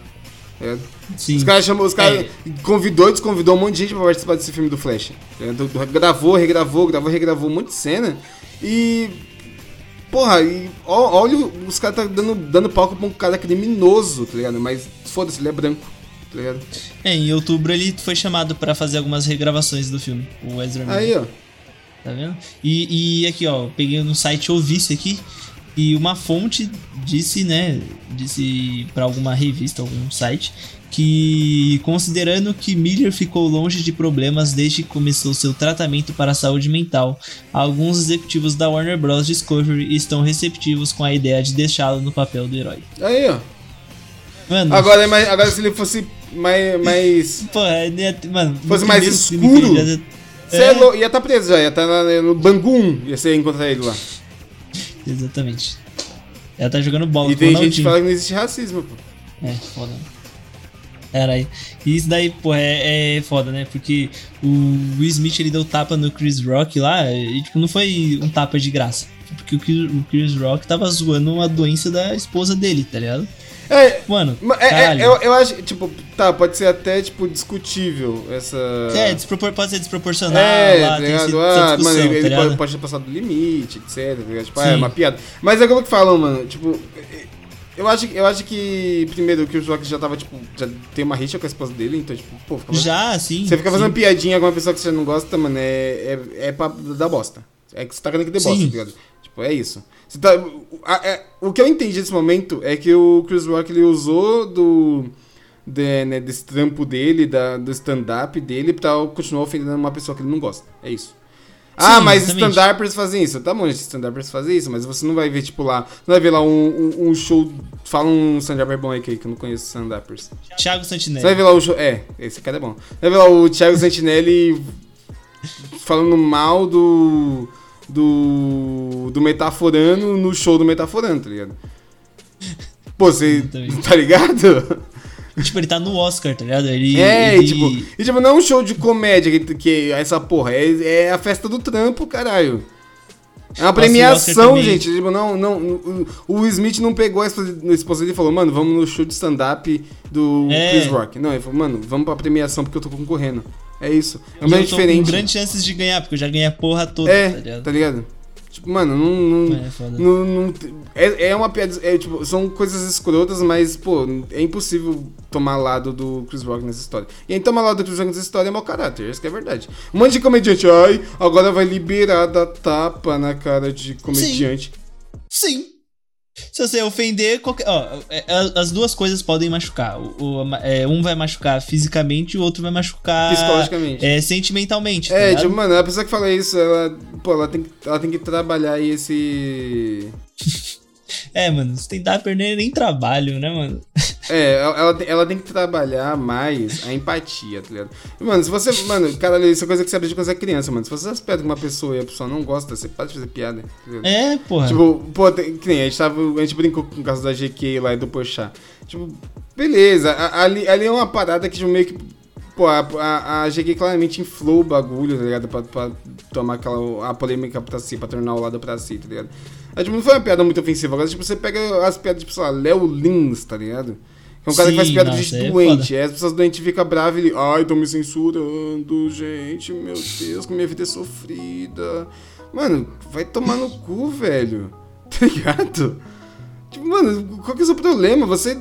É. Sim. Os caras chamam, os caras é. convidou, desconvidou um monte de gente pra participar desse filme do Flash. É, gravou, regravou, gravou, regravou um monte de cena. E. Porra, e olha, os caras tá dando, dando palco pra um cara criminoso, tá ligado? Mas foda-se, ele é branco, tá ligado? É, em outubro ele foi chamado para fazer algumas regravações do filme, o Ezra Miller. Aí, ó. Tá vendo? E, e aqui, ó, peguei no site Ouvisse aqui. E uma fonte disse, né, disse para alguma revista, algum site, que considerando que Miller ficou longe de problemas desde que começou seu tratamento para a saúde mental, alguns executivos da Warner Bros. Discovery estão receptivos com a ideia de deixá-lo no papel do herói. Aí, ó. Mano. Agora, agora se ele fosse mais. mais... <laughs> Pô, é, mano. Fosse mais escuro. É. é ia estar tá preso já, ia estar tá no Bangu, ia ser encontrar ele lá. Exatamente. Ela tá jogando bola E tem gente que fala que não existe racismo, pô. É, foda. Caralho. E isso daí, pô, é, é foda, né? Porque o Will Smith ele deu tapa no Chris Rock lá e, tipo, não foi um tapa de graça. Porque o Chris Rock tava zoando uma doença da esposa dele, tá ligado? É, Mano, é, é, eu, eu acho, tipo, tá, pode ser até, tipo, discutível essa. É, despropor pode ser desproporcional. É, lá, tá ligado? Ah, mano, ele, tá pode, pode ter passado do limite, etc. Tá tipo, ah, é uma piada. Mas é aquilo que falam, mano, tipo. Eu acho, eu acho que, primeiro, que o Joaquim já tava, tipo, já tem uma rixa com a esposa dele, então, tipo, pô, fica Já, sim. Você fica fazendo sim. piadinha com uma pessoa que você não gosta, mano, é, é, é pra dar bosta. É que você tá querendo que dê bosta, tá ligado? Tipo, é isso. Tá, a, é, o que eu entendi nesse momento é que o Chris Rock ele usou do. De, né, desse trampo dele, da, do stand-up dele, pra continuar ofendendo uma pessoa que ele não gosta. É isso. ah, mas stand-uppers fazem isso. Tá bom, stand-uppers fazem isso, mas você não vai ver, tipo, lá. Não vai ver lá um, um, um show. Fala um stand-upper bom aí que eu não conheço stand-uppers. Thiago Santinelli. Você vai ver lá o show. É, esse cara é bom. Você vai ver lá o Thiago Santinelli <laughs> falando mal do do, do Metaforano no show do Metaforano, tá ligado? Pô, você. <laughs> tá ligado? Tipo, ele tá no Oscar, tá ligado? Ele, é, ele... tipo, e, tipo, não é um show de comédia que, que essa porra, é, é a festa do trampo, caralho. É uma premiação, gente. Tipo, não, não, o Smith não pegou a esposa dele e falou, mano, vamos no show de stand-up do é. Chris Rock. Não, ele falou, mano, vamos pra premiação porque eu tô concorrendo. É isso. É um diferente. Com grandes chances de ganhar, porque eu já ganhei a porra toda, é, tá ligado? Tá ligado? Tipo, mano, não. não, é, não, não é, é, uma piada. É, tipo, são coisas escrotas, mas, pô, é impossível tomar lado do Chris Rock nessa história. E aí tomar lado do Chris Rock nessa história é mau caráter, isso que é verdade. Um monte de comediante, ai, agora vai liberar da tapa na cara de comediante. Sim. Sim. Se você ofender, qualquer, ó, é, é, as duas coisas podem machucar. O, o é, um vai machucar fisicamente e o outro vai machucar psicologicamente. É, sentimentalmente. Tá é, tipo, mano, a pessoa que fala isso, ela, pô, ela tem, ela tem que trabalhar aí esse. <laughs> É, mano, stand-up não é nem trabalho, né, mano? É, ela, ela tem que trabalhar mais a empatia, tá ligado? E, mano, se você. Mano, cara, isso é coisa que você aprende quando você é criança, mano. Se você espera com uma pessoa e a pessoa não gosta, você pode fazer piada. Tá é, porra. Tipo, pô, tem, que nem, a gente tava. A gente brincou com o caso da GQ lá e do Pochá. Tipo, beleza, ali, ali é uma parada que tipo, meio que Pô, a, a, a GQ claramente inflou o bagulho, tá ligado? Pra, pra tomar aquela a polêmica pra si, pra tornar o lado pra si, tá ligado? Aí, tipo, não foi uma piada muito ofensiva. Agora, tipo, você pega as piadas, tipo, sei lá, Léo Lins, tá ligado? É um cara que faz piada nossa, de é doente. É aí as pessoas doentes ficam bravas e ele, ai, tô me censurando, gente, meu Deus, como minha vida é sofrida. Mano, vai tomar no cu, velho. <laughs> Tá ligado? Tipo, mano, qual que é o seu problema? Você.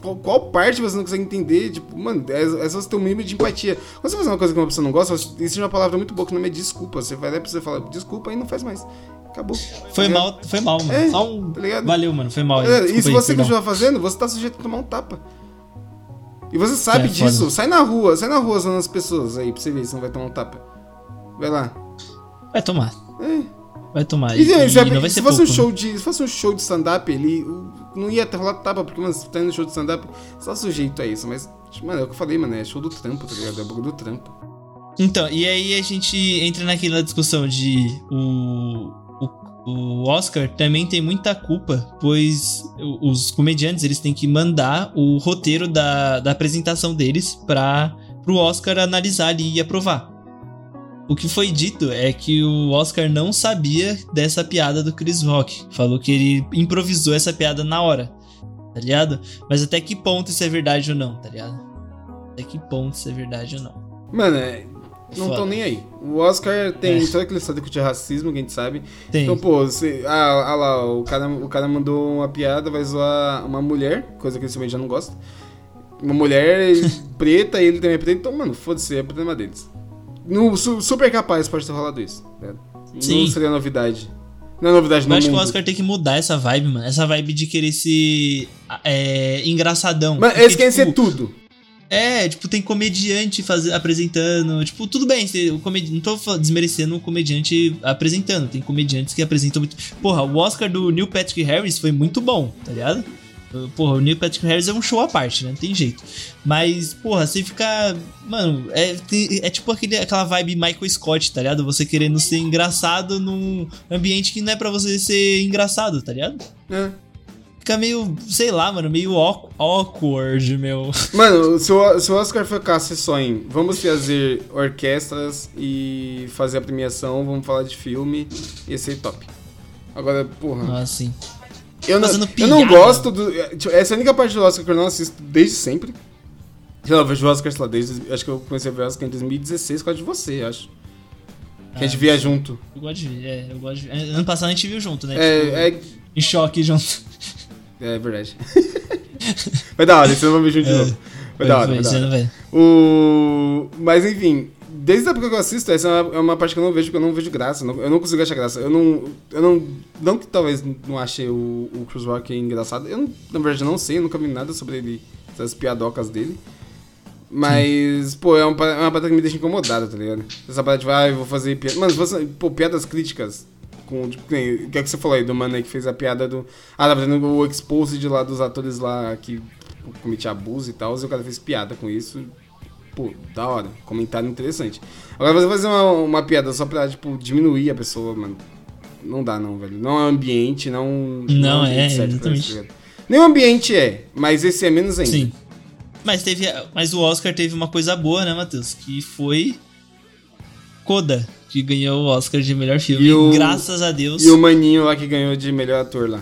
Qual, qual, parte você não consegue entender? Tipo, mano, é, é só você ter um mínimo de empatia. Quando você faz uma coisa que uma pessoa não gosta, existe uma palavra muito boa que não é desculpa. Você vai lá pra você falar desculpa e não faz mais. Acabou. Foi tá mal, foi mal, mano. É, só um... tá Valeu, mano, foi mal. É, e se você continuar fazendo, você tá sujeito a tomar um tapa. E você sabe é, disso. Foda. Sai na rua, sai na rua usando as pessoas aí pra você ver se não vai tomar um tapa. Vai lá. Vai tomar. É vai tomar. E, e, e se, fosse pouco, um show né? de, se fosse um show de stand-up, ele não ia ter rolado tapa, porque, mano, se tá indo no show de stand-up, só sujeito a isso. Mas, mano, é o que eu falei, mano, é show do trampo, tá ligado? É o do trampo. Então, e aí a gente entra naquela discussão de o, o, Oscar também tem muita culpa, pois os comediantes eles têm que mandar o roteiro da, da apresentação deles para o Oscar analisar ali e aprovar. O que foi dito é que o Oscar não sabia dessa piada do Chris Rock. Falou que ele improvisou essa piada na hora, tá ligado? Mas até que ponto isso é verdade ou não, tá ligado? Até que ponto isso é verdade ou não. Mano, é, não estão nem aí. O Oscar tem é. toda aquela história de racismo, que a gente sabe. Tem. Então, pô, você, ah, ah, lá, o cara, o cara mandou uma piada, vai zoar uma mulher, coisa que ele também já não gosta. Uma mulher <laughs> preta, ele também é preto, então, mano, foda-se, é problema deles. No, super capaz pode ter rolado isso. Né? Sim. Não seria novidade. Não é novidade no Eu acho mundo. que o Oscar tem que mudar essa vibe, mano. Essa vibe de querer ser é, engraçadão. Mas eles querem tipo, ser tudo. É, tipo, tem comediante faz, apresentando. Tipo, tudo bem, o comedi não tô desmerecendo o comediante apresentando. Tem comediantes que apresentam muito. Porra, o Oscar do Neil Patrick Harris foi muito bom, tá ligado? Porra, o Neil Patrick Harris é um show à parte, né? Não tem jeito. Mas, porra, você fica. Mano, é, é tipo aquele, aquela vibe Michael Scott, tá ligado? Você querendo ser engraçado num ambiente que não é para você ser engraçado, tá ligado? É. fica meio, sei lá, mano, meio awkward, meu. <laughs> Mano, se o, se o Oscar focasse só em vamos fazer orquestras e fazer a premiação, vamos falar de filme, ia ser top. Agora, porra. Ah, sim. Eu não, eu não gosto do. Tipo, essa é a única parte do Oscar que eu não assisto desde sempre. Eu vejo o Oscar, sei lá, desde. Acho que eu comecei a ver o Oscar em 2016 por causa de você, acho. Que a gente via junto. Eu gosto de ver, é, eu gosto de ver. Ano passado a gente viu junto, né? É, tipo, é... Em choque junto. É verdade. <laughs> vai dar hora, você não vai ver junto é, de novo. Vai, dar hora, vai, dar hora. O... Mas enfim, desde a época que eu assisto, essa é uma, é parte que eu não vejo, porque eu não vejo graça. Eu não consigo achar graça. Eu não. Eu não. Não que talvez não achei o, o Chris Rock engraçado. Eu, na verdade, não sei, eu nunca vi nada sobre ele, essas piadocas dele. Mas, Sim. pô, é uma, é uma parada que me deixa incomodado, tá ligado? Essa parada de, ah, eu vou fazer piada. Mano, você, pô, piadas críticas. Com, tipo, o que é que você falou aí do mano aí que fez a piada do. Ah, tá fazendo o expose de lá dos atores lá que cometiam abuso e tal, e o cara fez piada com isso. Pô, da hora. Comentário interessante. Agora você fazer uma, uma piada só pra, tipo, diminuir a pessoa, mano. Não dá, não, velho. Não é ambiente, não. Não, não é, é exatamente. Isso, Nem o ambiente é, mas esse é menos ainda. Sim. Mas teve. Mas o Oscar teve uma coisa boa, né, Matheus? Que foi. Coda, que ganhou o Oscar de melhor filme. O, graças a Deus. E o maninho lá que ganhou de melhor ator lá.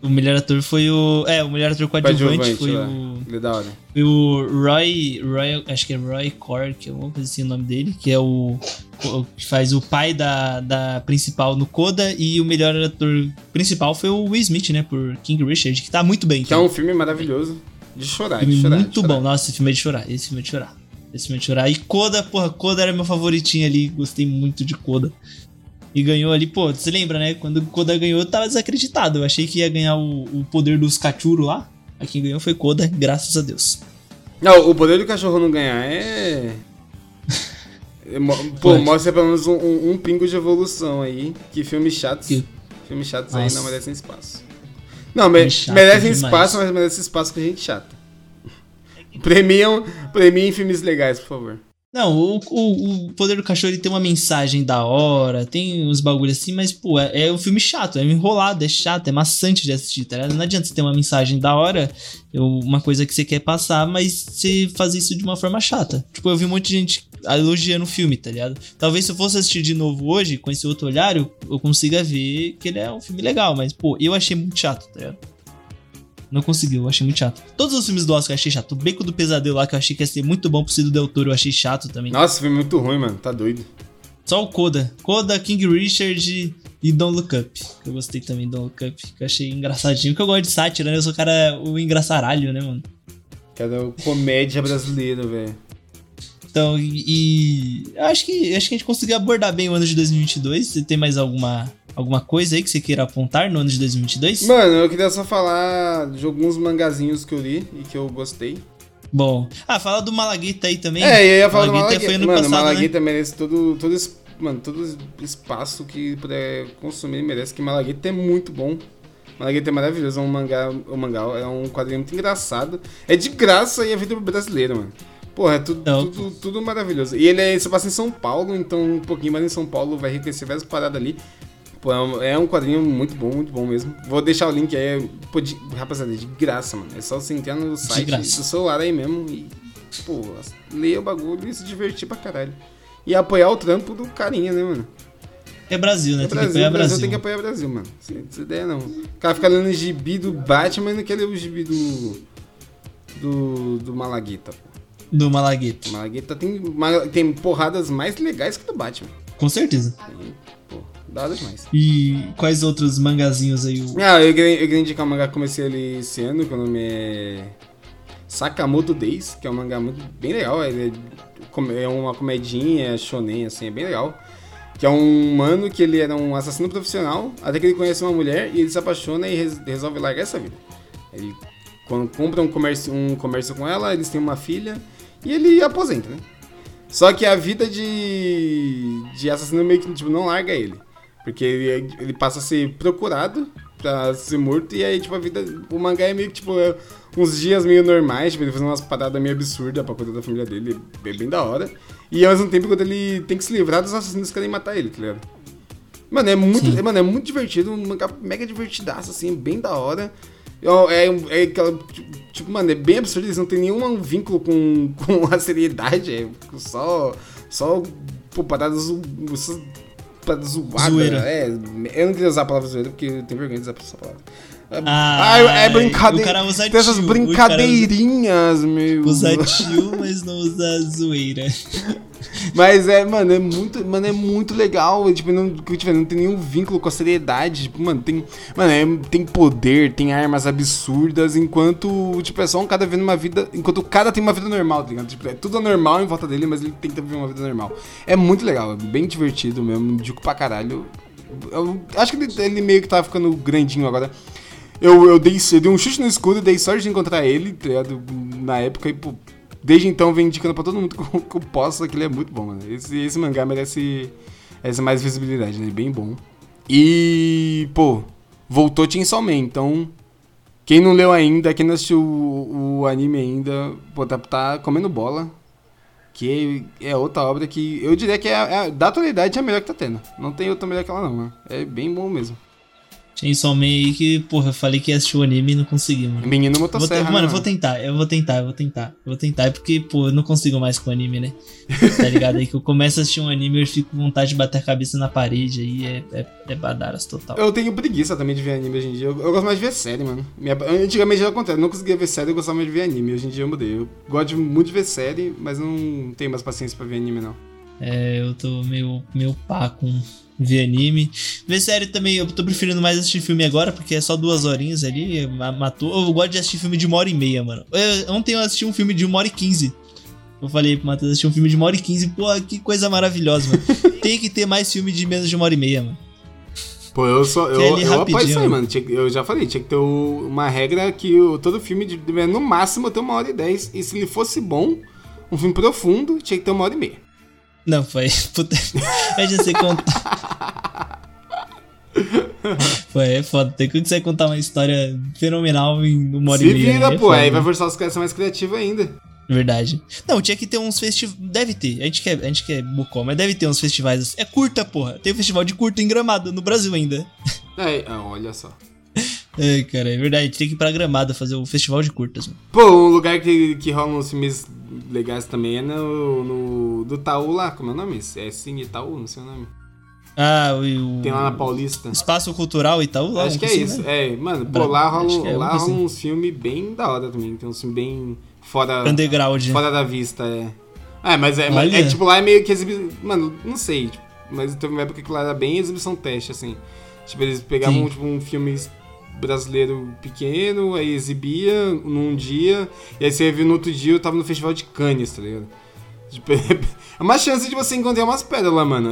O melhor ator foi o. É, o melhor ator coadjuvante foi lá. o. Ele é da hora. Foi o Roy. Roy acho que é Roy Cork, alguma coisa assim o nome dele, que é o. o que faz o pai da, da principal no Coda. E o melhor ator principal foi o Will Smith, né? Por King Richard, que tá muito bem. Que é um filme maravilhoso. De chorar, de chorar. Muito de chorar. bom. Nossa, esse filme é de chorar. Esse filme é de chorar. Esse filme é de chorar. E Coda, porra, Coda era meu favoritinho ali. Gostei muito de Coda. E ganhou ali, pô, você lembra, né? Quando Koda ganhou, eu tava desacreditado. Eu achei que ia ganhar o, o poder dos cachorro lá. A quem ganhou foi Koda, graças a Deus. Não, o poder do cachorro não ganhar é. <laughs> é pô, Pode. mostra pelo menos um, um, um, pingo de evolução aí. Que filmes chatos. Que... Filmes chatos Nossa. aí não merecem espaço. Não, me, merecem espaço, mas merecem espaço com gente chata. Premiam, premiam filmes legais, por favor. Não, o, o, o Poder do Cachorro ele tem uma mensagem da hora, tem uns bagulhos assim, mas, pô, é, é um filme chato, é enrolado, é chato, é maçante de assistir, tá ligado? Não adianta você ter uma mensagem da hora, uma coisa que você quer passar, mas você fazer isso de uma forma chata. Tipo, eu vi um monte de gente elogiando o filme, tá ligado? Talvez se eu fosse assistir de novo hoje, com esse outro olhar, eu, eu consiga ver que ele é um filme legal, mas, pô, eu achei muito chato, tá ligado? Não conseguiu, eu achei muito chato. Todos os filmes do Oscar eu achei chato. O Beco do Pesadelo lá, que eu achei que ia ser muito bom pro Cido Del Toro, eu achei chato também. Nossa, filme muito ruim, mano. Tá doido. Só o Coda. Coda, King Richard e Don't Look Up. Eu gostei também do Don't Look Up, que eu achei engraçadinho. Porque eu gosto de sátira, né? Eu sou cara, o engraçaralho, né, mano? Cara, comédia brasileira, velho. Então, e, e. acho que acho que a gente conseguiu abordar bem o ano de 2022. Você tem mais alguma Alguma coisa aí que você queira apontar no ano de 2022? Mano, eu queria só falar de alguns mangazinhos que eu li e que eu gostei. Bom. Ah, fala do Malaguita aí também. É, eu ia falar Malaguita do Malaguita. Foi ano mano, passado, Malaguita né? merece todo, todo, mano, todo espaço que puder consumir, merece. Que Malaguita é muito bom. Malagueta é maravilhoso, é um mangá, um mangá, é um quadrinho muito engraçado. É de graça e é vida brasileira, mano. Porra, é tudo, tudo, tudo, maravilhoso. E ele é, se passa em São Paulo, então um pouquinho mais em São Paulo vai enriquecer várias paradas ali. Pô, é um é quadrinho muito bom, muito bom mesmo. Vou deixar o link aí. Pô, de, rapaziada, de graça, mano. É só você entrar no site do celular aí mesmo e, pô, ler o bagulho e se divertir pra caralho. E apoiar o trampo do carinha, né, mano? É Brasil, né? É Brasil, tem que apoiar Brasil. Brasil. Tem que apoiar o Brasil, mano. Sem, sem ideia, não. O cara fica lendo o gibi do Batman e não quer ler o gibi do. Do. Do Malagueta, pô. Do Malagueta. Malagueta tem, tem porradas mais legais que do Batman. Com certeza. Tem, pô. Dada demais. E quais outros mangazinhos aí? Ah, eu eu queria indicar um mangá que comecei ali esse ano, que o nome é Sakamoto Days, que é um mangá muito bem legal. Ele é, é uma comedinha, shonen, assim, é bem legal. Que é um mano que ele era um assassino profissional, até que ele conhece uma mulher e ele se apaixona e resolve largar essa vida. Ele quando compra um comércio, um comércio com ela, eles têm uma filha e ele aposenta, né? Só que a vida de, de assassino meio que tipo, não larga ele. Porque ele, ele passa a ser procurado pra ser morto, e aí, tipo, a vida. O mangá é meio que, tipo, é uns dias meio normais, tipo, ele fazendo umas paradas meio absurdas pra cuidar da família dele, é bem da hora. E ao mesmo tempo, quando ele tem que se livrar dos assassinos que querem matar ele, tá ligado? Mano, é muito, mano, é muito divertido, um mangá mega divertidaço, assim, bem da hora. É, é, é aquela. Tipo, mano, é bem absurdo, eles não tem nenhum vínculo com, <laughs> com a seriedade. É só. Só. Pô, paradas. Paradas zoadas. É, eu não queria usar a palavra zoeira porque eu tenho vergonha de usar essa palavra. Ah, é brincadeira. O cara usa Tem essas brincadeirinhas, usa, meu. Usa tio, mas não usa zoeira. <laughs> Mas é, mano, é muito, mano, é muito legal. Tipo, não, tipo, não tem nenhum vínculo com a seriedade. Tipo, mano, tem, mano, é, tem poder, tem armas absurdas, enquanto, tipo, é só um cara vivendo uma vida. Enquanto o cara tem uma vida normal, tá ligado? Tipo, é tudo normal em volta dele, mas ele tenta viver uma vida normal. É muito legal, é bem divertido mesmo, digo pra caralho. Eu acho que ele, ele meio que tá ficando grandinho agora. Eu, eu, dei, eu dei um chute no escudo, dei sorte de encontrar ele, tá ligado? Na época, e, pô, desde então vem indicando pra todo mundo <laughs> que eu, que eu posso, que ele é muito bom, mano. Esse, esse mangá merece essa mais visibilidade, né? Bem bom. E, pô, voltou Chainsaw Man, então... Quem não leu ainda, quem não assistiu o, o anime ainda, pô, tá, tá, comendo bola. Que é outra obra que eu diria que é, é da atualidade é a melhor que tá tendo. Não tem outra melhor que ela não, mano. É bem bom mesmo. Chainsaw Man aí que, porra, eu falei que ia assistir o anime e não consegui, mano. Menino motosserra, vou, Mano, eu vou tentar, eu vou tentar, eu vou tentar. Eu vou tentar, é porque, pô, eu não consigo mais com anime, né? <laughs> tá ligado? Aí que eu começo a assistir um anime e eu fico com vontade de bater a cabeça na parede, aí é, é, é badaras total. Eu tenho preguiça também de ver anime hoje em dia. Eu, eu gosto mais de ver série, mano. Minha, antigamente era o contrário, eu não conseguia ver série, eu gostava mais de ver anime. Hoje em dia eu mudei. Eu gosto muito de ver série, mas não tenho mais paciência pra ver anime, não. É, eu tô meio, meio pá com ver anime. Ver série também, eu tô preferindo mais assistir filme agora, porque é só duas horinhas ali, matou. Eu gosto de assistir filme de uma hora e meia, mano. Eu, ontem eu assisti um filme de uma hora e quinze. Eu falei pro Matheus assistir um filme de uma hora e quinze. Pô, que coisa maravilhosa, mano. <laughs> Tem que ter mais filme de menos de uma hora e meia, mano. Pô, eu só. Eu, eu apoio isso aí, mano. Eu já falei, tinha que ter uma regra que todo filme, de, no máximo, ter uma hora e dez. E se ele fosse bom, um filme profundo, tinha que ter uma hora e meia. Não, foi. Puta. <laughs> Eu já sei contar. Foi, é foda. Tem que você contar uma história fenomenal em uma hora Se e meia. Se vira, né? pô. Aí vai forçar os caras a ser mais criativos ainda. Verdade. Não, tinha que ter uns festivais. Deve ter. A gente quer, a gente quer bucó, mas deve ter uns festivais. Assim. É curta, porra. Tem um festival de curta em Gramado, no Brasil ainda. É, olha só. É, cara, é verdade. Tem que ir pra Gramado fazer o festival de curtas. Mano. Pô, um lugar que, que rola uns filmes legais também é no, no do Taú lá, como é o nome? É Cine Itaú, não sei o nome. Ah, o, Tem lá na Paulista. Espaço Cultural Itaú lá? Acho que é assim, isso. Né? É, mano, pô, lá rola, é lá rola assim. uns filmes bem da hora também. Tem uns filmes bem fora. Underground. Fora da vista, é. É, mas é, mas é tipo, lá é meio que exibição. Mano, não sei. Tipo, mas teve uma época que lá era bem exibição teste, assim. Tipo, eles pegavam tipo, um filme brasileiro pequeno, aí exibia num dia, e aí você viu no outro dia eu tava no festival de Cannes, tá ligado? Tipo, <laughs> é uma chance de você encontrar umas lá, mano.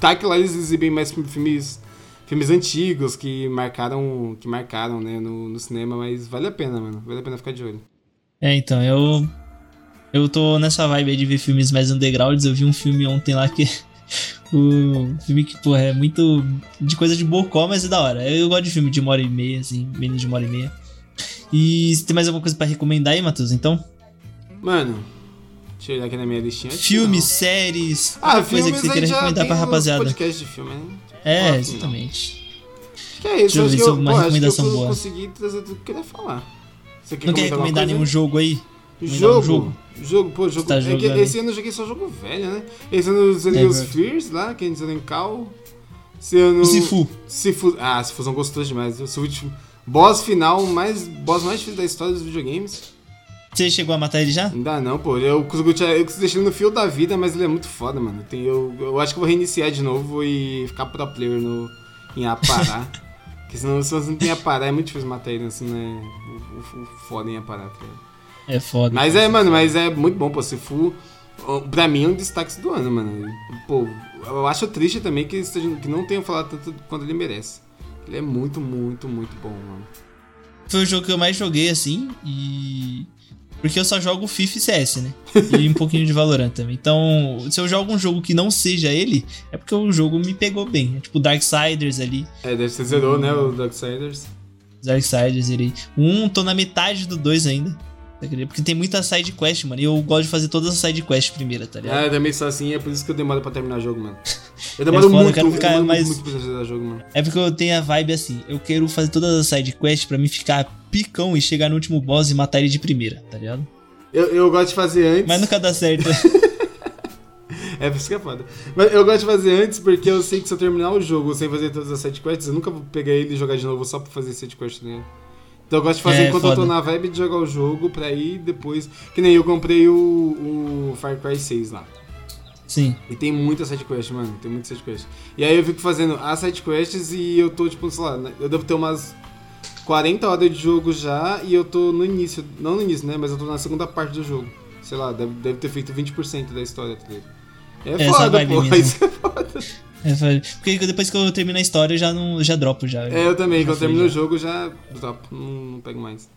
Tá que lá eles exibem mais filmes filmes antigos que marcaram que marcaram né no, no cinema mas vale a pena mano vale a pena ficar de olho é então eu eu tô nessa vibe aí de ver filmes mais undergrounds eu vi um filme ontem lá que o filme que, porra, é muito de coisa de bocó, mas é da hora. Eu gosto de filme de uma hora e meia, assim, menos de uma hora e meia. E se tem mais alguma coisa pra recomendar aí, Matheus, então? Mano, deixa eu olhar aqui na minha listinha. Filmes, séries, ah, coisa que você queira recomendar pra rapaziada. podcast de filme, né? É, exatamente. Que é isso, Deixa eu ver se uma pô, recomendação boa. Eu consegui trazer tudo que eu queria falar. Você quer não quer recomendar nenhum jogo aí? Jogo? Jogo? Jogo, pô, jogo. Tá é que esse ano eu joguei só jogo velho, né? Esse ano eu joguei é, os Fears lá, que a gente em Cal. Esse ano. O Sifu. Sifu. Ah, Sifu são gostosos demais. O último. Boss final, mais, boss mais difícil da história dos videogames. Você chegou a matar ele já? Ainda não, pô. Eu consigo, eu consigo deixar ele no fio da vida, mas ele é muito foda, mano. Tem, eu, eu acho que vou reiniciar de novo e ficar pro player no, em Apará. <laughs> Porque senão, se você não tem Apará, é muito difícil matar ele, assim, né? O, o, o foda em Apará, tá ligado? É foda. Mas é, mano, mas é muito bom, pô. Sifu, pra mim, é um destaque do ano, mano. Pô, eu acho triste também que, que não tenham falado tanto quanto ele merece. Ele é muito, muito, muito bom, mano. Foi o jogo que eu mais joguei, assim, e. Porque eu só jogo FIFA e CS, né? E um pouquinho de <laughs> Valorant também. Então, se eu jogo um jogo que não seja ele, é porque o jogo me pegou bem. É tipo Darksiders ali. É, deve ser zerou, né? O Darksiders. Darksiders, ele. Um, tô na metade do dois ainda. Porque tem muita side quest, mano. E eu gosto de fazer todas as side quests primeiro, tá ligado? É, também sou assim, é por isso que eu demoro pra terminar o jogo, mano. <laughs> Eu demoro é foda, muito, eu ficar eu mais... muito, muito jogo, mano. É porque eu tenho a vibe assim, eu quero fazer todas as side quests pra mim ficar picão e chegar no último boss e matar ele de primeira, tá ligado? Eu, eu gosto de fazer antes. Mas nunca dá certo. <laughs> é, por isso que é foda. Mas eu gosto de fazer antes porque eu sei que se eu terminar o jogo sem fazer todas as side quests, eu nunca vou pegar ele e jogar de novo só pra fazer side quests nele. Né? Então eu gosto de fazer é, enquanto foda. eu tô na vibe de jogar o jogo pra ir depois. Que nem eu comprei o, o Far Cry 6 lá. Sim. E tem muita sidequest, mano. Tem muita sidequest. E aí eu fico fazendo as sidequests e eu tô, tipo, sei lá, né, eu devo ter umas 40 horas de jogo já e eu tô no início. Não no início, né? Mas eu tô na segunda parte do jogo. Sei lá, deve, deve ter feito 20% da história, tá ligado? É foda, pô. <laughs> Isso é foda. É, porque depois que eu termino a história, eu já, não, já dropo já. É, eu também. Quando eu termino já. o jogo, já dropo. Não, não pego mais.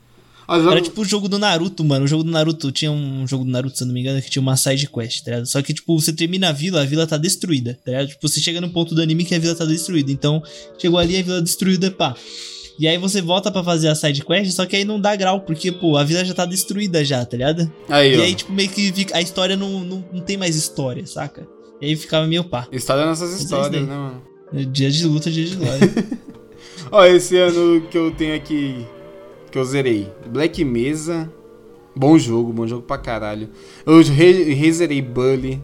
Ah, jogo... Era tipo o jogo do Naruto, mano. O jogo do Naruto tinha um jogo do Naruto, se eu não me engano, que tinha uma side quest, tá ligado? Só que, tipo, você termina a vila, a vila tá destruída, tá ligado? Tipo, você chega no ponto do anime que a vila tá destruída. Então, chegou ali a vila destruída, pá. E aí você volta para fazer a side quest, só que aí não dá grau, porque, pô, a vila já tá destruída já, tá ligado? Aí, e ó. aí, tipo, meio que fica, a história não, não, não tem mais história, saca? E aí ficava meio pá. História é nossas é histórias, né, mano? Dia de luta, dia de <laughs> glória. ó, esse ano que eu tenho aqui que eu zerei. Black Mesa, bom jogo, bom jogo pra caralho. Eu re rezerei Bully,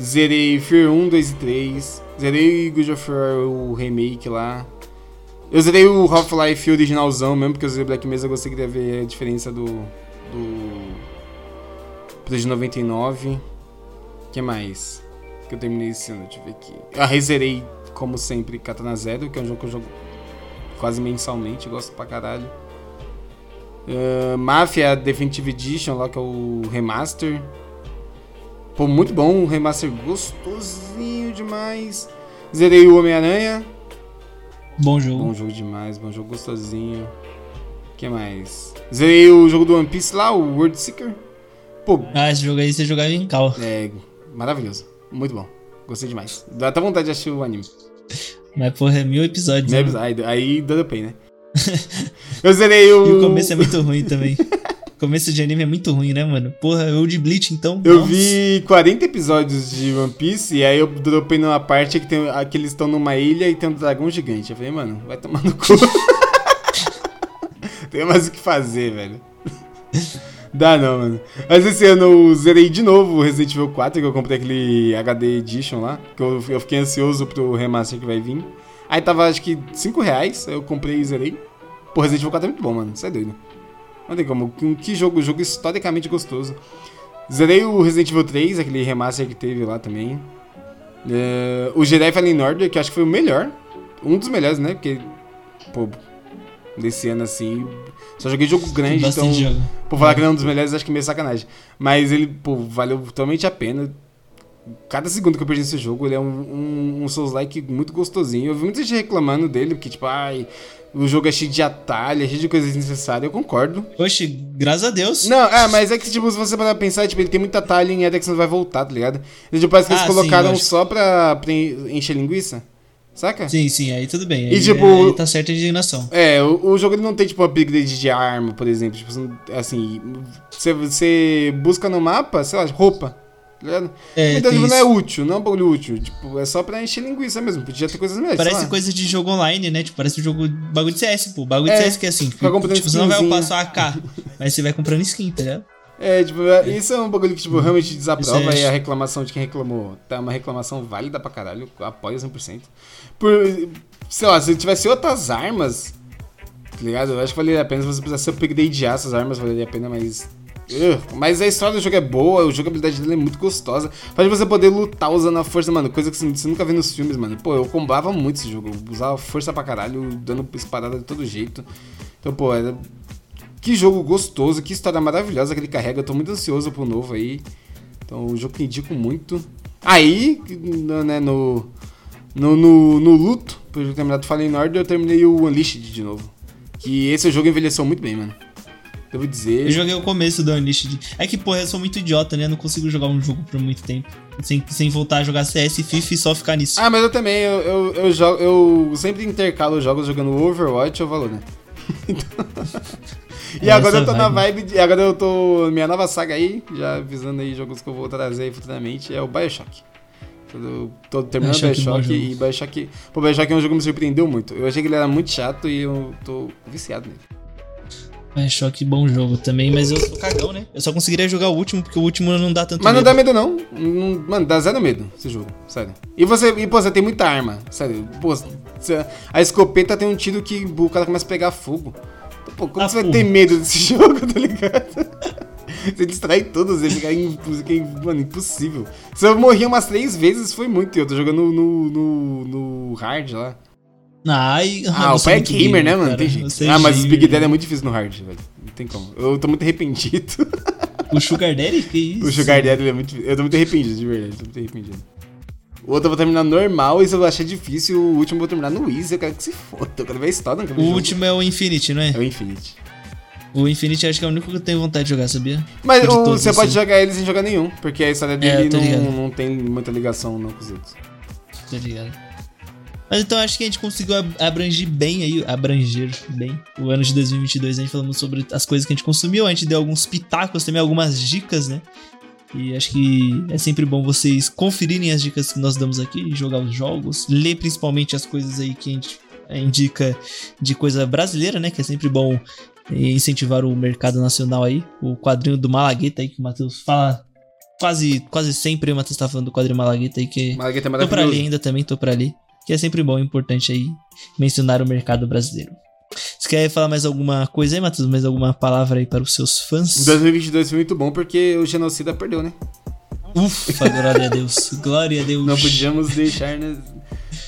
zerei Fear 1, 2 e 3, zerei God of War, o remake lá. Eu zerei o Half-Life originalzão mesmo, porque eu zerei Black Mesa, eu gostei de ver a diferença do... do... de 99. que mais? Que eu terminei esse ano, deixa eu ver aqui. Eu rezerei, como sempre, Katana Zero, que é um jogo que eu jogo quase mensalmente, gosto pra caralho. Uh, Mafia Definitive Edition, lá que é o remaster. Pô, muito bom, um remaster gostosinho demais. Zerei o Homem-Aranha. Bom jogo. Bom jogo demais, bom jogo gostosinho. O que mais? Zerei o jogo do One Piece lá, o World Seeker. Pô. Ah, esse jogo aí você jogava em cal. É, maravilhoso. Muito bom. Gostei demais. Dá até vontade de assistir o anime. Mas, porra, é mil episódios. Mil né? episódios. Aí, aí pay, né? <laughs> eu zerei o. E o começo é muito ruim também. O <laughs> começo de anime é muito ruim, né, mano? Porra, eu de Bleach, então. Eu nossa. vi 40 episódios de One Piece e aí eu dropei numa parte que, tem, que eles estão numa ilha e tem um dragão gigante. Eu falei, mano, vai tomar no cu. <laughs> tem mais o que fazer, velho. Dá não, mano. Mas esse ano eu zerei de novo o Resident Evil 4, que eu comprei aquele HD Edition lá. Que eu, eu fiquei ansioso pro remaster que vai vir. Aí tava acho que 5 reais, eu comprei e zerei. Pô, Resident Evil 4 é muito bom, mano. Isso é doido. Não tem como. Que jogo, jogo historicamente gostoso. Zerei o Resident Evil 3, aquele remaster que teve lá também. Uh, o Jedi Fallen Order, que acho que foi o melhor. Um dos melhores, né? Porque, pô, desse ano assim. Só joguei jogo grande, então. Jogo. Por falar é. que não é um dos melhores, acho que meio sacanagem. Mas ele, pô, valeu totalmente a pena cada segundo que eu perdi nesse jogo, ele é um, um, um Souls-like muito gostosinho. Eu vi muita gente reclamando dele, porque, tipo, ai, o jogo é cheio de atalho, é cheio de coisas desnecessárias, eu concordo. Oxe, graças a Deus. Não, é, mas é que, tipo, se você parar pra pensar, tipo, ele tem muita atalho em você não vai voltar, tá ligado? E, tipo, parece que ah, eles colocaram sim, só pra, pra encher linguiça. Saca? Sim, sim, aí tudo bem. E, aí, tipo, aí tá certa a indignação. É, o, o, jogo ele não tem, tipo, upgrade de arma, por exemplo. Tipo, assim, você, você busca no mapa, sei lá, roupa. Tá é, então, tipo, não é útil, não é um bagulho útil. Tipo, é só pra encher linguiça mesmo. Podia ter coisas melhores. Parece coisa de jogo online, né? Tipo, parece um jogo. Bagulho de CS, pô. Bagulho de é, CS que é assim. Tipo, você não vai upar só AK, mas você vai comprando skin, tá ligado? É, tipo, é. isso é um bagulho que, tipo, realmente desaprova e a reclamação de quem reclamou tá uma reclamação válida pra caralho. Apoia 100%. Por, sei lá, se tivesse outras armas, tá ligado? Eu acho que valeria a pena se você precisasse upgradear essas armas, valeria a pena, mas mas a história do jogo é boa, a jogabilidade dele é muito gostosa. Faz você poder lutar usando a força, mano. Coisa que você nunca vê nos filmes, mano. Pô, eu combava muito esse jogo. Eu usava força pra caralho, dando espadada de todo jeito. Então, pô, era... que jogo gostoso, que história maravilhosa que ele carrega. Eu tô muito ansioso pro novo aí. Então, o jogo que indico muito. Aí, né, no, no, no, no luto, por eu terminar do Fallen Order, eu terminei o Unleashed de novo. Que esse jogo envelheceu muito bem, mano. Devo dizer. Eu joguei o começo do Unleashed. É que, porra, eu sou muito idiota, né? Eu não consigo jogar um jogo por muito tempo. Sem, sem voltar a jogar CS, FIFA e só ficar nisso. Ah, mas eu também. Eu, eu, eu, jogo, eu sempre intercalo jogos jogando Overwatch ou Valorant. <laughs> então... e agora eu tô vibe. na vibe de. Agora eu tô. Minha nova saga aí, já avisando aí jogos que eu vou trazer aí futuramente, é o Bioshock. Tô, tô terminando o Bioshock e Bioshock. Pô, Bioshock é um jogo que me surpreendeu muito. Eu achei que ele era muito chato e eu tô viciado nele. Bioshock, bom jogo também, mas eu sou cagão, né? Eu só conseguiria jogar o último, porque o último não dá tanto Mas medo. não dá medo, não. não. Mano, dá zero medo esse jogo, sério. E você, e, pô, você tem muita arma, sério. Pô, a escopeta tem um tiro que o cara começa a pegar fogo. Pô, como ah, você vai ter medo desse <laughs> jogo, tá ligado? Você distrai todos, ele fica, fica mano, impossível. Se eu morri umas três vezes, foi muito. Eu tô jogando no, no, no hard lá. Ai, ah, o pai é gamer, né, mano? Tem jeito. Ah, mas o Big Daddy é muito difícil no hard, velho. Não tem como. Eu tô muito arrependido. <laughs> O Sugar Daddy? Que <laughs> isso? O Sugar Daddy é muito. Eu tô muito arrependido, de verdade. Tô muito arrependido. O outro eu vou terminar normal, e se eu achar difícil, o último eu vou terminar no Easy. Eu quero que se foda. Eu quero ver a história. O último é o Infinity, não é? É o Infinity. O Infinity acho que é o único que eu tenho vontade de jogar, sabia? Mas o, você assim. pode jogar ele sem jogar nenhum, porque a história dele é, não, não tem muita ligação não com os outros. Tô ligado. Mas então acho que a gente conseguiu abranger bem aí, abranger bem o ano de 2022. A gente falando sobre as coisas que a gente consumiu, a gente deu alguns pitacos também, algumas dicas, né? E acho que é sempre bom vocês conferirem as dicas que nós damos aqui, jogar os jogos, ler principalmente as coisas aí que a gente indica de coisa brasileira, né? Que é sempre bom incentivar o mercado nacional aí. O quadrinho do Malagueta aí que o Matheus fala quase, quase sempre o Matheus tá falando do quadrinho Malagueta aí que Malagueta é tô pra ali ainda também, tô pra ali. Que é sempre bom e importante aí mencionar o mercado brasileiro. Você quer falar mais alguma coisa aí, Matheus? Mais alguma palavra aí para os seus fãs? 2022 foi muito bom porque o genocida perdeu, né? Ufa, glória a Deus. <laughs> Glória a Deus. Não podíamos deixar, né?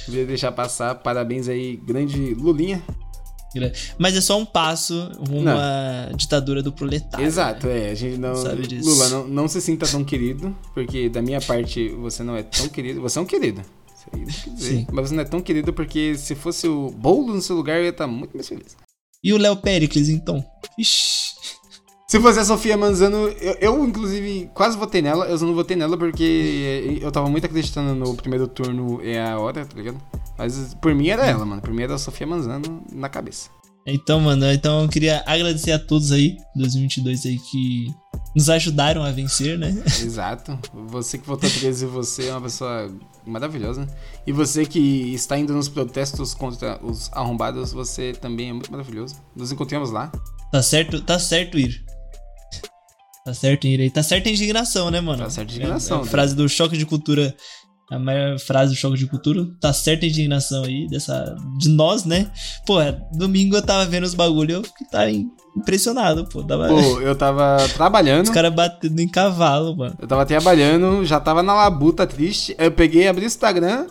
deixar passar. Parabéns aí, grande Lulinha. Mas é só um passo rumo à ditadura do proletário. Exato, né? é. A gente não. Sabe disso. Lula, não, não se sinta tão querido, porque da minha parte você não é tão querido. Você é um querido. Dizer, mas você não é tão querido porque se fosse o bolo no seu lugar eu ia estar muito mais feliz. E o Léo Pericles, então? Ixi. Se fosse a Sofia Manzano, eu, eu, inclusive quase votei nela, eu só não votei nela porque eu tava muito acreditando no primeiro turno é a hora, tá ligado? Mas por mim era ela, mano. Por mim era a Sofia Manzano na cabeça. Então, mano, então eu queria agradecer a todos aí, 2022 aí, que nos ajudaram a vencer, né? <laughs> Exato. Você que votou 13, você é uma pessoa maravilhosa. Né? E você que está indo nos protestos contra os arrombados, você também é muito maravilhoso. Nos encontramos lá. Tá certo, tá certo ir. Tá certo ir aí. Tá certa a indignação, né, mano? Tá certa a indignação. É, a né? frase do choque de cultura a maior frase do choque de cultura. Tá certa a indignação aí dessa. De nós, né? Pô, domingo eu tava vendo os bagulho eu tava impressionado, pô. Tava... Pô, eu tava trabalhando. Os caras batendo em cavalo, mano. Eu tava trabalhando, já tava na labuta triste. Eu peguei, abri o Instagram.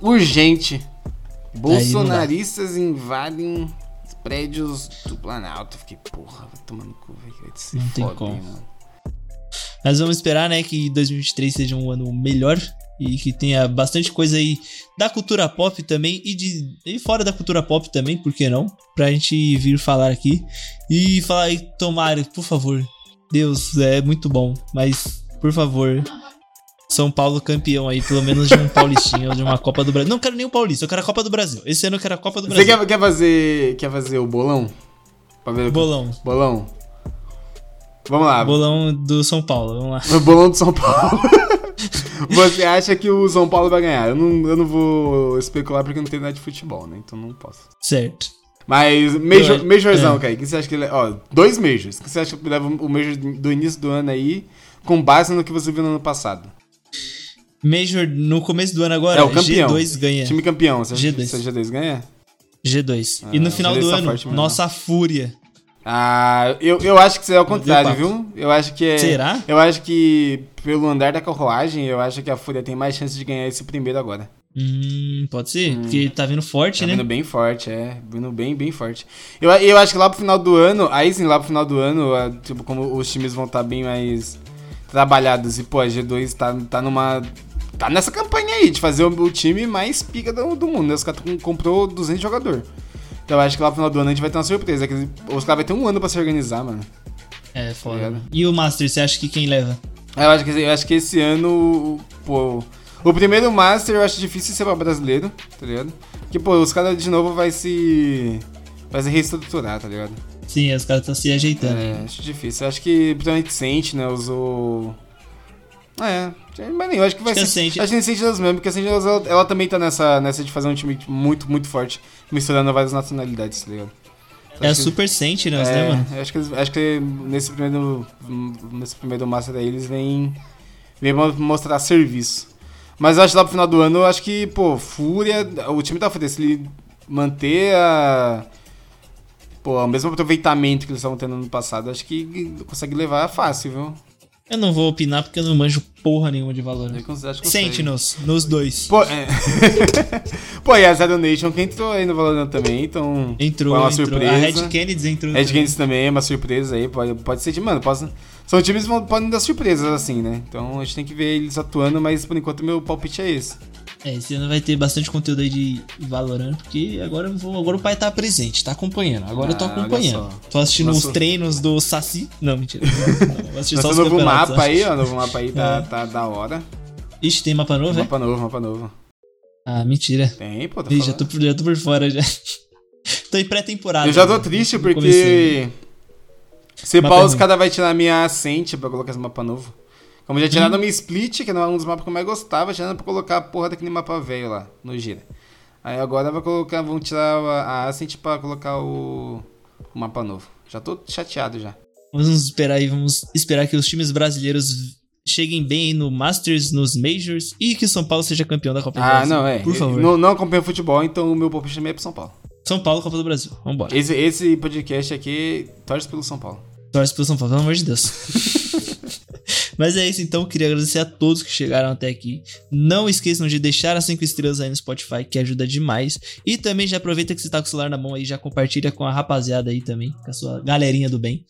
Urgente. Bolsonaristas invadem prédios do Planalto. Fiquei, porra, vai tomando cu, velho. Não foda, tem como. Mano. Mas vamos esperar, né, que 2023 seja um ano melhor e que tenha bastante coisa aí da cultura pop também e de e fora da cultura pop também, por que não? Pra gente vir falar aqui e falar e tomar, por favor. Deus, é muito bom, mas por favor, são Paulo campeão aí, pelo menos de um <laughs> Paulistinho, de uma Copa do Brasil. Não quero nem o Paulista, eu quero a Copa do Brasil. Esse ano eu quero a Copa do Brasil. Você quer, quer fazer quer fazer o bolão? bolão. Bolão. Vamos lá. Bolão do São Paulo, vamos lá. O <laughs> bolão do São Paulo. <laughs> Você acha que o São Paulo vai ganhar? Eu não, eu não vou especular porque não tem nada de futebol, né? Então não posso. Certo. Mas, major, majorzão, é. Que você acha que ele. Ó, dois majors. O que você acha que leva o major do início do ano aí, com base no que você viu no ano passado? Major no começo do ano agora, é, o campeão. G2 ganha. Time campeão, você G2. Acha que G2 ganha? G2. Ah, e no final do tá ano, nossa fúria. Ah, eu, eu acho que é o contrário, viu? Eu acho que é. Será? Eu acho que, pelo andar da carruagem, eu acho que a Fúria tem mais chance de ganhar esse primeiro agora. Hum, pode ser, hum, porque tá vindo forte, tá né? Vindo bem forte, é. Vindo bem, bem forte. Eu, eu acho que lá pro final do ano, aí sim, lá pro final do ano, tipo, como os times vão estar tá bem mais trabalhados. E, pô, a G2 tá, tá numa. Tá nessa campanha aí de fazer o, o time mais pica do, do mundo, né? Os caras comprou 200 jogadores. Então eu acho que lá no final do ano a gente vai ter uma surpresa. Que os caras vão ter um ano pra se organizar, mano. É, foda. Tá e o Master, você acha que quem leva? Eu acho que, eu acho que esse ano, pô. O primeiro Master eu acho difícil ser pra brasileiro, tá ligado? Porque, pô, os caras de novo vai se. Vai se reestruturar, tá ligado? Sim, os caras estão se ajeitando. É, acho difícil. Eu acho que principalmente Sente, né? Usou. É, mas nem, eu acho que vai acho ser. Que a sente mesmo, porque a Sentinels ela, ela, também tá nessa, nessa de fazer um time muito, muito forte, misturando várias nacionalidades, tá ligado? É a Super Sentinels, né, é, né, mano? Acho que, acho que nesse primeiro, nesse primeiro Master aí eles vêm, vêm mostrar serviço. Mas eu acho que lá pro final do ano, eu acho que, pô, Fúria, o time da Fúria, se ele manter a. Pô, o mesmo aproveitamento que eles estavam tendo no passado, acho que consegue levar fácil, viu? Eu não vou opinar porque eu não manjo porra nenhuma de valor. Sentinels, nos dois. Pô, é. <laughs> Pô, e a Zero Nation que entrou aí no Valorant também, então. Entrou, foi uma entrou. surpresa. A Red Kennedy entrou. Red Kennedy também é uma surpresa aí, pode, pode ser de. Mano, posso, são times que podem dar surpresas assim, né? Então a gente tem que ver eles atuando, mas por enquanto meu palpite é esse. É, esse ano vai ter bastante conteúdo aí de Valorant, porque agora, vou, agora o pai tá presente, tá acompanhando. Agora ah, eu tô ah, acompanhando. Tô assistindo Nossa. os treinos do Saci. Não, mentira. Não, <laughs> vou assistir só os novo mapa aí, ó. Novo mapa aí tá, é. tá da hora. Ixi, tem mapa novo, é? Mapa novo, mapa novo. Ah, mentira. Tem, pô, tá já tô, já tô por fora já. <laughs> tô em pré-temporada. Eu já tô triste porque. Se pausa, cada vai tirar minha Ascent pra colocar esse mapa novo. Como já tiraram hum. minha Split, que não era um dos mapas que eu mais gostava, tiraram pra colocar a porra daquele mapa velho lá, no Gira. Aí agora vai colocar, vão tirar a Ascent pra colocar o, o mapa novo. Já tô chateado já. Vamos esperar aí, vamos esperar que os times brasileiros cheguem bem no Masters, nos Majors e que São Paulo seja campeão da Copa do Brasil. Ah, não, é. Por favor. Não, não acompanho futebol, então o meu palpite também é pro São Paulo. São Paulo, Copa do Brasil. Vambora. Esse, esse podcast aqui torce pelo São Paulo. Torce pelo São Paulo, pelo amor de Deus. <laughs> Mas é isso, então. Queria agradecer a todos que chegaram até aqui. Não esqueçam de deixar as 5 estrelas aí no Spotify, que ajuda demais. E também já aproveita que você tá com o celular na mão aí, já compartilha com a rapaziada aí também, com a sua galerinha do bem.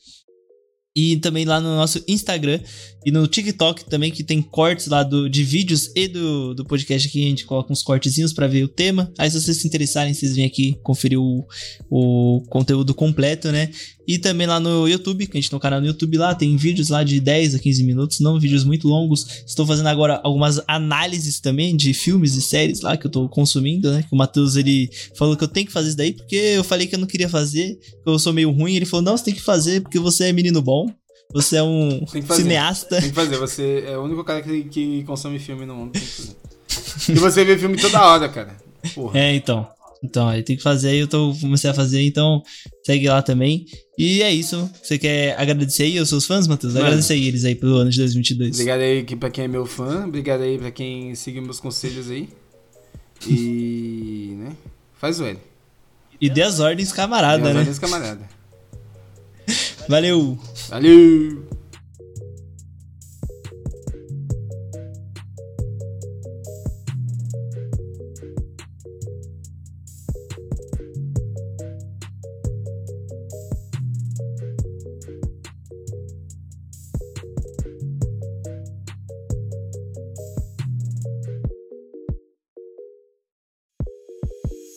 E também lá no nosso Instagram e no TikTok também, que tem cortes lá do, de vídeos e do, do podcast aqui. A gente coloca uns cortezinhos para ver o tema. Aí, se vocês se interessarem, vocês vêm aqui conferir o, o conteúdo completo, né? E também lá no YouTube, que a gente tem um canal no YouTube lá, tem vídeos lá de 10 a 15 minutos, não vídeos muito longos. Estou fazendo agora algumas análises também de filmes e séries lá que eu tô consumindo, né? Que o Matheus ele falou que eu tenho que fazer isso daí porque eu falei que eu não queria fazer, que eu sou meio ruim. Ele falou: "Não, você tem que fazer porque você é menino bom". Você é um cineasta. Tem que fazer, você é o único cara que, que consome filme no mundo. Tem <laughs> e você vê filme toda hora, cara. Porra. É, então. Então, aí tem que fazer, eu tô, comecei a fazer, então segue lá também. E é isso. Você quer agradecer aí aos seus fãs, Matheus? Agradecer aí eles aí pelo ano de 2022. Obrigado aí pra quem é meu fã, obrigado aí pra quem seguiu meus conselhos aí. E, <laughs> né, faz o L. E dê as ordens camarada, dê as né? ordens camarada. <laughs> Valeu! Valeu!